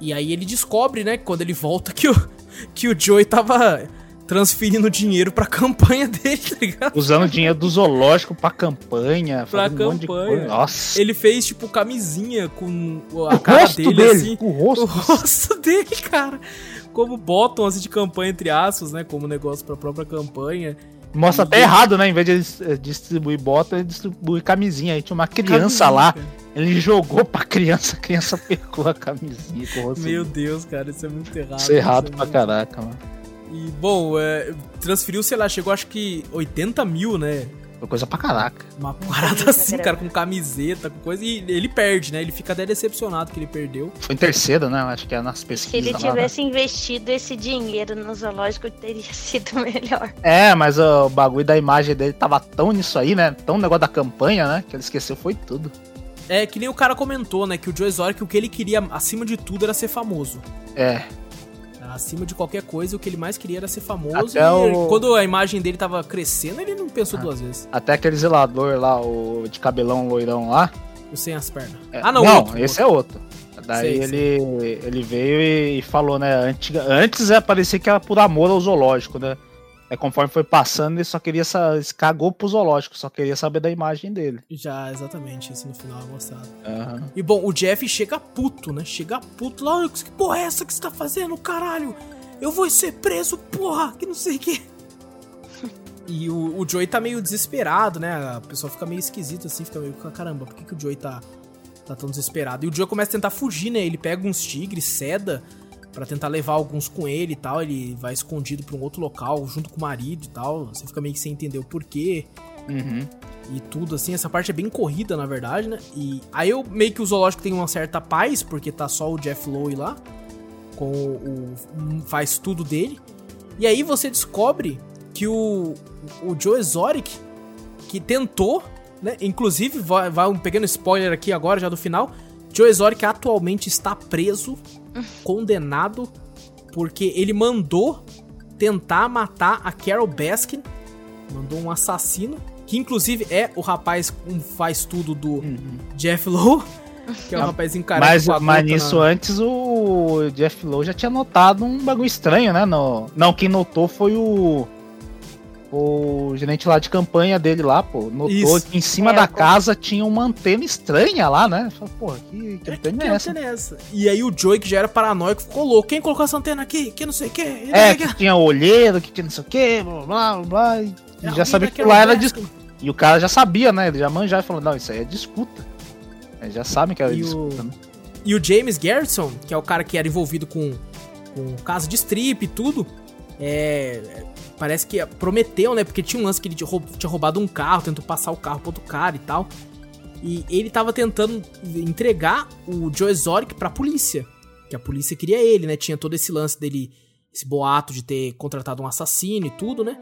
E aí ele descobre, né, quando ele volta, que o, que o Joey tava transferindo dinheiro pra campanha dele, tá ligado? Usando o dinheiro do zoológico pra campanha. Pra fazendo um monte de campanha. coisa. Nossa. Ele fez, tipo, camisinha com a o cara rosto dele, dele. assim. O O rosto. rosto dele, cara. Como bottom, assim, de campanha, entre aspas, né? Como negócio pra própria campanha. Mostra até Ninguém- errado, né? Em vez de eh, distribuir bota, ele distribui camisinha. Aí tinha uma criança Camisinha, lá. cara. Ele jogou pra criança, a criança pegou a camisinha rosto Meu. Deus, cara, isso é muito errado. Isso é errado isso é pra muito- caraca, mano. E, bom, é, transferiu, sei lá, chegou acho que 80 mil, né? Foi coisa pra caraca. Uma parada assim, cara, com camiseta, com coisa. E ele perde, né? Ele fica até decepcionado que ele perdeu. Foi em terceiro, né? Acho que é nas Se pesquisas. ele lá, né? tivesse investido esse dinheiro no zoológico, teria sido melhor. É, mas o bagulho da imagem dele tava tão nisso aí, né? Tão negócio da campanha, né? Que ele esqueceu foi tudo. É que nem o cara comentou, né? Que o Joe Exotic, o que ele queria acima de tudo era ser famoso. É. Acima de qualquer coisa, o que ele mais queria era ser famoso. Até e o- quando a imagem dele tava crescendo, ele não pensou Ah. duas vezes. Até aquele zelador lá, o de cabelão loirão lá. O sem as pernas. É, Ah, não, não outro, esse outro. é outro. Daí Sei, ele, ele veio e falou, né? Antiga, antes é parecia que era por amor ao zoológico, né? É conforme foi passando, ele só queria sa- cagou pro zoológico, só queria saber da imagem dele. Já, exatamente, isso no final é mostrado. Aham. E bom, o Jeff chega puto, né? Chega puto lá, que porra é essa que você tá fazendo, caralho? Eu vou ser preso, porra, que não sei o que. E o, o Joey tá meio desesperado, né? A pessoa fica meio esquisita assim, fica meio, caramba, por que, que o Joey tá, tá tão desesperado? E o Joey começa a tentar fugir, né? Ele pega uns tigres, seda, pra tentar levar alguns com ele e tal. Ele vai escondido pra um outro local, junto com o marido e tal. Você fica meio que sem entender o porquê Uhum. e tudo, assim. Essa parte é bem corrida, na verdade, né? E aí eu meio que o zoológico tem uma certa paz, porque tá só o Jeff Lowe lá, com o, o faz tudo dele. E aí você descobre que o, o Joe Exotic, que tentou, né? Inclusive, vai, vai um pequeno spoiler aqui agora, já do final. Joe Exotic atualmente está preso, condenado, porque ele mandou tentar matar a Carol Baskin. Mandou um assassino, que inclusive é o rapaz que faz tudo do Jeff Lowe, que é o Não, rapaz encarado Mas, mas nisso antes o Jeff Lowe já tinha notado um bagulho estranho, né? No... Não, quem notou foi o. O gerente lá de campanha dele lá, pô. Notou Isso. que em cima É, da pô. casa tinha uma antena estranha lá, né? Falei, porra, que, que antena é essa? antena é essa? E aí o Joey, que já era paranoico, ficou louco. Quem colocou essa antena aqui? Que não sei o que. É, que tinha olheiro, que tinha não sei o que, blá blá blá, blá. E É já sabia que lá era disputa. disco. E o cara já sabia, né? Ele já manjava e falou, não, isso aí é disputa. Eles já sabem que era E o- disputa, né? E o James Garrison, que é o cara que era envolvido com, com caso de strip e tudo, é. Parece que prometeu, né? Porque tinha um lance que ele tinha roub- tinha roubado um carro, tentou passar o carro pro outro cara e tal. E ele tava tentando entregar o Joe Exotic pra polícia. Que a polícia queria ele, né? Tinha todo esse lance dele, esse boato de ter contratado um assassino e tudo, né?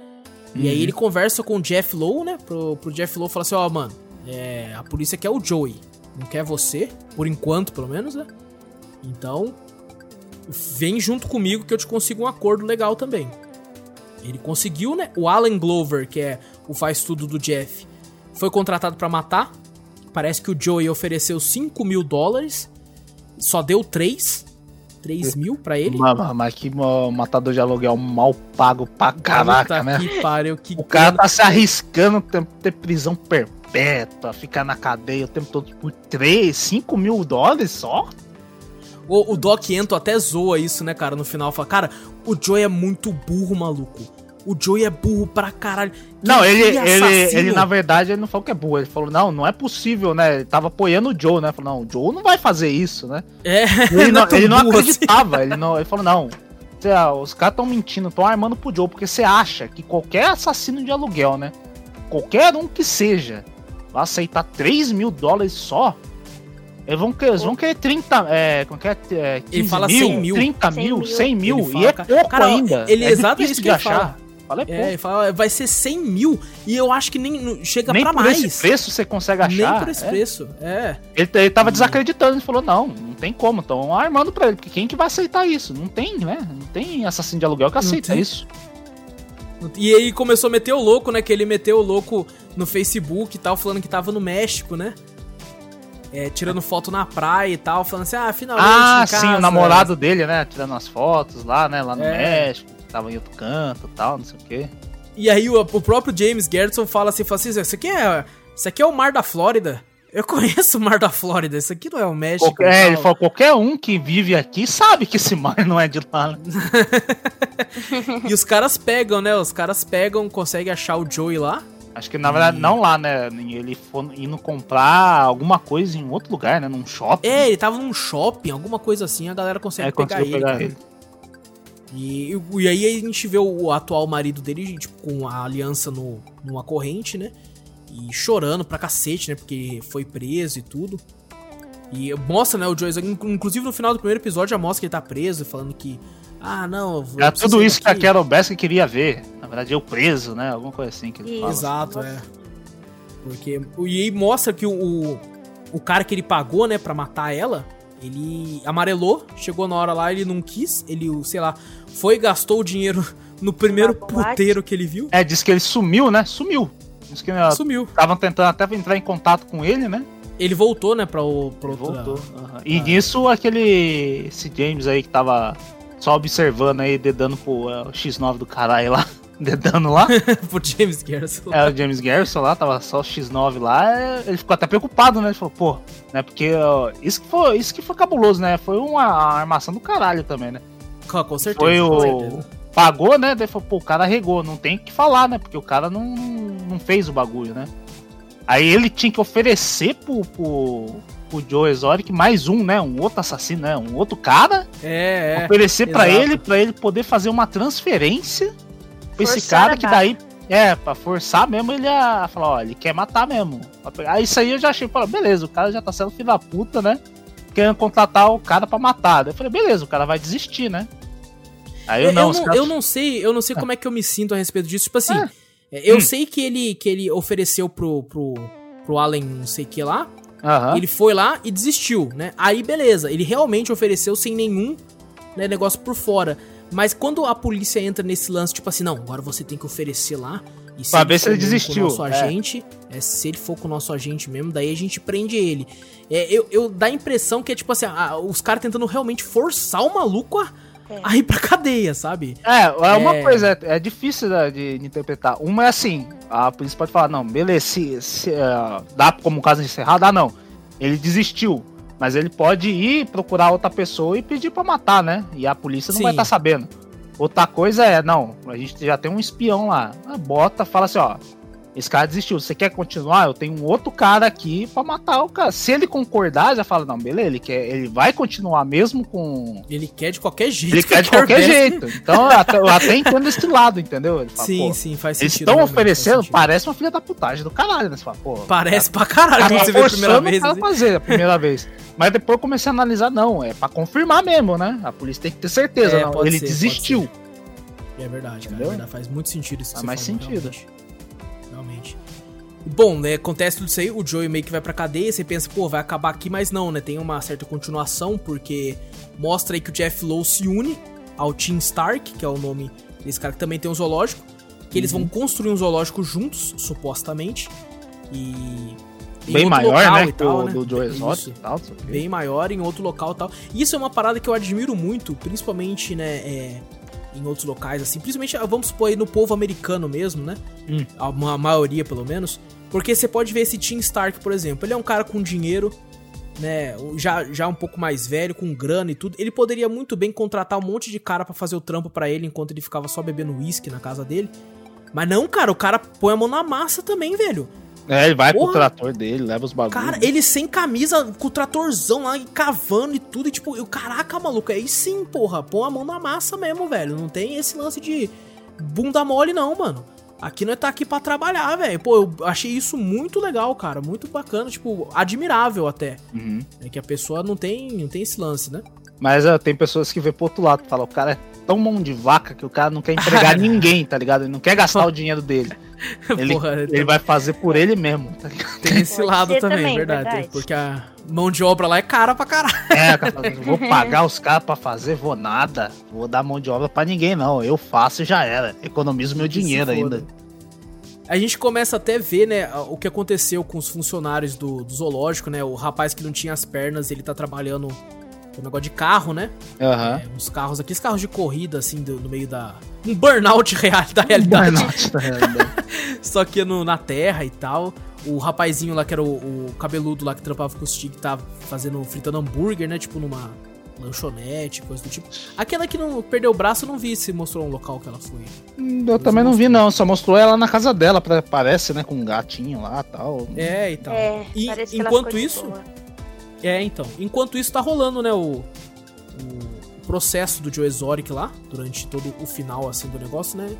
E aí Uhum. ele conversa com o Jeff Lowe, né? Pro, pro Jeff Lowe falar assim, ó, mano, é, a polícia quer o Joey, não quer você, por enquanto, pelo menos, né? Então, vem junto comigo que eu te consigo um acordo legal também. Ele conseguiu, né? O Alan Glover, que é o faz tudo do Jeff, foi contratado pra matar. Parece que o Joey ofereceu 5 mil dólares. só deu 3. 3 mil pra ele. Mas, mas que matador de aluguel mal pago pra caraca, né? Que pariu, que o cara tá se arriscando ter prisão perpétua, ficar na cadeia o tempo todo por 3, 5 mil dólares só? O, o Doc Ento até zoa isso, né, cara, no final. Fala, cara, o Joey é muito burro, maluco. O Joey é burro pra caralho. Que não, ele, ele, ele, na verdade, ele não falou que é burro. Ele falou, não, não é possível, né? Ele tava apoiando o Joe, né? Falou, não, o Joe não vai fazer isso, né? É, ele não, não, é ele não acreditava. Assim. Ele, não, ele falou, não, os caras tão mentindo, tão armando pro Joe, porque você acha que qualquer assassino de aluguel, né? Qualquer um que seja, vai aceitar 3 mil dólares só eles vão, eles vão querer 30. É, como é, é 15 ele fala mil, 100 mil. 30 100 mil, 100 mil. Fala, e é pouco cara, ainda. Ele é exatamente isso que ele achar. Fala. Fala é, é, ele fala, vai ser 100 mil. E eu acho que nem chega nem pra por mais. esse preço você consegue achar. Nem por esse é. preço, é. Ele, ele tava hum. desacreditando, ele falou, não, não tem como. Então armando pra ele, porque quem que vai aceitar isso? Não tem, né? Não tem assassino de aluguel que aceita isso. E aí começou a meter o louco, né? Que ele meteu o louco no Facebook e tal, falando que tava no México, né? É, tirando foto na praia e tal, falando assim, ah, finalmente. Ah, sim, o namorado dele, né? Tirando as fotos lá, né? Lá no é. México, tava em outro canto e tal, não sei o quê. E aí o, o próprio James Gertson fala assim, fala assim, isso aqui é. Isso aqui é o mar da Flórida. Eu conheço o mar da Flórida, isso aqui não é o México. Qualquer, é, ele falou, qualquer um que vive aqui sabe que esse mar não é de lá. Né? e os caras pegam, né? Os caras pegam, conseguem achar o Joey lá. Acho que na verdade não lá, né? Ele foi indo comprar alguma coisa em outro lugar, né? Num shopping. É, ele tava num shopping, alguma coisa assim, a galera consegue é, pegar, ele, pegar ele. E, e aí a gente vê o atual marido dele, tipo, com a aliança no, numa corrente, né? E chorando pra cacete, né? Porque foi preso e tudo. E mostra, né, o Joyce, inclusive no final do primeiro episódio já mostra que ele tá preso, falando que ah, não. É tudo isso que a Carol Baskin queria ver. Na verdade, eu preso, né? Alguma coisa assim que ele fala. Exato, é. Porque. E aí mostra que o, o cara que ele pagou, né, pra matar ela, ele amarelou, chegou na hora lá, ele não quis, ele, sei lá, foi e gastou o dinheiro no primeiro puteiro que ele viu. É, disse que ele sumiu, né? Sumiu. Diz que né, sumiu. Estavam tentando até entrar em contato com ele, né? Ele voltou, né, pra o. Pra voltou. Uhum. E nisso, aquele. Esse James aí que tava só observando aí, dedando pro é, X9 do caralho lá. Dedando lá. pro James Garrison. É, o James Garrison lá, tava só o X9 lá. É, ele ficou até preocupado, né? Ele falou, pô, né? Porque ó, isso, que foi, isso que foi cabuloso, né? Foi uma armação do caralho também, né? Com certeza. Foi o. Certeza. Pagou, né? Daí falou, pô, o cara regou, não tem o que falar, né? Porque o cara não, não fez o bagulho, né? Aí ele tinha que oferecer pro, pro, o Joe Exotic, mais um, né? Um outro assassino, né? Um outro cara. É, é. Oferecer para ele, para ele poder fazer uma transferência pra esse cara que daí. É, pra forçar mesmo ele a falar, ó, ele quer matar mesmo. Aí isso aí eu já achei, falei, beleza, o cara já tá sendo filho da puta, né? Querendo contratar o cara pra matar. Daí eu falei, beleza, o cara vai desistir, né? Aí eu, eu não, eu não, caras... eu não sei, eu não sei como é que eu me sinto a respeito disso. Tipo assim, é. eu hum. sei que ele, que ele ofereceu pro, pro, pro Allen não sei o que lá. Uhum. Ele foi lá e desistiu, né? Aí beleza, ele realmente ofereceu sem nenhum né, negócio por fora. Mas quando a polícia entra nesse lance, tipo assim, não, agora você tem que oferecer lá. E se pra ver se ele desistiu. Com o nosso é. agente, é, se ele for com o nosso agente mesmo, daí a gente prende ele. É, eu, eu dá a impressão que é tipo assim, a, os caras tentando realmente forçar o maluco a, é. a ir pra cadeia, sabe? É, é uma é. coisa, é, é difícil de, de, interpretar. Uma é assim, a polícia pode falar, não, beleza, se, se uh, dá como caso encerrado, dá não. Ele desistiu. Mas ele pode ir procurar outra pessoa e pedir para matar, né? E a polícia não Sim. vai estar tá sabendo. Outra coisa é, não, a gente já tem um espião lá. Bota, fala assim, ó, esse cara desistiu. Você quer continuar? Eu tenho um outro cara aqui para matar o cara. Se ele concordar, já fala, não, beleza, ele quer, ele vai continuar mesmo com. Ele quer de qualquer jeito. Ele quer de qualquer jeito. Então eu até, eu até entendo esse lado, entendeu? Fala, sim, sim, faz sentido. Eles estão oferecendo, parece uma filha da putagem do caralho, né? Você fala, pô, parece cara, pra caralho quando você vê a primeira vez. Assim. fazer a primeira vez. Mas depois eu comecei a analisar, não, é para confirmar mesmo, né? A polícia tem que ter certeza, é, não. Ele ser, desistiu. É verdade, cara. É verdade, faz muito sentido isso. Faz mais falou, sentido. Realmente. Bom, né, acontece tudo isso aí, o Joey meio que vai pra cadeia, você pensa, pô, vai acabar aqui, mas não, né, tem uma certa continuação, porque mostra aí que o Jeff Lowe se une ao Team Stark, que é o nome desse cara que também tem um zoológico, que eles vão uhum. construir um zoológico juntos, supostamente, e Bem maior, né? Tal, né? do Joe Exotic e tal. Bem maior em outro local e tal. E isso é uma parada que eu admiro muito, principalmente, né? É, em outros locais, assim. Principalmente, vamos supor aí no povo americano mesmo, né? Hum. A, a maioria, pelo menos. Porque você pode ver esse Tim Stark, por exemplo. Ele é um cara com dinheiro, né? Já, já um pouco mais velho, com grana e tudo. Ele poderia muito bem contratar um monte de cara para fazer o trampo para ele enquanto ele ficava só bebendo uísque na casa dele. Mas não, cara, o cara põe a mão na massa também, velho. É, ele vai Porra. com o trator dele, leva os bagulhos. Cara, ele sem camisa, com o tratorzão lá, cavando e tudo. E tipo, eu, caraca, maluco, aí sim, porra. Põe a mão na massa mesmo, velho. Não tem esse lance de bunda mole, não, mano. Aqui não é tá aqui pra trabalhar, velho. Pô, eu achei isso muito legal, cara. Muito bacana, tipo, admirável até. Uhum. É que a pessoa não tem, não tem esse lance, né? Mas tem pessoas que vê pro outro lado falam, o cara é tão mão de vaca que o cara não quer entregar ninguém, tá ligado? Ele não quer gastar o dinheiro dele. Ele, Porra, ele vai fazer por ele mesmo. Tá tem esse lado também, também verdade, verdade, Porque a mão de obra lá é cara pra caralho. É, vou pagar os caras pra fazer, vou nada. Vou dar mão de obra pra ninguém, não. Eu faço e já era. Economizo meu dinheiro ainda. A gente começa até a ver, né, o que aconteceu com os funcionários do, do zoológico, né? O rapaz que não tinha as pernas, ele tá trabalhando um negócio de carro, né? Uhum. É, uns carros, aqueles carros de corrida, assim, do, no meio da. Um burnout real, da realidade. Burnout da realidade. Só que no, na terra e tal. O rapazinho lá, que era o, o cabeludo lá que trampava com o Stig, tava fazendo, fritando hambúrguer, né? Tipo numa lanchonete, coisa do tipo. Aquela que não perdeu o braço, eu não vi se mostrou um local que ela foi. Eu também não vi, não. Só mostrou ela na casa dela, parece, né? Com um gatinho lá e tal. É, e tal. É, e enquanto isso. É, então. Enquanto isso tá rolando, né, o, o processo do Joe Exotic lá, durante todo o final, assim, do negócio, né?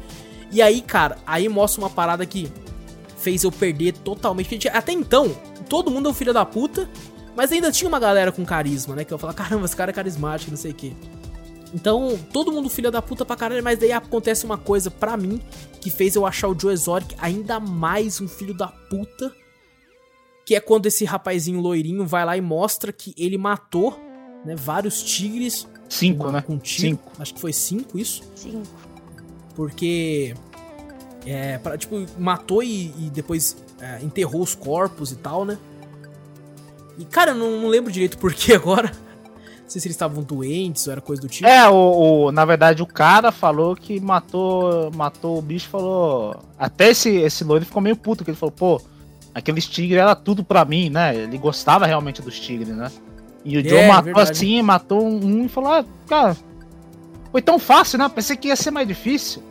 E aí, cara, aí mostra uma parada que fez eu perder totalmente. Até então, todo mundo é um filho da puta, mas ainda tinha uma galera com carisma, né? Que eu falava, caramba, esse cara é carismático, não sei o quê. Então, todo mundo filho da puta pra caralho, mas daí acontece uma coisa pra mim que fez eu achar o Joe Exotic ainda mais um filho da puta que é quando esse rapazinho loirinho vai lá e mostra que ele matou né, vários tigres. Cinco, uma, né? Com tiro. Cinco. Acho que foi cinco isso. Cinco. Porque. É, pra, tipo, matou e, e depois é, enterrou os corpos e tal, né? E, cara, eu não, não lembro direito por que agora. Não sei se eles estavam doentes ou era coisa do tipo. É, o, o, na verdade o cara falou que matou matou o bicho falou. Até esse, esse loiro ficou meio puto, que ele falou, pô, aqueles tigres era tudo pra mim, né? Ele gostava realmente dos tigres, né? E o é, Joe matou verdade. assim, matou um e falou: ah, cara, foi tão fácil, né? Pensei que ia ser mais difícil.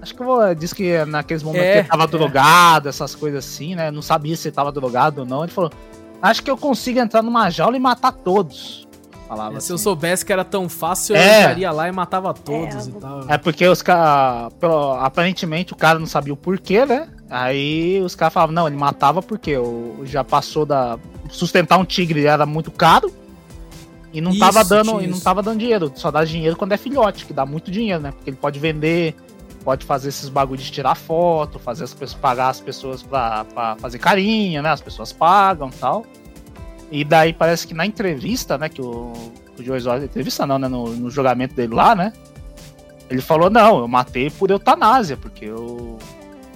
Acho que eu disse que naqueles momentos é, que ele tava é. drogado, essas coisas assim, né? Não sabia se ele tava drogado ou não. Ele falou: Acho que eu consigo entrar numa jaula e matar todos. Falava é, assim. Se eu soubesse que era tão fácil, eu é. entraria lá e matava todos é, e tal. É porque os caras. Aparentemente o cara não sabia o porquê, né? Aí os caras falavam, não, ele matava porque o, já passou da. Sustentar um tigre era muito caro. E não isso, tava dando. E não tava dando dinheiro. Só dá dinheiro quando é filhote, que dá muito dinheiro, né? Porque ele pode vender, pode fazer esses bagulhos de tirar foto, fazer as pessoas pagar as pessoas pra, pra fazer carinho, né? As pessoas pagam tal. E daí parece que na entrevista, né, que o, o Joe Exotic, entrevista não, né, no, no julgamento dele lá, né, ele falou, não, eu matei por eutanásia, porque eu,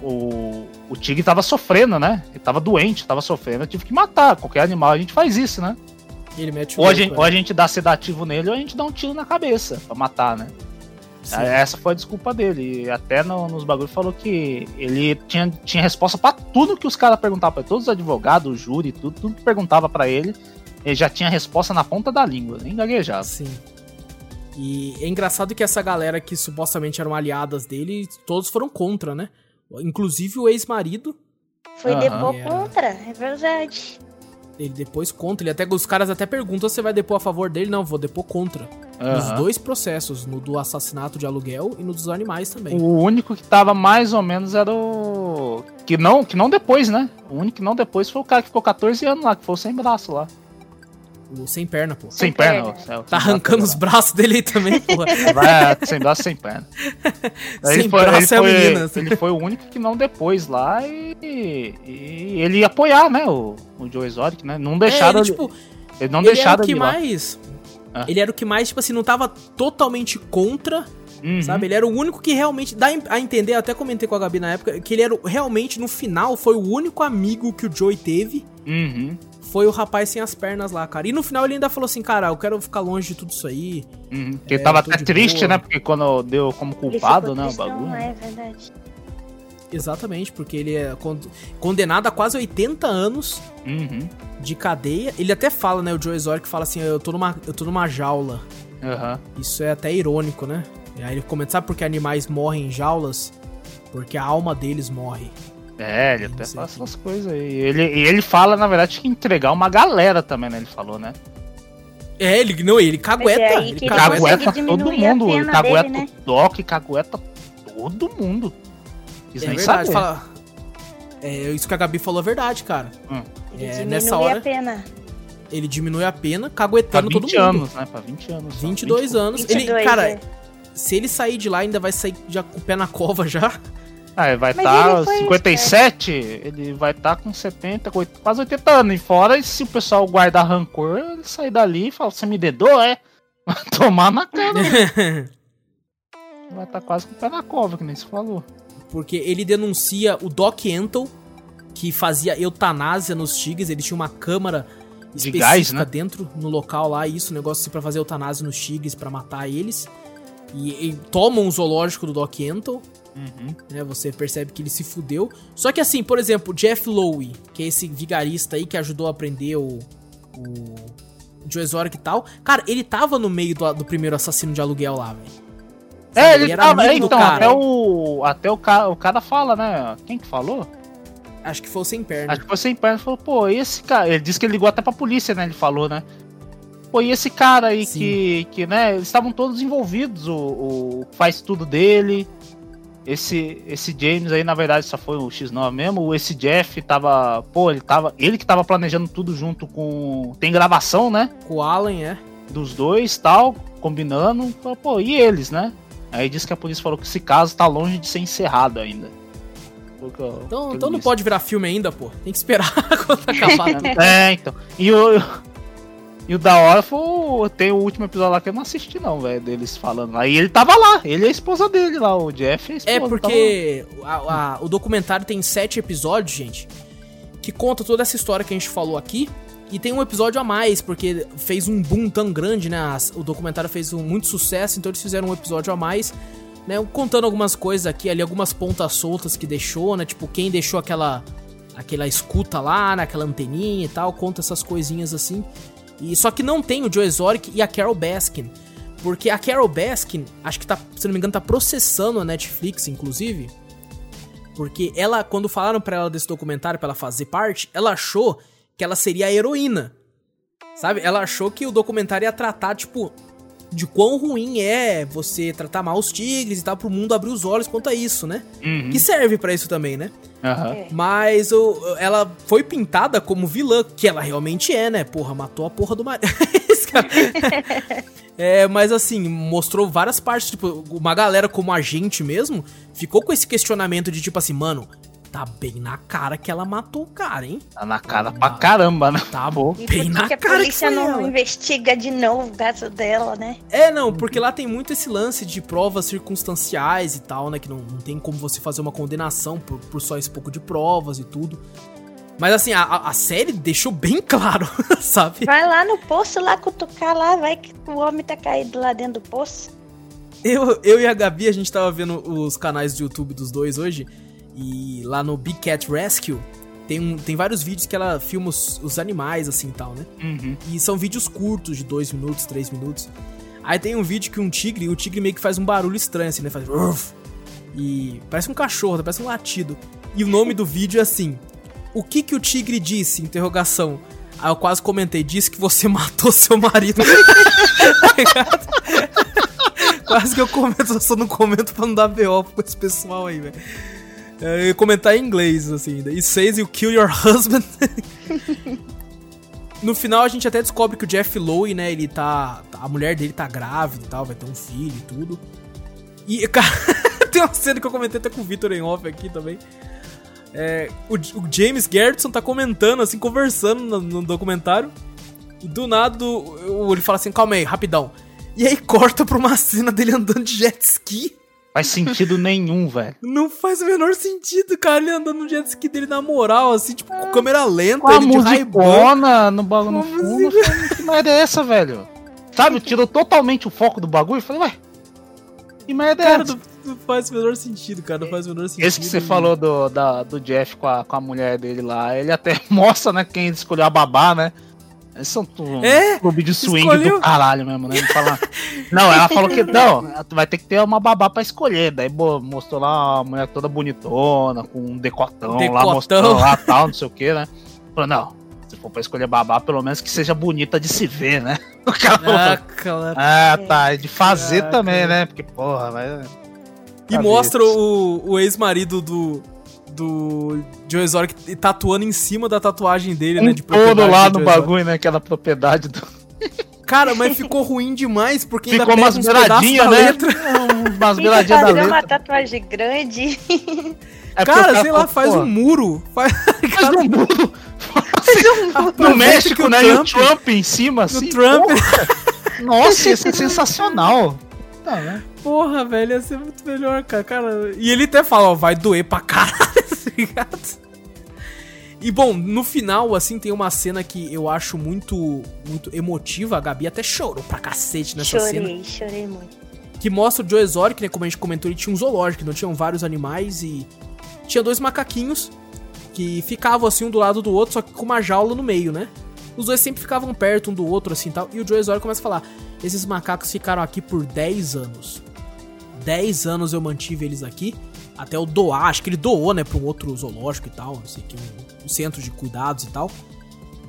o, o tigre tava sofrendo, né, ele tava doente, tava sofrendo, eu tive que matar, qualquer animal a gente faz isso, né. ou, a gente, ou a gente dá sedativo nele ou a gente dá um tiro na cabeça pra matar, né. Sim. Essa foi a desculpa dele. Até no, nos bagulhos falou que ele tinha, tinha resposta para tudo que os caras perguntavam pra ele. Todos os advogados, o júri, tudo, tudo que perguntava para ele, ele já tinha resposta na ponta da língua, nem gaguejava. Sim. E é engraçado que essa galera que supostamente eram aliadas dele, todos foram contra, né? Inclusive o ex-marido. Foi uhum. depor contra, é verdade. Ele depois contra. Ele até, os caras até perguntam se você vai depor a favor dele. Não, vou depor contra. Uhum. Nos dois processos, no do assassinato de aluguel e no dos animais também. O único que tava mais ou menos era o. Que não, que não depois, né? O único que não depois foi o cara que ficou 14 anos lá, que foi o sem braço lá. O sem perna, pô. Sem, sem perna, perna. Tá arrancando os braços dele aí também, pô. É, sem braço, sem perna. sem ele foi, braço ele é foi, a menina. Ele foi o único que não depois lá e, e ele ia apoiar, né, o, o Joe Exotic, né? Não deixaram. É, ele, tipo, ele não ele deixaram é o que mais. ah. ele era o que mais, tipo assim, não tava totalmente contra, uhum. sabe? Ele era o único que realmente, dá a entender, até comentei com a Gabi na época, que ele era realmente, no final, foi o único amigo que o Joey teve. Uhum foi o rapaz sem as pernas lá, cara. E no final ele ainda falou assim, cara, eu quero ficar longe de tudo isso aí. Uhum, porque é, ele tava até triste, boa. né? Porque quando deu como culpado, né, o bagulho. Não, é verdade. Exatamente, porque ele é condenado a quase 80 anos uhum. de cadeia. Ele até fala, né, o Joe Exotic fala assim, eu tô numa, eu tô numa jaula. Uhum. Isso é até irônico, né? E aí ele comenta, sabe por que animais morrem em jaulas? Porque a alma deles morre. É, ele até fala essas coisas aí. Ele, ele fala, na verdade, que entregar uma galera também, né? Ele falou, né? É, ele não, ele cagueta. É ele cagueta todo mundo. Ele cagueta dele, né? o Doc, cagueta todo mundo. Isso é nem verdade, fala... É, isso que a Gabi falou é verdade, cara. Hum. É, nessa hora. A pena. Ele diminui a pena, caguetando todo mundo. anos, né? Pra 20 anos. 22 só. anos. 22, ele, cara, é. se ele sair de lá, ainda vai sair já com o pé na cova já. Ah, ele vai estar tá 57, ele vai estar tá com 70, quase 80 anos. E fora, e se o pessoal guardar rancor, ele sair dali e falar, você me dedou, é? Vai tomar na cara. vai estar tá quase com o pé na cova, que nem se falou. Porque ele denuncia o Doc Entel, que fazia eutanásia nos tigres, ele tinha uma câmara de gás, né? dentro no local lá, isso, negócio assim, pra fazer eutanásia nos tigres, para matar eles. E, e tomam um zoológico do Doc Entel. Uhum. Né, você percebe que ele se fudeu. Só que assim, por exemplo, Jeff Lowe, que é esse vigarista aí que ajudou a aprender o. o Joe Exotic e tal. Cara, ele tava no meio do, do primeiro assassino de aluguel lá, velho. É, ele, ele tava, é, então, até o. Até o cara, o cara fala, né? Quem que falou? Acho que foi o sem perna. Acho que foi o sem perna. Falou, pô, esse cara. Ele disse que ele ligou até pra polícia, né? Ele falou, né? Pô, e esse cara aí que, que, né? Eles estavam todos envolvidos. O, o faz tudo dele. Esse, esse James aí, na verdade, só foi o X9 mesmo. Esse Jeff tava. Pô, ele tava. Ele que tava planejando tudo junto com. Tem gravação, né? Com o Allen, é. Dos dois tal, combinando. Pô, e eles, né? Aí disse que a polícia falou que esse caso tá longe de ser encerrado ainda. Então, então não pode virar filme ainda, pô. Tem que esperar quando acabar. Né? é, então. E o, e o da hora foi. Tem o último episódio lá que eu não assisti, não, velho, deles falando. Aí ele tava lá, ele é a esposa dele lá, o Jeff é a esposa. É porque a, a, o documentário tem sete episódios, gente, que conta toda essa história que a gente falou aqui. E tem um episódio a mais, porque fez um boom tão grande, né? O documentário fez um, muito sucesso, então eles fizeram um episódio a mais, né? Contando algumas coisas aqui, ali, algumas pontas soltas que deixou, né? Tipo, quem deixou aquela aquela escuta lá, naquela né? anteninha e tal, conta essas coisinhas assim. E só que não tem o Joe Exotic e a Carol Baskin. Porque a Carol Baskin, acho que tá, se não me engano, tá processando a Netflix, inclusive. Porque ela, quando falaram para ela desse documentário para ela fazer parte, ela achou que ela seria a heroína. Sabe? Ela achou que o documentário ia tratar, tipo, de quão ruim é você tratar mal os tigres e tal, pro mundo abrir os olhos quanto a isso, né? Uhum. Que serve para isso também, né? Uhum. Mas o, ela foi pintada como vilã, que ela realmente é, né? Porra, matou a porra do marido. é, mas assim, mostrou várias partes, tipo, uma galera como a gente mesmo, ficou com esse questionamento de tipo assim, mano, tá bem na cara que ela matou o cara, hein? Tá na cara pra caramba, né? Tá bom, bem na que cara. a polícia não ela. investiga de novo o caso dela, né? É, não, porque lá tem muito esse lance de provas circunstanciais e tal, né? Que não, não tem como você fazer uma condenação por, por só esse pouco de provas e tudo. Mas assim, a, a série deixou bem claro, sabe? Vai lá no poço, lá cutucar lá, vai que o homem tá caído lá dentro do poço. Eu, eu e a Gabi, a gente tava vendo os canais do YouTube dos dois hoje. E lá no Big Cat Rescue tem, um, tem vários vídeos que ela filma os, os animais assim e tal, né? Uhum. E são vídeos curtos, de 2 minutos, 3 minutos. Aí tem um vídeo que um tigre, o tigre meio que faz um barulho estranho assim, né? Faz. Uf! E parece um cachorro, parece um latido. E o nome do vídeo é assim: O que que o tigre disse? Interrogação. Aí eu quase comentei, disse que você matou seu marido. quase que eu comento, eu só não comento pra não dar BO com esse pessoal aí, velho. É, comentar em inglês, assim. E says you kill your husband. no final a gente até descobre que o Jeff Lowe, né, ele tá. A mulher dele tá grávida e tal, vai ter um filho e tudo. E, cara, tem uma cena que eu comentei até com o Victor em off aqui também. É, o, o, James Gertson tá comentando, assim, conversando no, no, documentário. E do nada, ele fala assim, calma aí, rapidão. E aí corta pra uma cena dele andando de jet ski. Faz sentido nenhum, velho. Não faz o menor sentido, cara. Ele andando no jet ski dele na moral, assim, tipo, com câmera lenta, com a ele musicona no bagulho no fundo. Música... Que merda é essa, velho? Sabe, tirou totalmente o foco do bagulho e falei, ué, que merda é cara, essa? Não, não faz o menor sentido, cara. Não faz o menor sentido. Esse que você falou do, da, do Jeff com a, com a mulher dele lá, ele até mostra, né, quem escolheu a babá, né? Eles são um é? clube de swing Escolheu? do caralho mesmo, né? Fala... não, ela falou que não, vai ter que ter uma babá pra escolher. Daí mostrou lá uma mulher toda bonitona, com um decotão, decotão. lá, mostrando lá tal, não sei o que, né? Falou, não, se for pra escolher babá, pelo menos que seja bonita de se ver, né? O cara ah, falou, ah, tá, de fazer ah, também, né? Porque, porra, vai. E mostra o, o ex-marido do, do Joe Exotic tatuando em cima da tatuagem dele, um né? De todo lá no bagulho, né? Aquela propriedade do. Cara, mas ficou ruim demais, porque ficou umas beiradinhas, né? Letra. umas beiradinhas da letra. uma tatuagem grande. É cara, sei lá, faz um muro. Faz, faz um muro. no México, né? Trump, e o Trump em cima, assim. Trump. Nossa, ia ser sensacional. Tá, né? Porra, velho, ia ser muito melhor, cara. cara. E ele até fala, ó, vai doer pra caralho, ligado? E bom, no final, assim, tem uma cena que eu acho muito muito emotiva. A Gabi até chorou pra cacete nessa chorei, cena. Chorei, chorei muito. Que mostra o Joe Exotic, né? Como a gente comentou, ele tinha um zoológico, não tinham vários animais e tinha dois macaquinhos que ficavam assim um do lado do outro, só que com uma jaula no meio, né? Os dois sempre ficavam perto um do outro, assim tal. E o Joe Exotic começa a falar: Esses macacos ficaram aqui por 10 anos. 10 anos eu mantive eles aqui. Até eu doar, acho que ele doou, né, pra um outro zoológico e tal, não sei que, um, um centro de cuidados e tal.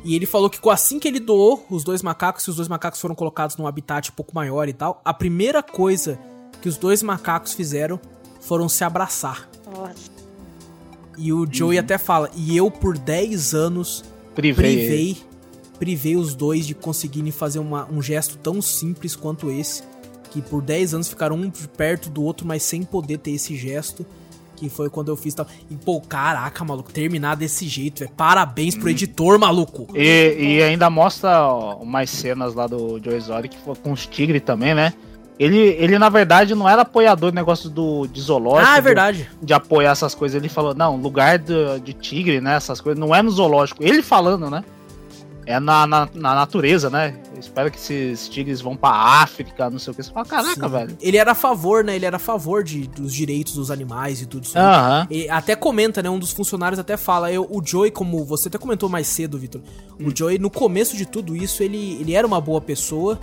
E ele falou que assim que ele doou os dois macacos, e os dois macacos foram colocados num habitat um pouco maior e tal, a primeira coisa que os dois macacos fizeram foram se abraçar. Nossa. E o Joey uhum. até fala, e eu por 10 anos privei, privei, privei os dois de conseguirem fazer uma, um gesto tão simples quanto esse que por 10 anos ficaram um perto do outro, mas sem poder ter esse gesto. Que foi quando eu fiz tal. E, pô, caraca, maluco, terminar desse jeito, é Parabéns pro hum. editor, maluco. E, e ainda mostra ó, umas cenas lá do Joe Exotic com os tigres também, né? Ele, ele, na verdade, não era apoiador do negócio do de zoológico. Ah, é verdade. De, de apoiar essas coisas. Ele falou, não, lugar de, de tigre, né? Essas coisas, não é no zoológico. Ele falando, né? É na, na, na, natureza, né? Eu espero que esses tigres vão pra África, não sei o que. Você fala, caraca, Sim. velho. Ele era a favor, né? Ele era a favor de, dos direitos dos animais e tudo isso. Uhum. até comenta, né? Um dos funcionários até fala, eu, o Joey, como você até comentou mais cedo, Vitor, hum. o Joey, no começo de tudo isso, ele, ele era uma boa pessoa.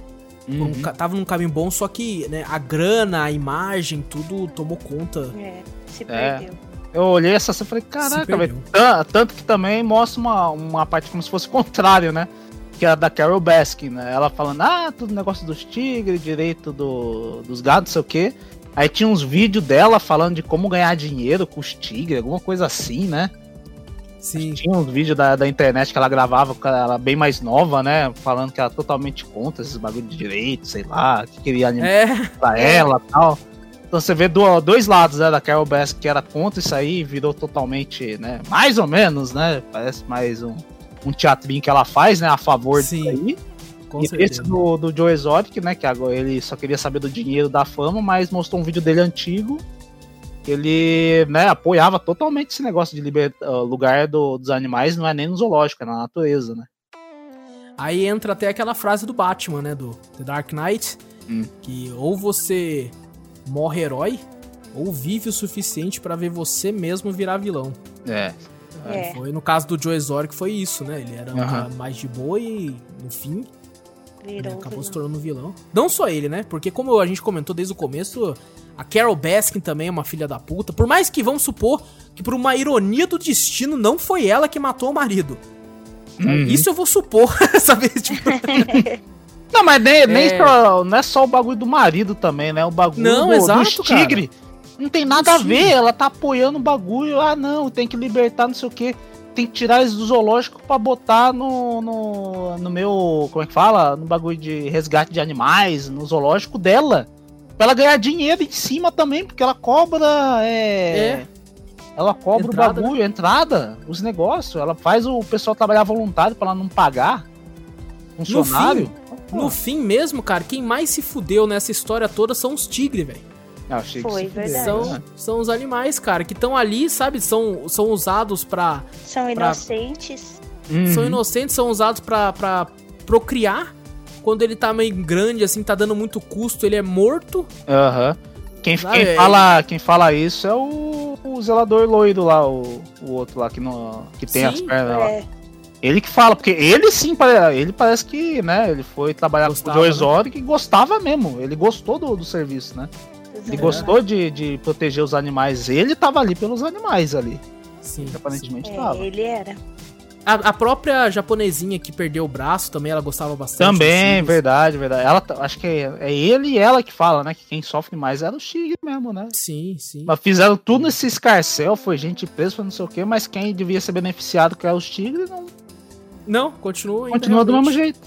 Uhum. Um, tava num caminho bom, só que né, a grana, a imagem, tudo tomou conta. É, se é. perdeu. É. Eu olhei essa cena e falei, caraca, velho. Tanto que também mostra uma, uma parte como se fosse o contrário, né? Que é a da Carol Baskin, né? Ela falando, ah, tudo negócio dos tigres, direito do, dos gados, não sei o quê. Aí tinha uns vídeos dela falando de como ganhar dinheiro com os tigres, alguma coisa assim, né? Sim. Tinha uns vídeos da, da internet que ela gravava, ela bem mais nova, né? Falando que ela totalmente contra esses bagulho de direito, sei lá, que queria animar é. pra ela e tal. Então você vê do, dois lados, né, da Carol Bass que era contra isso aí, virou totalmente, né, mais ou menos, né, parece mais um, um teatrinho que ela faz, né, a favor Sim, disso aí. Com e certeza. esse do, do Joe Exotic, né, que agora ele só queria saber do dinheiro, da fama, mas mostrou um vídeo dele antigo, ele, né, apoiava totalmente esse negócio de liber, uh, lugar do, dos animais, não é nem no zoológico, é na natureza, né. Aí entra até aquela frase do Batman, né, do The Dark Knight, hum. que ou você morre herói ou vive o suficiente para ver você mesmo virar vilão. É. é. Foi no caso do Joe Exotic foi isso, né? Ele era uhum. mais de boa e no fim ele acabou se tornando um vilão. Não só ele, né? Porque como a gente comentou desde o começo, a Carol Baskin também é uma filha da puta. Por mais que vamos supor que por uma ironia do destino não foi ela que matou o marido. Uhum. Isso eu vou supor, sabe? Tipo... Não, mas nem, é... nem só, não é só o bagulho do marido também, né? O bagulho não, do, exato, dos tigre. Não tem nada a ver, ela tá apoiando o bagulho. Ah, não, tem que libertar, não sei o quê. Tem que tirar eles do zoológico pra botar no, no, no meu. Como é que fala? No bagulho de resgate de animais, no zoológico dela. Pra ela ganhar dinheiro em cima também, porque ela cobra. É. é. Ela cobra entrada, o bagulho, né? entrada, os negócios. Ela faz o pessoal trabalhar voluntário para ela não pagar funcionário. No fim mesmo, cara, quem mais se fudeu nessa história toda são os tigres, velho. Ah, achei Foi, que verdade. São, são os animais, cara, que estão ali, sabe? São, são usados pra. São Pra- inocentes. Uhum. São inocentes, são usados pra, pra procriar. Quando ele tá meio grande, assim, tá dando muito custo, ele é morto. Aham. Quem, Ah, quem é. fala, quem fala isso é o, o zelador loiro lá, o, o outro lá que, não, que tem Sim, as pernas lá. É, Ele que fala, porque ele sim, ele parece que, né, ele foi trabalhar Gostava, com o Joe né? Exotic e gostava mesmo. Ele gostou do, do serviço, né? Ele É. gostou de, de proteger os animais. Ele tava ali pelos animais ali. Sim. Aparentemente é, tava. ele era. A, a própria japonesinha que perdeu o braço também, ela gostava bastante. Também, tigres. verdade, verdade. Ela, acho que é, é ele e ela que fala, né? Que quem sofre mais era o Tigre mesmo, né? Sim, sim. Mas fizeram tudo nesse escarcel, foi gente presa, foi não sei o quê, mas quem devia ser beneficiado, que é os Tigres, não Não, continua continua do mesmo jeito.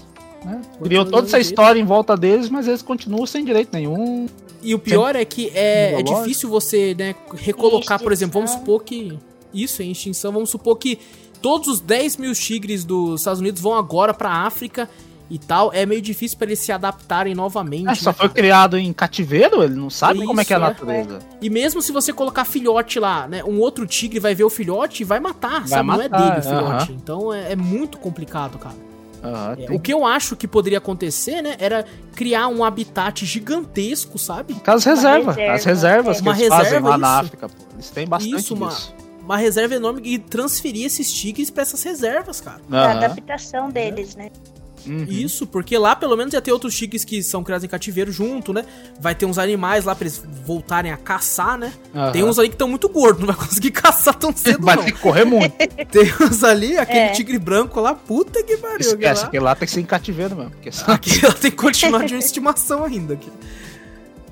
Né? Criou toda essa jeito. história em volta deles, mas eles continuam sem direito nenhum. E o pior é que é, é difícil você, né, recolocar, por exemplo, vamos supor que. Isso, é extinção. Vamos supor que todos os 10 mil tigres dos Estados Unidos vão agora pra África e tal. É meio difícil pra eles se adaptarem novamente. É, só né, foi cara? criado em cativeiro, ele não sabe Isso, como é que é a é. natureza. E mesmo se você colocar filhote lá, né? Um outro tigre vai ver o filhote e vai matar, Vai sabe? Não é matar, dele o filhote. aham. Então é, é muito complicado, cara. Aham, É, tem o que eu acho que poderia acontecer, né? Era criar um habitat gigantesco, sabe? As reservas, reserva, as reservas é. que Uma eles fazem reserva, lá na isso. África, pô. Eles têm bastante Isso, uma- disso. Uma reserva enorme e transferir esses tigres pra essas reservas, cara. A adaptação deles, né? Uhum. Isso, porque lá pelo menos ia ter outros tigres que são criados em cativeiro junto, né? Vai ter uns animais lá pra eles voltarem a caçar, né? Aham. Tem uns ali que estão muito gordos, não vai conseguir caçar tão cedo, Vai não. ter que correr muito. Tem uns ali, aquele É. tigre branco lá, puta que pariu. aquele Esquece, lá. que lá tem que ser em cativeiro mesmo. Porque só... Aqui ela tem que continuar de uma estimação ainda. Aqui.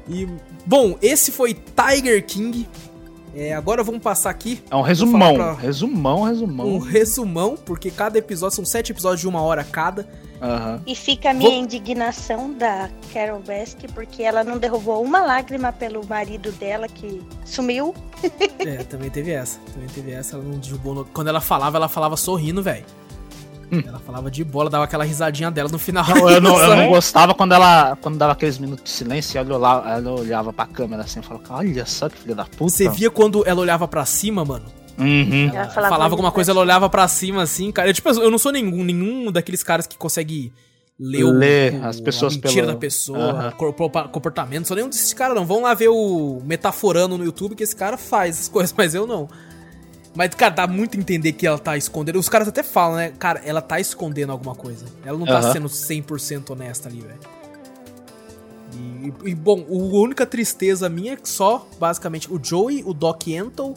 E, bom, esse foi Tiger King. É, agora vamos passar aqui É um resumão. pra- Resumão, resumão. um resumão, porque cada episódio são sete episódios de uma hora cada. Aham. E fica a minha Vou- indignação da Carol Baskin, porque ela não derrubou uma lágrima pelo marido dela que sumiu. É, também teve essa. Também teve essa. Ela não derrubou. Quando ela falava, ela falava sorrindo, velho. Ela falava de bola, dava aquela risadinha dela no final. Não, eu, não, eu não gostava quando ela quando dava aqueles minutos de silêncio e ela olhava, ela olhava pra câmera assim e falava, olha só que filha da puta. Você via quando ela olhava pra cima, mano? Uhum. Ela Ela falava falava alguma coisa, ela olhava pra cima assim, cara. Eu, tipo, eu não sou nenhum, nenhum daqueles caras que consegue ler, o- Ler o- as pessoas a mentira pelo- da pessoa, corpo- comportamento. Não sou nenhum desses caras, não. Vão lá ver o Metaforando no YouTube que esse cara faz as coisas, mas eu não. Mas, cara, dá muito a entender que ela tá escondendo. Os caras até falam, né? Cara, ela tá escondendo alguma coisa. Ela não tá sendo 100% honesta ali, velho. E, e, bom, a única tristeza minha é que só, basicamente, o Joey, o Doc Antle,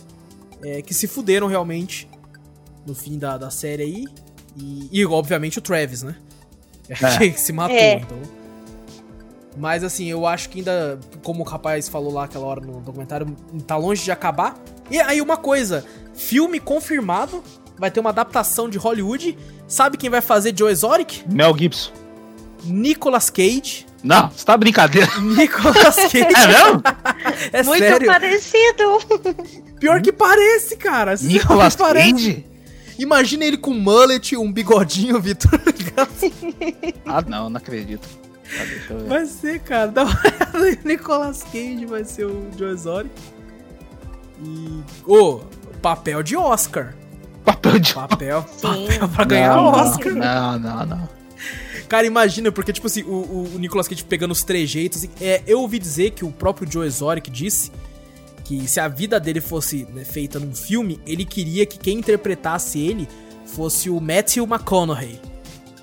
é, que se fuderam realmente no fim da, da série aí. E, e, obviamente, o Travis, né? É. que se matou, É. então. Mas assim, eu acho que ainda, como o rapaz falou lá aquela hora no documentário, tá longe de acabar. E aí, uma coisa: filme confirmado, vai ter uma adaptação de Hollywood. Sabe quem vai fazer Joe Exotic? Mel Gibson. Nicolas Cage. Não, você tá brincadeira. Nicolas Cage. É mesmo? É Muito sério. parecido. Pior que parece, cara. Nicolas Parece. Cage? Imagina ele com mullet, um bigodinho, Vitor. Ah, não, não acredito. Ah, ver. Vai ser, cara. Dá uma olhada aí. Nicolas Cage vai ser o Joe Exotic. E. Ô, papel de Oscar. Papel de Papel, Sim. papel pra ganhar não, Oscar. Não, não, não. Cara, imagina, porque, tipo assim, o, o, Nicolas Cage pegando os trejeitos. Assim, é, eu ouvi dizer que o próprio Joe Exotic disse que se a vida dele fosse né, feita num filme, ele queria que quem interpretasse ele fosse o Matthew McConaughey.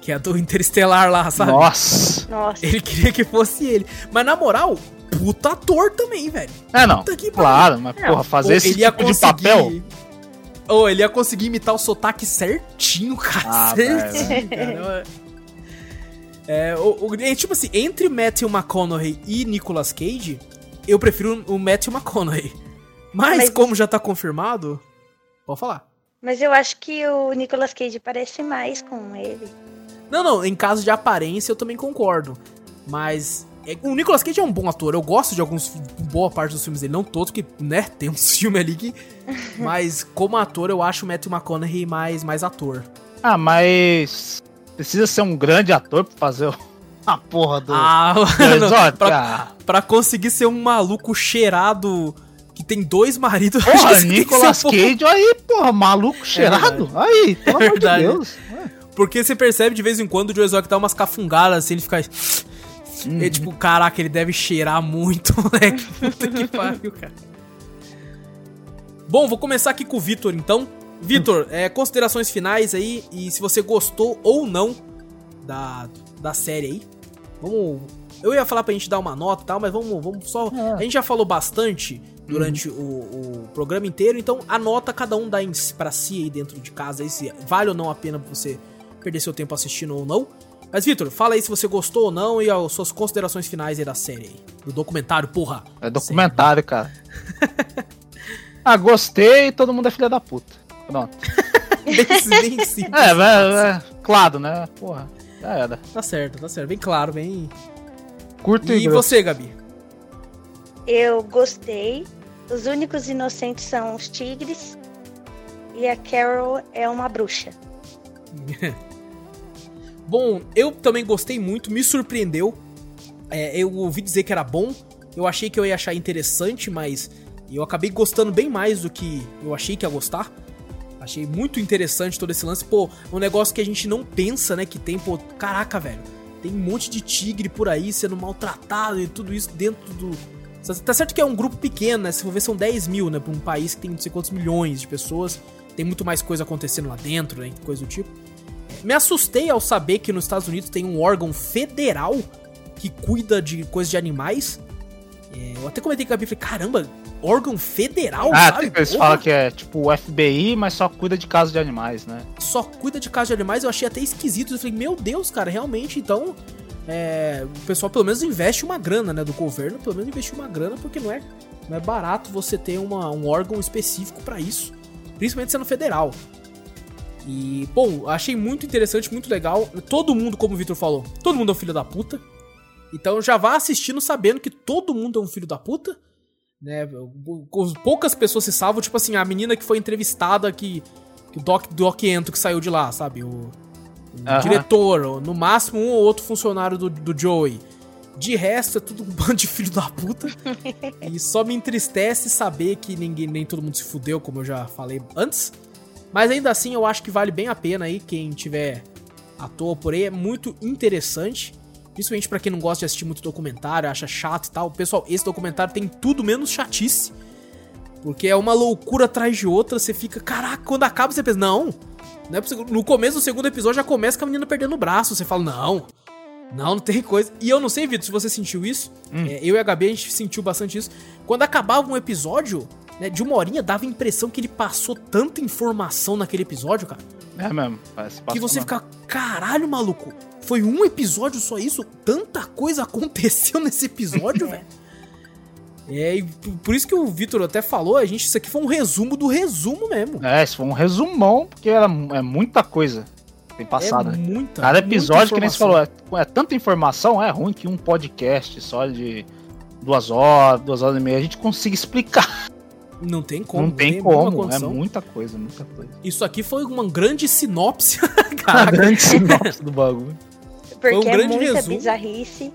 Que é do Interestelar lá, sabe? Nossa. Nossa. Ele queria que fosse ele. Mas na moral, puta ator também, velho. É, não. Puta que Claro, mas Não. porra, fazer esse tipo de papel. Ou ele ia conseguir imitar o sotaque certinho, cara. Ah, certinho, cara. É, o, o- é, tipo assim, entre Matthew McConaughey e Nicolas Cage, eu prefiro o Matthew McConaughey. Mas, Mas- como já tá confirmado, pode falar. Mas eu acho que o Nicolas Cage parece mais com ele. Não, não, em caso de aparência eu também concordo. Mas é, o Nicolas Cage é um bom ator. Eu gosto de alguns boa parte dos filmes dele, não todos que, né, tem uns filmes ali que mas como ator eu acho o Matthew McConaughey mais mais ator. Ah, mas. precisa ser um grande ator pra fazer a porra do. Ah, exótico? pra, pra conseguir ser um maluco cheirado que tem dois maridos. Porra, Nicolas um Cage, aí, porra, maluco cheirado. aí, pelo amor de. Deus. Porque você percebe de vez em quando o Joe Exotic dá umas cafungadas assim, ele fica. Uhum. É tipo, caraca, ele deve cheirar muito, moleque. Puta que pariu, cara. Bom, vou começar aqui com o Vitor, então. Vitor, é, considerações finais aí e se você gostou ou não da, da série aí. Vamos. Eu ia falar pra gente dar uma nota e tal, mas vamos, vamos só. É. A gente já falou bastante durante o, o programa inteiro, então anota cada um dá pra si aí dentro de casa aí se vale ou não a pena você perder seu tempo assistindo ou não. Mas, Vitor, fala aí se você gostou ou não e as suas considerações finais aí da série aí. Do documentário, porra. É documentário, cara. ah, gostei, todo mundo é filha da puta. Pronto. Bem, bem simples. É, é, é, claro, né? Porra, já era. Tá certo, tá certo. Bem claro, bem. Curto e, E você, Gabi? Eu gostei. Os únicos inocentes são os tigres. E a Carol é uma bruxa. Bom, eu também gostei muito, me surpreendeu. É, eu ouvi dizer que era bom. Eu achei que eu ia achar interessante, mas eu acabei gostando bem mais do que eu achei que ia gostar. Achei muito interessante todo esse lance. Pô, um negócio que a gente não pensa, né? Que tem, pô, caraca, velho. Tem um monte de tigre por aí sendo maltratado e tudo isso dentro do. Tá certo que é um grupo pequeno, né? Se for ver, são 10 mil, né? Pra um país que tem não sei quantos milhões de pessoas. Tem muito mais coisa acontecendo lá dentro, né? Coisa do tipo. Me assustei ao saber que nos Estados Unidos tem um órgão federal que cuida de coisas de animais. É, eu até comentei com a Gabi, falei, caramba, órgão federal, Ah, sabe? eles falam que é tipo o FBI, mas só cuida de casos de animais, né? Só cuida de casos de animais, eu achei até esquisito. Eu falei, meu Deus, cara, realmente, então... é, o pessoal pelo menos investe uma grana, né, do governo, pelo menos investir uma grana, porque não é, não é barato você ter uma, um órgão específico pra isso, principalmente sendo federal. E, bom, achei muito interessante, muito legal. Todo mundo, como o Victor falou, todo mundo é um filho da puta. Então já vá assistindo sabendo que todo mundo é um filho da puta. Né? Poucas pessoas se salvam, tipo assim, a menina que foi entrevistada que, que o Doc, Doc Ento que saiu de lá, sabe? O, o Aham. diretor, ou no máximo um ou outro funcionário do, do Joey. De resto, é tudo um bando de filho da puta. e só me entristece saber que ninguém, nem todo mundo se fudeu, como eu já falei antes. Mas ainda assim, eu acho que vale bem a pena aí, quem tiver à toa por aí. É muito interessante. Principalmente pra quem não gosta de assistir muito documentário, acha chato e tal. Pessoal, esse documentário tem tudo menos chatice. Porque é uma loucura atrás de outra. Você fica, caraca, quando acaba você pensa, não. não é no começo do segundo episódio já começa com a menina perdendo o braço. Você fala, não. Não, não tem coisa. E eu não sei, Vitor, se você sentiu isso. É, eu e a Gabi, a gente sentiu bastante isso. Quando acabava um episódio, né, de uma horinha, dava a impressão que ele passou tanta informação naquele episódio, cara. É mesmo. Parece Que você fica, caralho, maluco. Foi um episódio só isso? Tanta coisa aconteceu nesse episódio, velho. É, e por isso que o Vitor até falou, a gente, isso aqui foi um resumo do resumo mesmo. É, isso foi um resumão, porque era, é muita coisa tem passado. é muita. Cada muita episódio, que nem você falou, é, é tanta informação, é ruim que um podcast só de duas horas, duas horas e meia, a gente consiga explicar. Não tem como. não tem nenhuma como, é muita coisa, muita coisa. Isso aqui foi uma grande sinopse. A Caraca. grande sinopse do bagulho. Porque um é grande muita resumo. bizarrice.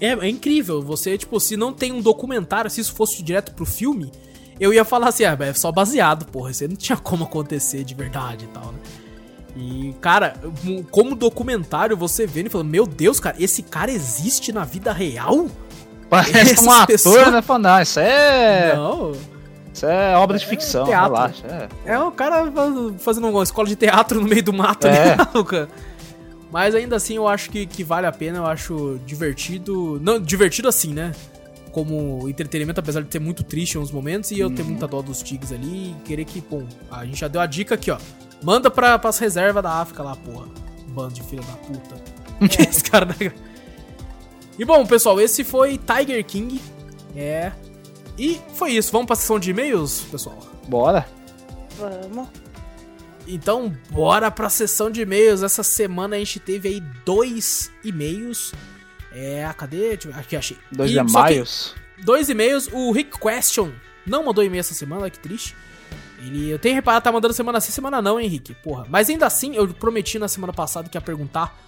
É, é incrível. Você, tipo, se não tem um documentário, se isso fosse direto pro filme, eu ia falar assim, ah, é só baseado, porra. Isso aí não tinha como acontecer de verdade e tal, né? E, cara, como documentário, você vendo e falando, meu Deus, cara, esse cara existe na vida real? Parece um ator, pessoas- né? Falando, não, isso é, Não. isso é obra de ficção, teatro. relaxa. É. É o cara fa- fazendo uma escola de teatro no meio do mato É. ali, cara. Mas ainda assim eu acho que, que vale a pena, eu acho divertido. Não, divertido assim, né? Como entretenimento, apesar de ter muito triste em uns momentos, e eu ter muita dó dos tigres ali e querer que, bom, a gente já deu a dica aqui, ó. Manda pra, pras reservas da África lá, porra. Bando de filha da puta. Que esse cara, né? E bom, pessoal, esse foi Tiger King. É. E foi isso. Vamos pra sessão de e-mails, pessoal? Bora. Vamos. Então, bora pra sessão de e-mails. Essa semana a gente teve aí dois e-mails. É, cadê? Aqui, achei. Dois E que maios. Dois e-mails. O Rick Question não mandou e-mail essa semana, olha que triste. Ele, eu tenho reparado, tá mandando semana sim, semana não, hein, Henrique. Porra. Mas ainda assim, eu prometi na semana passada que ia perguntar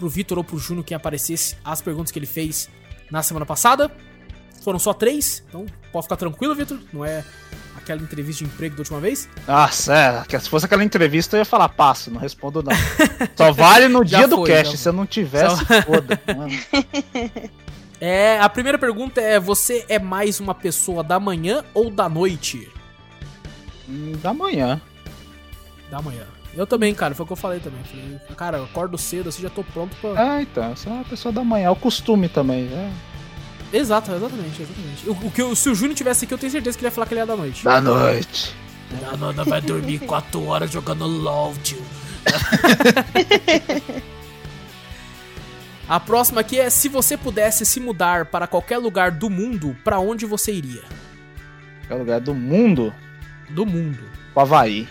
pro Vitor ou pro Júnior quem aparecesse as perguntas que ele fez na semana passada. Foram só três, então pode ficar tranquilo, Vitor. Não é aquela entrevista de emprego da última vez. Nossa, é, que se fosse aquela entrevista eu ia falar, passo, não respondo não. Só vale no dia do foi, cast, se eu não tivesse, Só... foda. Mano. É, a primeira pergunta é: você é mais uma pessoa da manhã ou da noite? Hum, da manhã. Da manhã. Eu também, cara, foi o que eu falei também. Falei, cara, eu acordo cedo, assim já tô pronto pra. Ah, então, eu sou uma pessoa da manhã, é o costume também, é. Exato, exatamente, exatamente. O, o que, se o Júnior tivesse aqui, eu tenho certeza que ele ia falar que ele é da noite. Da noite. A Nana vai dormir 4 horas jogando LOL, tio. A próxima aqui é: se você pudesse se mudar para qualquer lugar do mundo, para onde você iria? Qualquer lugar do mundo? Do mundo. O Havaí.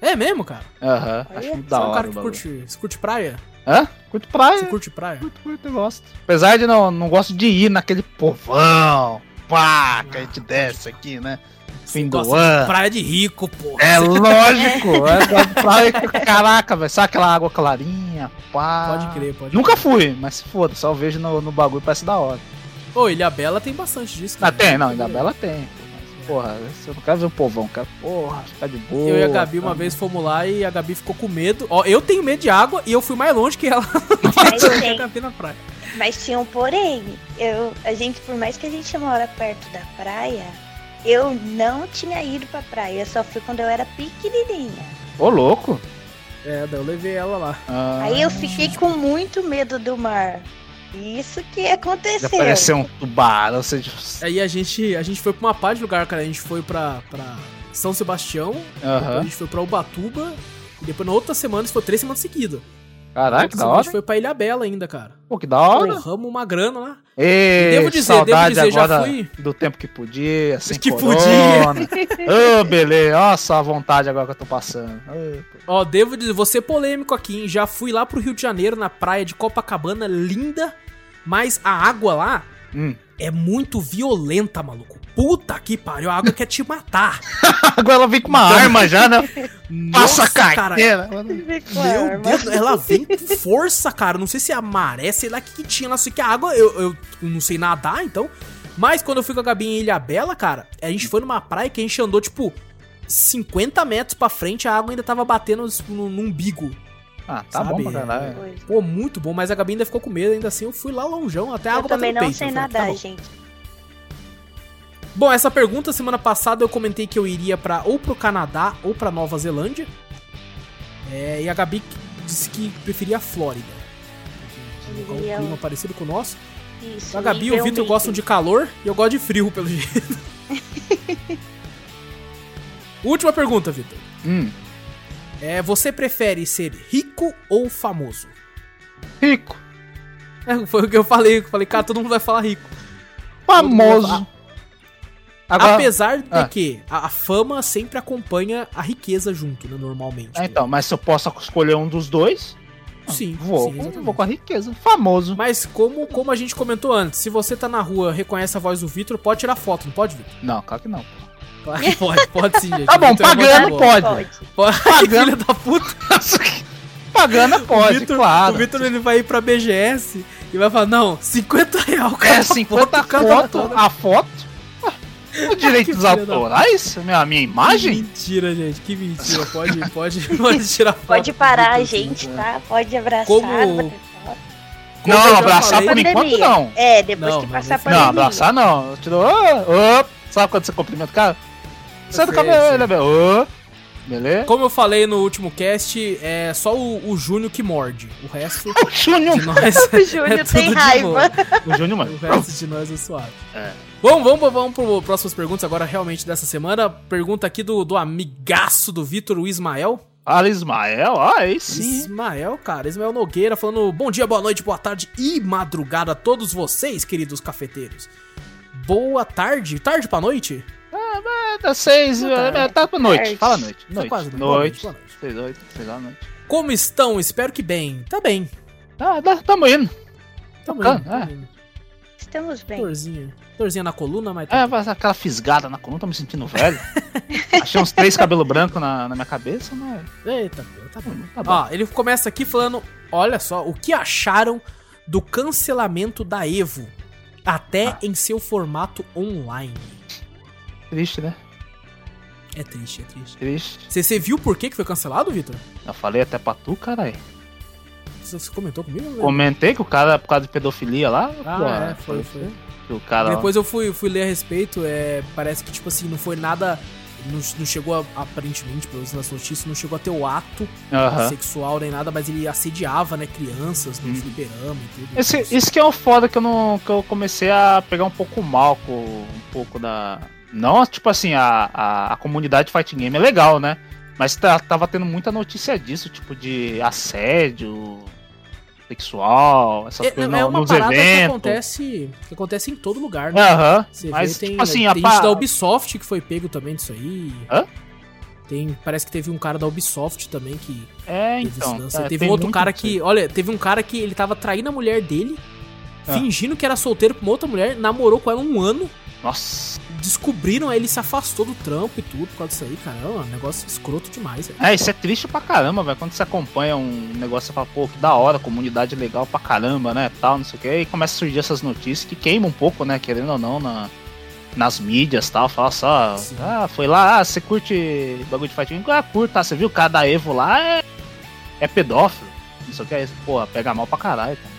É mesmo, cara? Aham, acho muito da hora. Você é um cara que curte, você curte praia? Hã? Curto praia. Você curte praia? Curto, curto, eu gosto. Apesar de não, não gosto de ir naquele povão, pá, que a gente desce aqui, né? Fim do ano. praia de rico, pô. É lógico. é praia, caraca, velho. Sabe aquela água clarinha, pá. Pode crer, pode Nunca crer. fui, mas se foda, só vejo no, no bagulho, parece da hora. Ô, Ilha Bela tem bastante disso. Ah, tem, não, Ilha Bela tem. Porra, eu não quero ver o povão, quero, porra, ficar de boa. Eu e a Gabi uma vez fomos lá e a Gabi ficou com medo. Ó, eu tenho medo de água e eu fui mais longe que ela. Mas, tem, Gabi na praia. Mas tinha um porém. Eu, a gente, por mais que a gente mora perto da praia, eu não tinha ido pra praia. Eu só fui quando eu era pequenininha. Ô, louco. É, daí eu levei ela lá. Ah, Aí eu fiquei com muito medo do mar. Isso que aconteceu. Já apareceu um tubarão, seja. Aí a gente, a gente foi pra uma parte de lugar, cara. A gente foi pra, pra São Sebastião, uhum. a gente foi pra Ubatuba, e depois na outra semana, isso foi três semanas seguidas. Caraca, que da hora. A gente foi pra Ilha Bela ainda, cara. Pô, que da hora. Porramos uma grana lá. Ei, devo dizer, saudade devo dizer, agora já fui... do tempo que podia, sem que corona. podia. Ô, oh, beleza. Olha só a vontade agora que eu tô passando. Ó, oh, devo dizer, vou ser polêmico aqui, hein? Já fui lá pro Rio de Janeiro, na praia de Copacabana, linda, mas a água lá hum. é muito violenta, maluco. Puta que pariu, a água quer te matar. Agora ela vem com uma arma já, né? Passa a carteira. Cara, meu Deus, ela vem com força, cara. Não sei se é a maré, sei lá o que, que tinha. Não sei que a água, eu, eu não sei nadar, então. Mas quando eu fui com a Gabi em Ilha Bela, cara, a gente foi numa praia que a gente andou, tipo, 50 metros pra frente, a água ainda tava batendo no, no umbigo. Ah, tá sabe? bom pra caralho. Pô, muito bom, mas a Gabi ainda ficou com medo, ainda assim eu fui lá longeão, até a eu água também não peito, sei nadar, tá gente. Bom, essa pergunta, semana passada eu comentei que eu iria para ou pro Canadá ou pra Nova Zelândia. É, e a Gabi disse que preferia a Flórida. Que um clima parecido com o nosso. Isso, a Gabi e o Vitor gostam de calor e eu gosto de frio, pelo jeito. Última pergunta, Vitor. Hum. É, você prefere ser rico ou famoso? Rico. É, foi o que eu falei. Eu falei, cara, todo mundo vai falar rico. Famoso. Agora, Apesar de ah. que a, a, fama sempre acompanha a riqueza junto, né, normalmente. É, então, mas se eu posso escolher um dos dois, sim, vou, sim, vou com a riqueza. Famoso. Mas como, como a gente comentou antes, se você tá na rua, reconhece a voz do Vitor, pode tirar foto, não pode, Vitor? Não, claro que não. Claro que pode, pode sim, gente. Tá bom, pagando pode. Pode. pode. Pagando. Da puta. pagando pode, Victor, claro. O Vitor ele vai ir pra BGS e vai falar, não, 50 real, cara. É, 50 foto, foto a foto o direito dos autorais? Minha, minha imagem? Que mentira, gente. Que mentira. Pode, pode, pode tirar foto. Pode parar a gente, tá? Pode abraçar. Como... não, abraçar por enquanto não. É, depois não, que passar por Não, abraçar não. Tirou. Oh, oh. Sabe quando você cumprimenta o cara? Sai do cabelo, oh. Beleza? Como eu falei no último cast, é só o, o Júnior que morde. O resto. o Júnior! Nós o Júnior é tem raiva. O Júnior, mano. O resto de nós é suave. É. Vamos, vamos, vamos para próximas perguntas agora, realmente, dessa semana. Pergunta aqui do, do amigaço do Vitor, o Ismael. Ah, Ismael? Ah, aí sim. Ismael, cara. Ismael Nogueira falando bom dia, boa noite, boa tarde e madrugada a todos vocês, queridos cafeteiros. Boa tarde. Tarde pra noite? Ah, tá seis. É, tá pra noite. Fala noite. Noite. Tá quase noite. Noite. noite. Seis, oito, seis da noite. Como estão? Espero que bem. Tá bem. Tá, tá tamo indo. Tamo indo, é. indo. Estamos bem. Dorzinha. Dorzinha na coluna, mas. É, mas aquela fisgada na coluna, tô me sentindo velho. Achei uns três cabelo branco na, na minha cabeça, mas. Eita, tá bom. Tá bom. Ó, ele começa aqui falando: olha só, o que acharam do cancelamento da Evo? Até Ah. em seu formato online. Triste, né? É triste, é triste. Triste. Você, viu por que que foi cancelado, Vitor? Eu falei até pra tu, caralho. Você, comentou comigo? velho? Comentei que o cara, por causa de pedofilia lá. Ah, pô, é, foi, foi. O cara. Depois eu fui, fui ler a respeito, é, parece que, tipo assim, não foi nada. Não, não chegou a, aparentemente, pelas nas notícias, não chegou a ter o ato Aham. sexual nem nada, mas ele assediava, né, crianças no Uhum. fliperama e tudo. Esse, isso que é o foda que eu não. que eu comecei a pegar um pouco mal com um pouco da. Não, tipo assim, a, a, a comunidade de fighting game é legal, né? Mas tá- tava tendo muita notícia disso, tipo de assédio sexual, essas É, coisas é uma nos parada que eventos. acontece, que acontece em todo lugar, né? Aham. Você Mas, vê, tem, tipo assim, tem a pa- da Ubisoft que foi pego também disso aí. Hã? Tem, parece que teve um cara da Ubisoft também que É, então. tá, teve um outro cara que, olha, teve um cara que ele tava traindo a mulher dele, Ah. fingindo que era solteiro com uma outra mulher, namorou com ela um ano, Nossa. Descobriram, aí ele se afastou do trampo e tudo por causa disso aí, cara. É um negócio escroto demais, velho. É, isso é triste pra caramba, velho. Quando você acompanha um negócio, você fala, pô, que da hora, comunidade legal pra caramba, né? Tal, não sei o que. E começa a surgir essas notícias que queimam um pouco, né? Querendo ou não, na, nas mídias tal. Fala só, Sim. ah, foi lá, ah, você curte bagulho de fighting? Ah, curta, tá? Você viu o cara da Evo lá? É, é pedófilo. Não sei o que é isso. Pô, pega mal pra caralho, cara.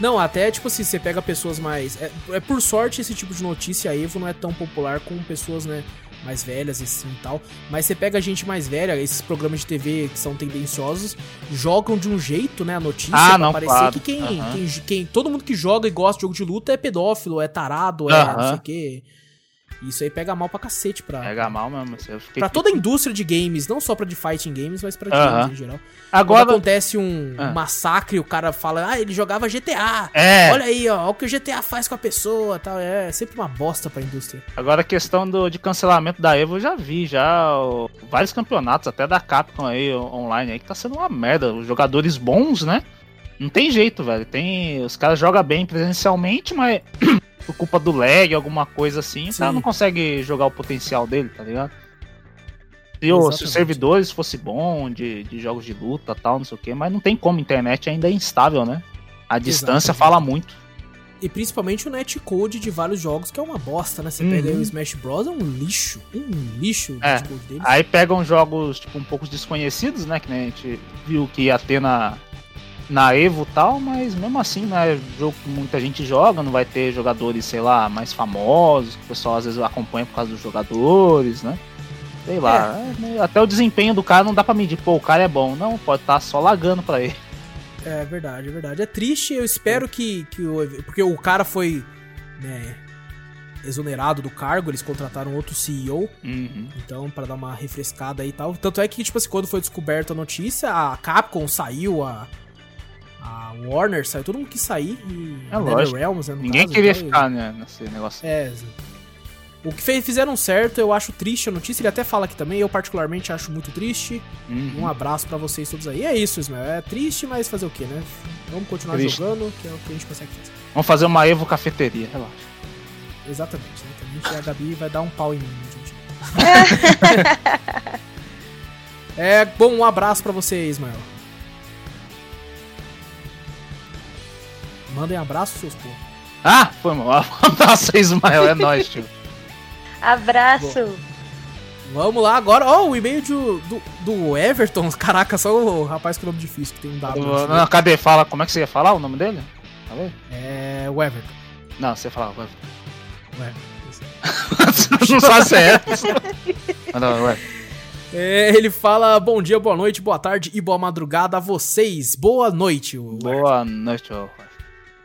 Não, até tipo assim, você pega pessoas mais. É, é por sorte esse tipo de notícia, a Evo não é tão popular com pessoas, né? Mais velhas assim e tal. Mas você pega gente mais velha, esses programas de TV que são tendenciosos, jogam de um jeito, né? A notícia Ah, pra não, parecer claro. que quem, Aham. quem, quem- Todo mundo que joga e gosta de jogo de luta é pedófilo, é tarado, é não sei o quê. Isso aí pega mal pra cacete pra. Pega mal mesmo. assim, Eu fiquei Pra toda a indústria de games, não só pra de fighting games, mas pra Aham. games em geral. Quando Agora. acontece um, um Ah. massacre, o cara fala, ah, ele jogava GTA. É, Olha aí, ó, olha o que o GTA faz com a pessoa tal. É sempre uma bosta pra indústria. Agora a questão do, de cancelamento da Evo eu já vi, já ó, vários campeonatos, até da Capcom aí online aí, que tá sendo uma merda. Os jogadores bons, né? Não tem jeito, velho. Tem. Os caras jogam bem presencialmente, mas por culpa do lag, alguma coisa assim, o Sim. não consegue jogar o potencial dele, tá ligado? Se, o- se os servidores fosse bom de, de jogos de luta tal, não sei o que, mas não tem como, a internet ainda é instável, né? A distância Exatamente. fala muito. E principalmente o netcode de vários jogos, que é uma bosta, né? Você Uhum. pega o Smash Bros, é um lixo. Um lixo o É. netcode deles. Aí pegam jogos, tipo, um pouco desconhecidos, né? Que nem a gente viu que ia ter na, na Evo e tal, mas mesmo assim, né? Jogo que muita gente joga, não vai ter jogadores, sei lá, mais famosos, que o pessoal às vezes acompanha por causa dos jogadores, né? Sei lá, é, né, até o desempenho do cara não dá pra medir, pô, o cara é bom. Não, pode estar só lagando pra ele. É verdade, é verdade. É triste, eu espero que, que o. Porque o cara foi, né, exonerado do cargo, eles contrataram outro CEO, Uhum. então, pra dar uma refrescada aí e tal. Tanto é que, tipo assim, quando foi descoberta a notícia, a Capcom saiu, a. A Warner saiu, todo mundo quis sair e. É lógico. NetherRealms, né, Ninguém caso, queria então, ficar né, nesse negócio. É. O que fez, fizeram certo, eu acho triste a notícia. Ele até fala aqui também, eu particularmente acho muito triste. Uhum. Um abraço pra vocês todos aí. É isso, Ismael. É triste, mas fazer o quê, né? Vamos continuar Triste. jogando, que é o que a gente consegue fazer. Vamos fazer uma Evo cafeteria, relaxa. Exatamente, exatamente. E a Gabi vai dar um pau em mim, gente. é, bom, um abraço pra você, Ismael. Mandem abraço, seus porra. Ah, foi mal. Nossa, Ismael, é nóis, tio. Abraço. Vamos lá agora. Ó, o e-mail de- do, do Everton. Caraca, só o rapaz com nome difícil que tem um W. no Não, cadê? Fala, como é que você ia falar o nome dele? Fala aí. É o Everton. Não, você fala. Vai. O Everton. não sabe se é. Não, ué. É, ele fala bom dia, boa noite, boa tarde e boa madrugada a vocês. Boa noite. o Everton. Boa noite, ó.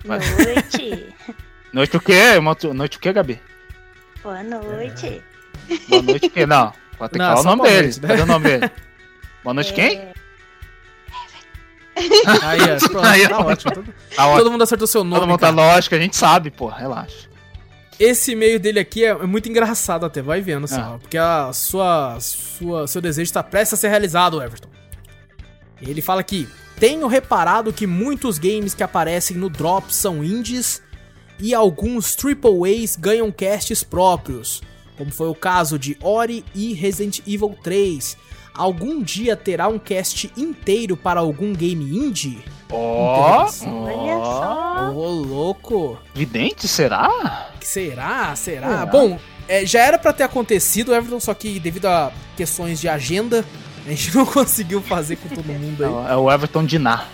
Vai. Noite. Noite o quê? Noite o quê, Gabi? Boa noite. Boa noite o quê? Não, pode ter que Não, falar o nome dele. noite, né? Cadê o nome dele? Boa noite quem? É, Aí, ó, pronto, Aí, tá ótimo. Todo, Tá ótimo. todo mundo acertou seu nome. Todo mundo tá lógico, a gente sabe, pô. Relaxa. Esse e-mail dele aqui é é muito engraçado até, vai vendo só. Ah. Porque a sua, sua, seu desejo está prestes a ser realizado, Everton. Ele fala aqui: Tenho reparado que muitos games que aparecem no drop são indies e alguns AAAs ganham casts próprios, como foi o caso de Ori e Resident Evil 3. Algum dia terá um cast inteiro para algum game indie? Ó, Olha ó. só. Ô, louco! Vidente, será? Será? Será? Bom, é, já era pra ter acontecido, Everton, só que devido a questões de agenda, a gente não conseguiu fazer com todo mundo aí. É o Everton Dinar.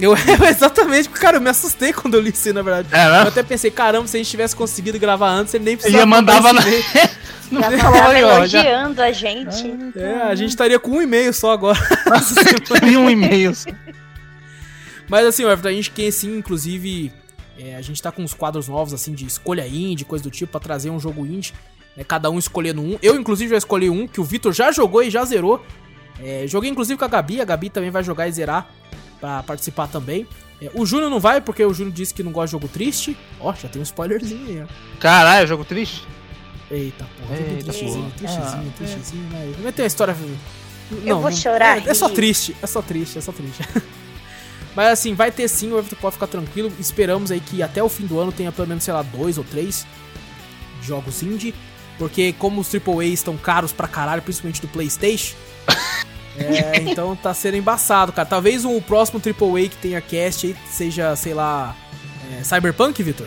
Eu, exatamente, cara, eu me assustei quando eu li isso, na verdade. É, Eu né? até pensei, caramba, se a gente tivesse conseguido gravar antes, ele nem Ele precisava ia mandava mandar na... Não Já falava ó. Já elogiando a gente. É, a gente estaria com um e-mail só agora. teria um e-mail. Mas assim, Everton, a gente quer sim, inclusive, é, a gente tá com uns quadros novos, assim, de escolha indie, coisa do tipo, pra trazer um jogo indie. né, cada um escolhendo um. Eu, inclusive, já escolhi um, que o Vitor já jogou e já zerou. É, joguei, inclusive, com a Gabi. A Gabi também vai jogar e zerar pra participar também. É, o Júnior não vai, porque o Júnior disse que não gosta de jogo triste. Ó, já tem um spoilerzinho aí, ó. Caralho, jogo triste? Eita, porra, jogo Eita, tristezinho, porra. tristezinho, Ah, tristezinho, né? Vai ter uma história... Eu vou chorar, É, é só triste, é só triste, é só triste. Mas assim, vai ter sim, o Everton pode ficar tranquilo. Esperamos aí que até o fim do ano tenha pelo menos, sei lá, dois ou três jogos indie. Porque como os AAA estão caros pra caralho, principalmente do Playstation... é, então tá sendo embaçado, cara. Talvez o próximo AAA que tenha cast aí seja, sei lá... é, Cyberpunk, Victor?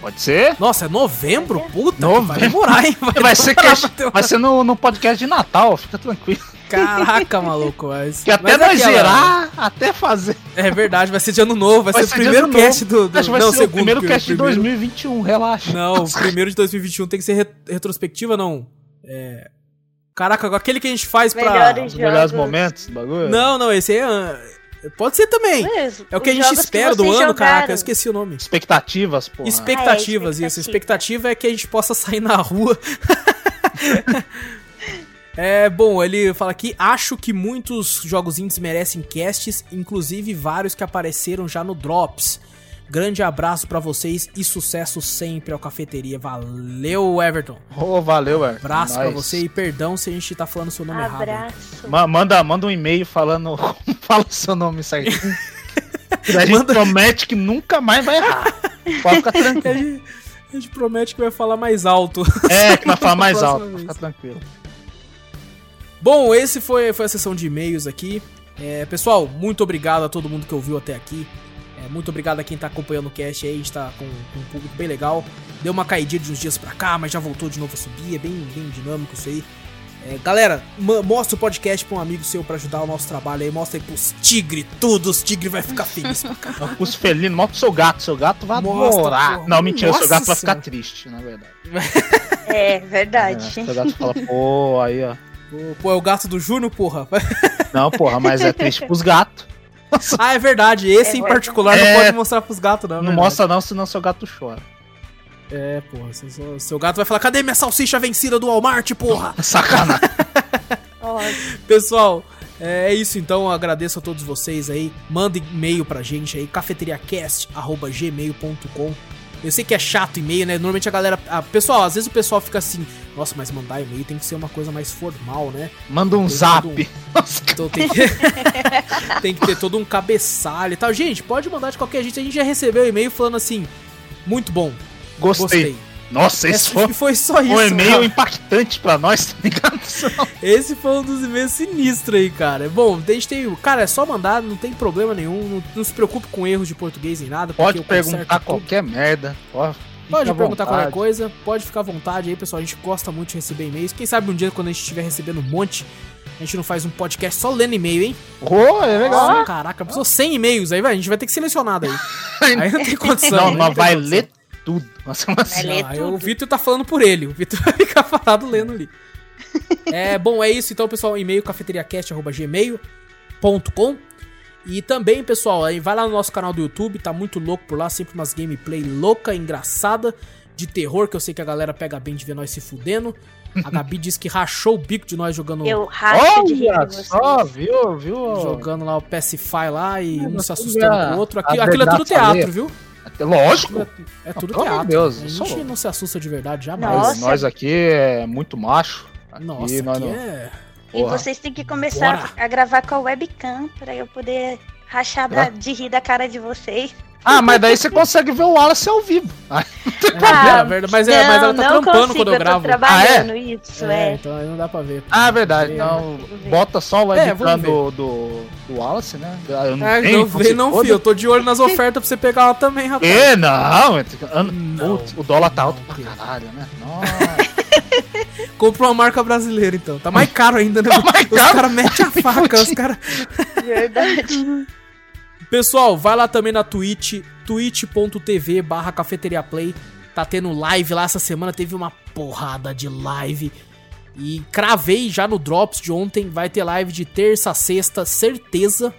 Pode ser? Nossa, é novembro? Puta, Novembro. vai demorar, hein? Vai ser, demorar cast- ter vai ser no, no podcast de Natal, fica tranquilo. Caraca, maluco. Mas, Que até mas nós aquela- zerar, até fazer. É verdade, vai ser de ano novo, vai, Vai ser, ser o primeiro cast do. do Acho que vai não, ser segundo, o primeiro porque cast de primeiro- 2021, relaxa. Não, o primeiro de 2021 tem que ser re- retrospectiva, não. É. Caraca, aquele que a gente faz pra. Melhores Os melhores Jogos. momentos do bagulho. Não, não, esse aí é. Pode ser também. É o que a gente espera do ano, caraca, jogaram. eu esqueci o nome. Expectativas, pô. Expectativas, Ah, é, isso. expectativa. Expectativa é que a gente possa sair na rua. é, bom, ele fala aqui, acho que muitos jogos indies merecem casts, inclusive vários que apareceram já no Drops. Grande abraço pra vocês e sucesso sempre ao Cafeteria. Valeu, Everton. Ô, valeu, velho. Abraço pra Nós. você e perdão se a gente tá falando seu nome errado. Abraço. Ma- manda, manda um e-mail falando. Fala o seu nome certinho. A gente Manda- promete que nunca mais vai errar. Pode ficar tranquilo. a gente promete que vai falar mais alto. É, que vai falar mais alto. Vez. ficar tranquilo. Bom, esse foi, foi a sessão de e-mails aqui. É, pessoal, muito obrigado a todo mundo que ouviu até aqui. É, muito obrigado a quem tá acompanhando o cast aí. A gente tá com, com um público bem legal. Deu uma caidinha de uns dias pra cá, mas já voltou de novo a subir. É bem, bem dinâmico isso aí. É, galera, mostra o podcast pra um amigo seu pra ajudar o nosso trabalho aí. Mostra aí pros tigre, tudo. Os tigre vai ficar feliz pra caralho. Os felinos, mostra pro seu gato. Seu gato vai Mostra, adorar. porra. Não, mentira, seu Nossa gato vai ficar Senhora. triste, na verdade. É É, verdade. seu gato fala, pô, aí, ó. Pô, Pô, é o gato do Júnior, porra. Não, porra, mas é triste pros gatos. Ah, é verdade. Esse É em particular não É. pode mostrar pros gatos, não. é Não verdade. mostra não, senão seu gato chora. É, porra. Seu, seu- gato vai falar: cadê minha salsicha vencida do Walmart, porra? Sacanagem. Ó, Pessoal, é isso então. Eu agradeço a todos vocês aí. Manda e-mail pra gente aí, cafeteriacast.gmail.com. Eu sei que é chato e-mail, né? Normalmente a galera. a- pessoal, às vezes o pessoal fica assim, nossa, mas mandar e-mail tem que ser uma coisa mais formal, né? Manda um zap. um- Então tem que, tem que ter todo um cabeçalho e tal. Gente, pode mandar de qualquer jeito. A gente já recebeu e-mail falando assim, muito bom, Gostei. gostei. Nossa, esse foi foi só isso. um e-mail cara. impactante pra nós, tá ligado? Esse foi um dos e-mails sinistros aí, cara. Bom, a gente tem. Cara, é só mandar, não tem problema nenhum. Não, não se preocupe com erros de português nem nada. Pode perguntar tudo. qualquer merda. Pode, Pode fica perguntar qualquer coisa, pode ficar à vontade aí, pessoal. A gente gosta muito de receber e-mails. Quem sabe um dia, quando a gente estiver recebendo um monte, a gente não faz um podcast só lendo e-mail, hein? Ô, é legal. Nossa, caraca, precisou 100 e-mails aí, vai. A gente vai ter que selecionar daí. Aí não tem condição. Não, né? mas vai condição. ler tudo. Nossa, mas Vai ler Não, tudo. o Vitor tá falando por ele. O Vitor vai ficar parado lendo ali. é, bom, é isso então, pessoal. E-mail cafeteriacast.gmail.com E também, pessoal, vai lá no nosso canal do YouTube, tá muito louco por lá, sempre umas gameplay louca, engraçada, de terror, que eu sei que a galera pega bem de ver nós se fudendo. A Gabi disse que rachou o bico de nós jogando, Eu racho de rir Olha de só, viu, viu? jogando lá o Pacify lá e um se tudo assustando é com o outro. Aquilo, aquilo é tudo teatro, viu? Lógico. É tudo pelo amor teatro. de Deus, a sou gente louco. não se assusta de verdade jamais. Nossa. Nós aqui é muito macho. Aqui Nossa, nós aqui não- é... E Porra. vocês têm que começar Bora. a gravar com a webcam pra eu poder rachar da- de rir da cara de vocês. Ah, mas daí você consegue ver o Wallace ao vivo. Ah, é, verdade, mas, é, mas ela tá trampando consigo, quando eu gravo. Eu tô trabalhando ah, é? isso, é, é. Então aí não dá pra ver. Ah, verdade. Então, bota só o webcam é, do, do, do Wallace, né? Eu não, é, tenho, não vê, não, filho. Eu tô de olho nas ofertas pra você pegar ela também, rapaz. É, não. não. o dólar tá alto pra caralho, né? Nossa. Compra uma marca brasileira, então. Tá mais caro ainda, né? Tá mais os caras metem a faca, os caras. Verdade. Pessoal, vai lá também na Twitch, twitch.tv barra cafeteriaplay. Tá tendo live lá essa semana, teve uma porrada de live. E cravei já no Drops de ontem, vai ter live de terça a sexta, certeza.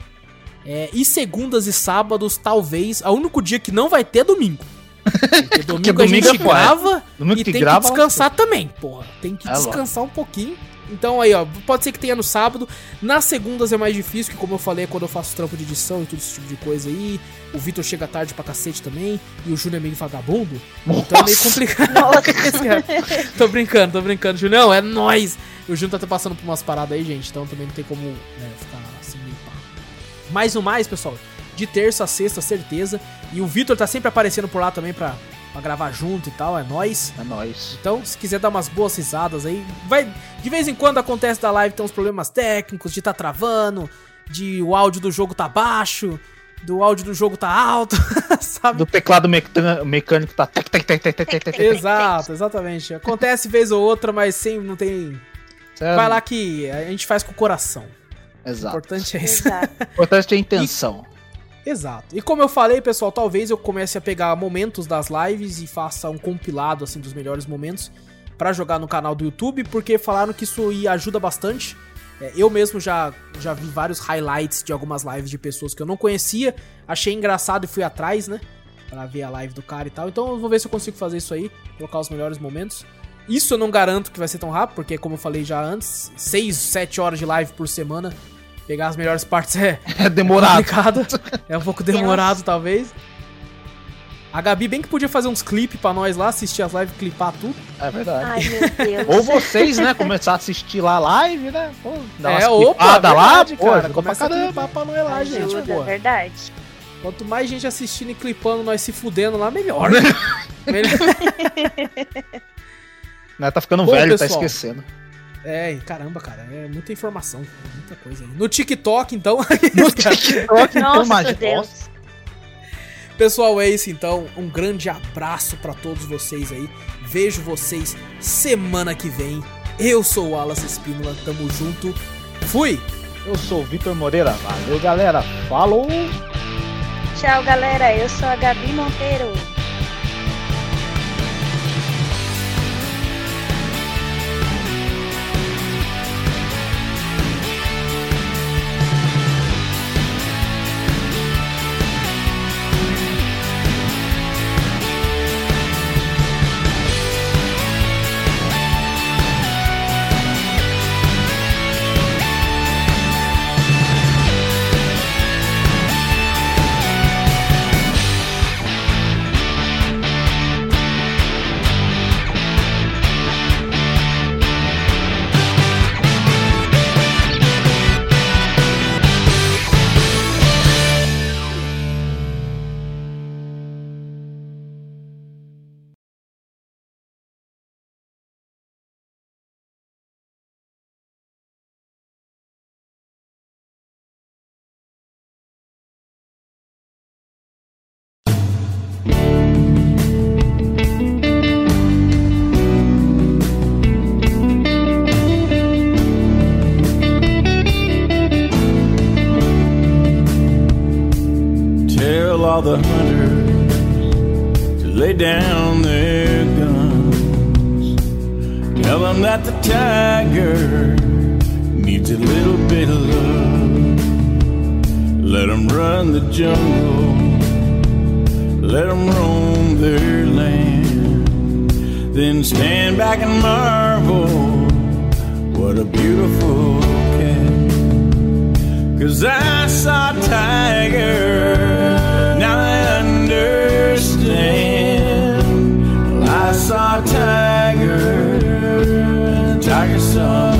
É, e segundas e sábados, talvez. O único dia que não vai ter é domingo. Porque domingo, Porque domingo a gente é grava domingo e tem grava, que descansar também, porra. Tem que é descansar um pouquinho. Então aí, ó, pode ser que tenha no sábado. Nas segundas é mais difícil, que como eu falei, é quando eu faço trampo de edição e tudo esse tipo de coisa aí. O Vitor chega tarde pra cacete também. E o Júnior é meio vagabundo. Nossa. Então é meio complicado. tô brincando, tô brincando, Júnior. Não, é nóis. O Júnior tá passando por umas paradas aí, gente. Então também não tem como né, ficar assim meio pá. Mais no mais, pessoal. De terça a sexta, certeza. E o Vitor tá sempre aparecendo por lá também pra pra gravar junto e tal, é nós. É nós. Então, se quiser dar umas boas risadas aí, vai. De vez em quando acontece da live, tem uns problemas técnicos, de tá travando, de o áudio do jogo tá baixo, do áudio do jogo tá alto, sabe? Do teclado mecânico tá. Exato, exatamente. Acontece vez ou outra, mas sempre não tem. Vai lá que a gente faz com o coração. Exato. O importante é isso. O importante é a intenção. Exato. E como eu falei, pessoal, talvez eu comece a pegar momentos das lives e faça um compilado assim dos melhores momentos para jogar no canal do YouTube, porque falaram que isso ajuda bastante. É, eu mesmo já, já vi vários highlights de algumas lives de pessoas que eu não conhecia, achei engraçado e fui atrás, né? Pra ver a live do cara e tal. Então eu vou ver se eu consigo fazer isso aí, colocar os melhores momentos. Isso eu não garanto que vai ser tão rápido, porque como eu falei já antes, 6, 7 horas de live por semana pegar as melhores partes é, é demorado. Complicado. É um pouco demorado, talvez. A Gabi bem que podia fazer uns clipes pra nós lá, assistir as lives, clipar tudo. É verdade. Ai, meu Deus. Ou vocês, né, começar a assistir lá a live, né? Pô, dá é, opa, verdade, lá, pô, cara. Começa a clipar pra nós lá, Ajuda, gente, pô. verdade. Quanto mais gente assistindo e clipando, nós se fudendo lá, melhor. Né? melhor. Né, tá ficando Bom, velho, tá pessoal, tá esquecendo. É, caramba, cara, é muita informação, muita coisa aí. No TikTok, então. No TikTok, então, Nossa, Deus. Pessoal, é isso então. Um grande abraço para todos vocês aí. Vejo vocês semana que vem. Eu sou o Wallace Espínola, tamo junto. Fui! Eu sou o Vitor Moreira. Valeu, galera. Falou! Tchau, galera. Eu sou a Gabi Monteiro. The hunters to lay down their guns. Tell them that the tiger needs a little bit of love. Let them run the jungle, let them roam their land. Then stand back and marvel, what a beautiful cat. Cause I saw a tiger I tiger, and the tiger saw.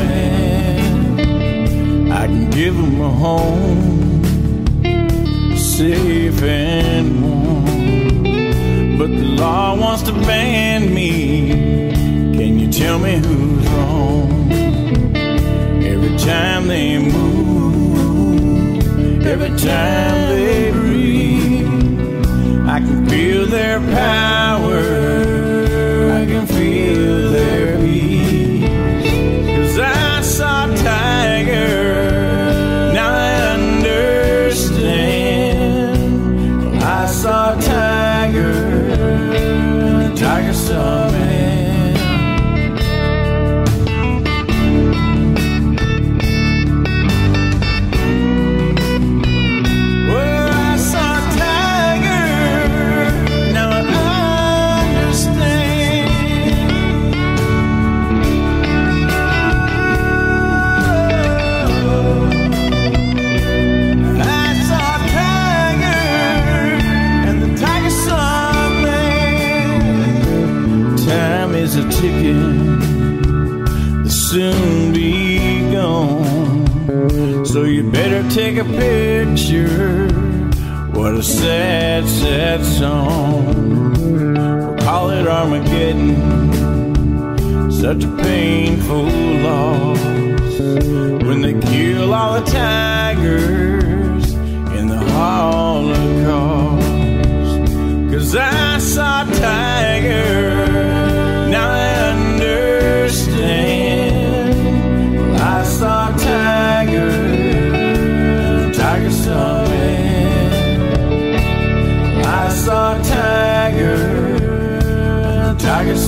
I can give him a home, safe and warm. But the law wants to ban me. Can you tell me who's wrong? Every time they move, every time they breathe, I can feel their power. Sunday a sad, sad song. We'll call it Armageddon. Such a painful loss when they kill all the tigers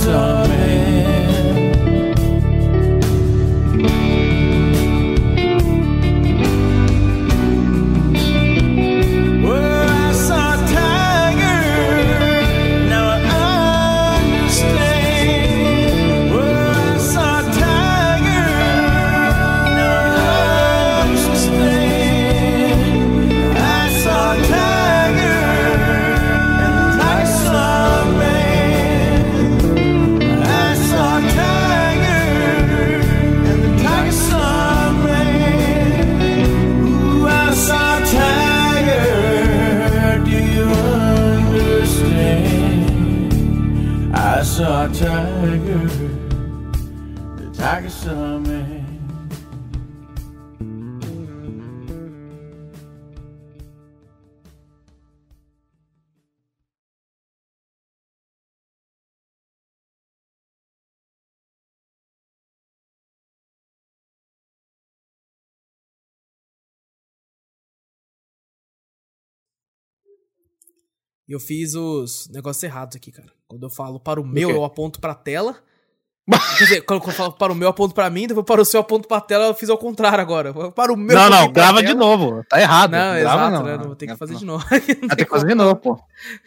Tiger E eu fiz os negócios errados aqui, cara. Quando eu falo para o meu, eu aponto pra tela. Quer dizer, quando eu falo para o meu, eu aponto pra mim, depois para o seu, eu aponto pra tela, eu fiz ao contrário agora. Para o meu. Não, não, grava de novo. Tá errado. Não, grava exato, não. né? Não, vou ter que fazer de novo. Vai ter que fazer de novo, pô.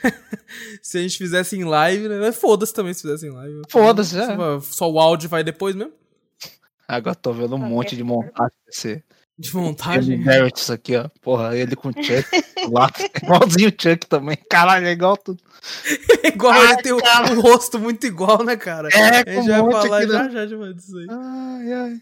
Se a gente fizesse em live, né? Foda-se também se fizesse em live. Foda-se, é. Só, só o áudio vai depois mesmo? Agora tô vendo um monte de montagem desse. De montagem. Ele Barrett, isso aqui, ó. Porra, ele com o Chuck lá. Igualzinho o Chuck também. Caralho, é igual tudo. igual Ai, ele tem um, cara. um rosto muito igual, né, cara? É, a com gente um monte falar aqui, né? já já disso aí. Ai, ai.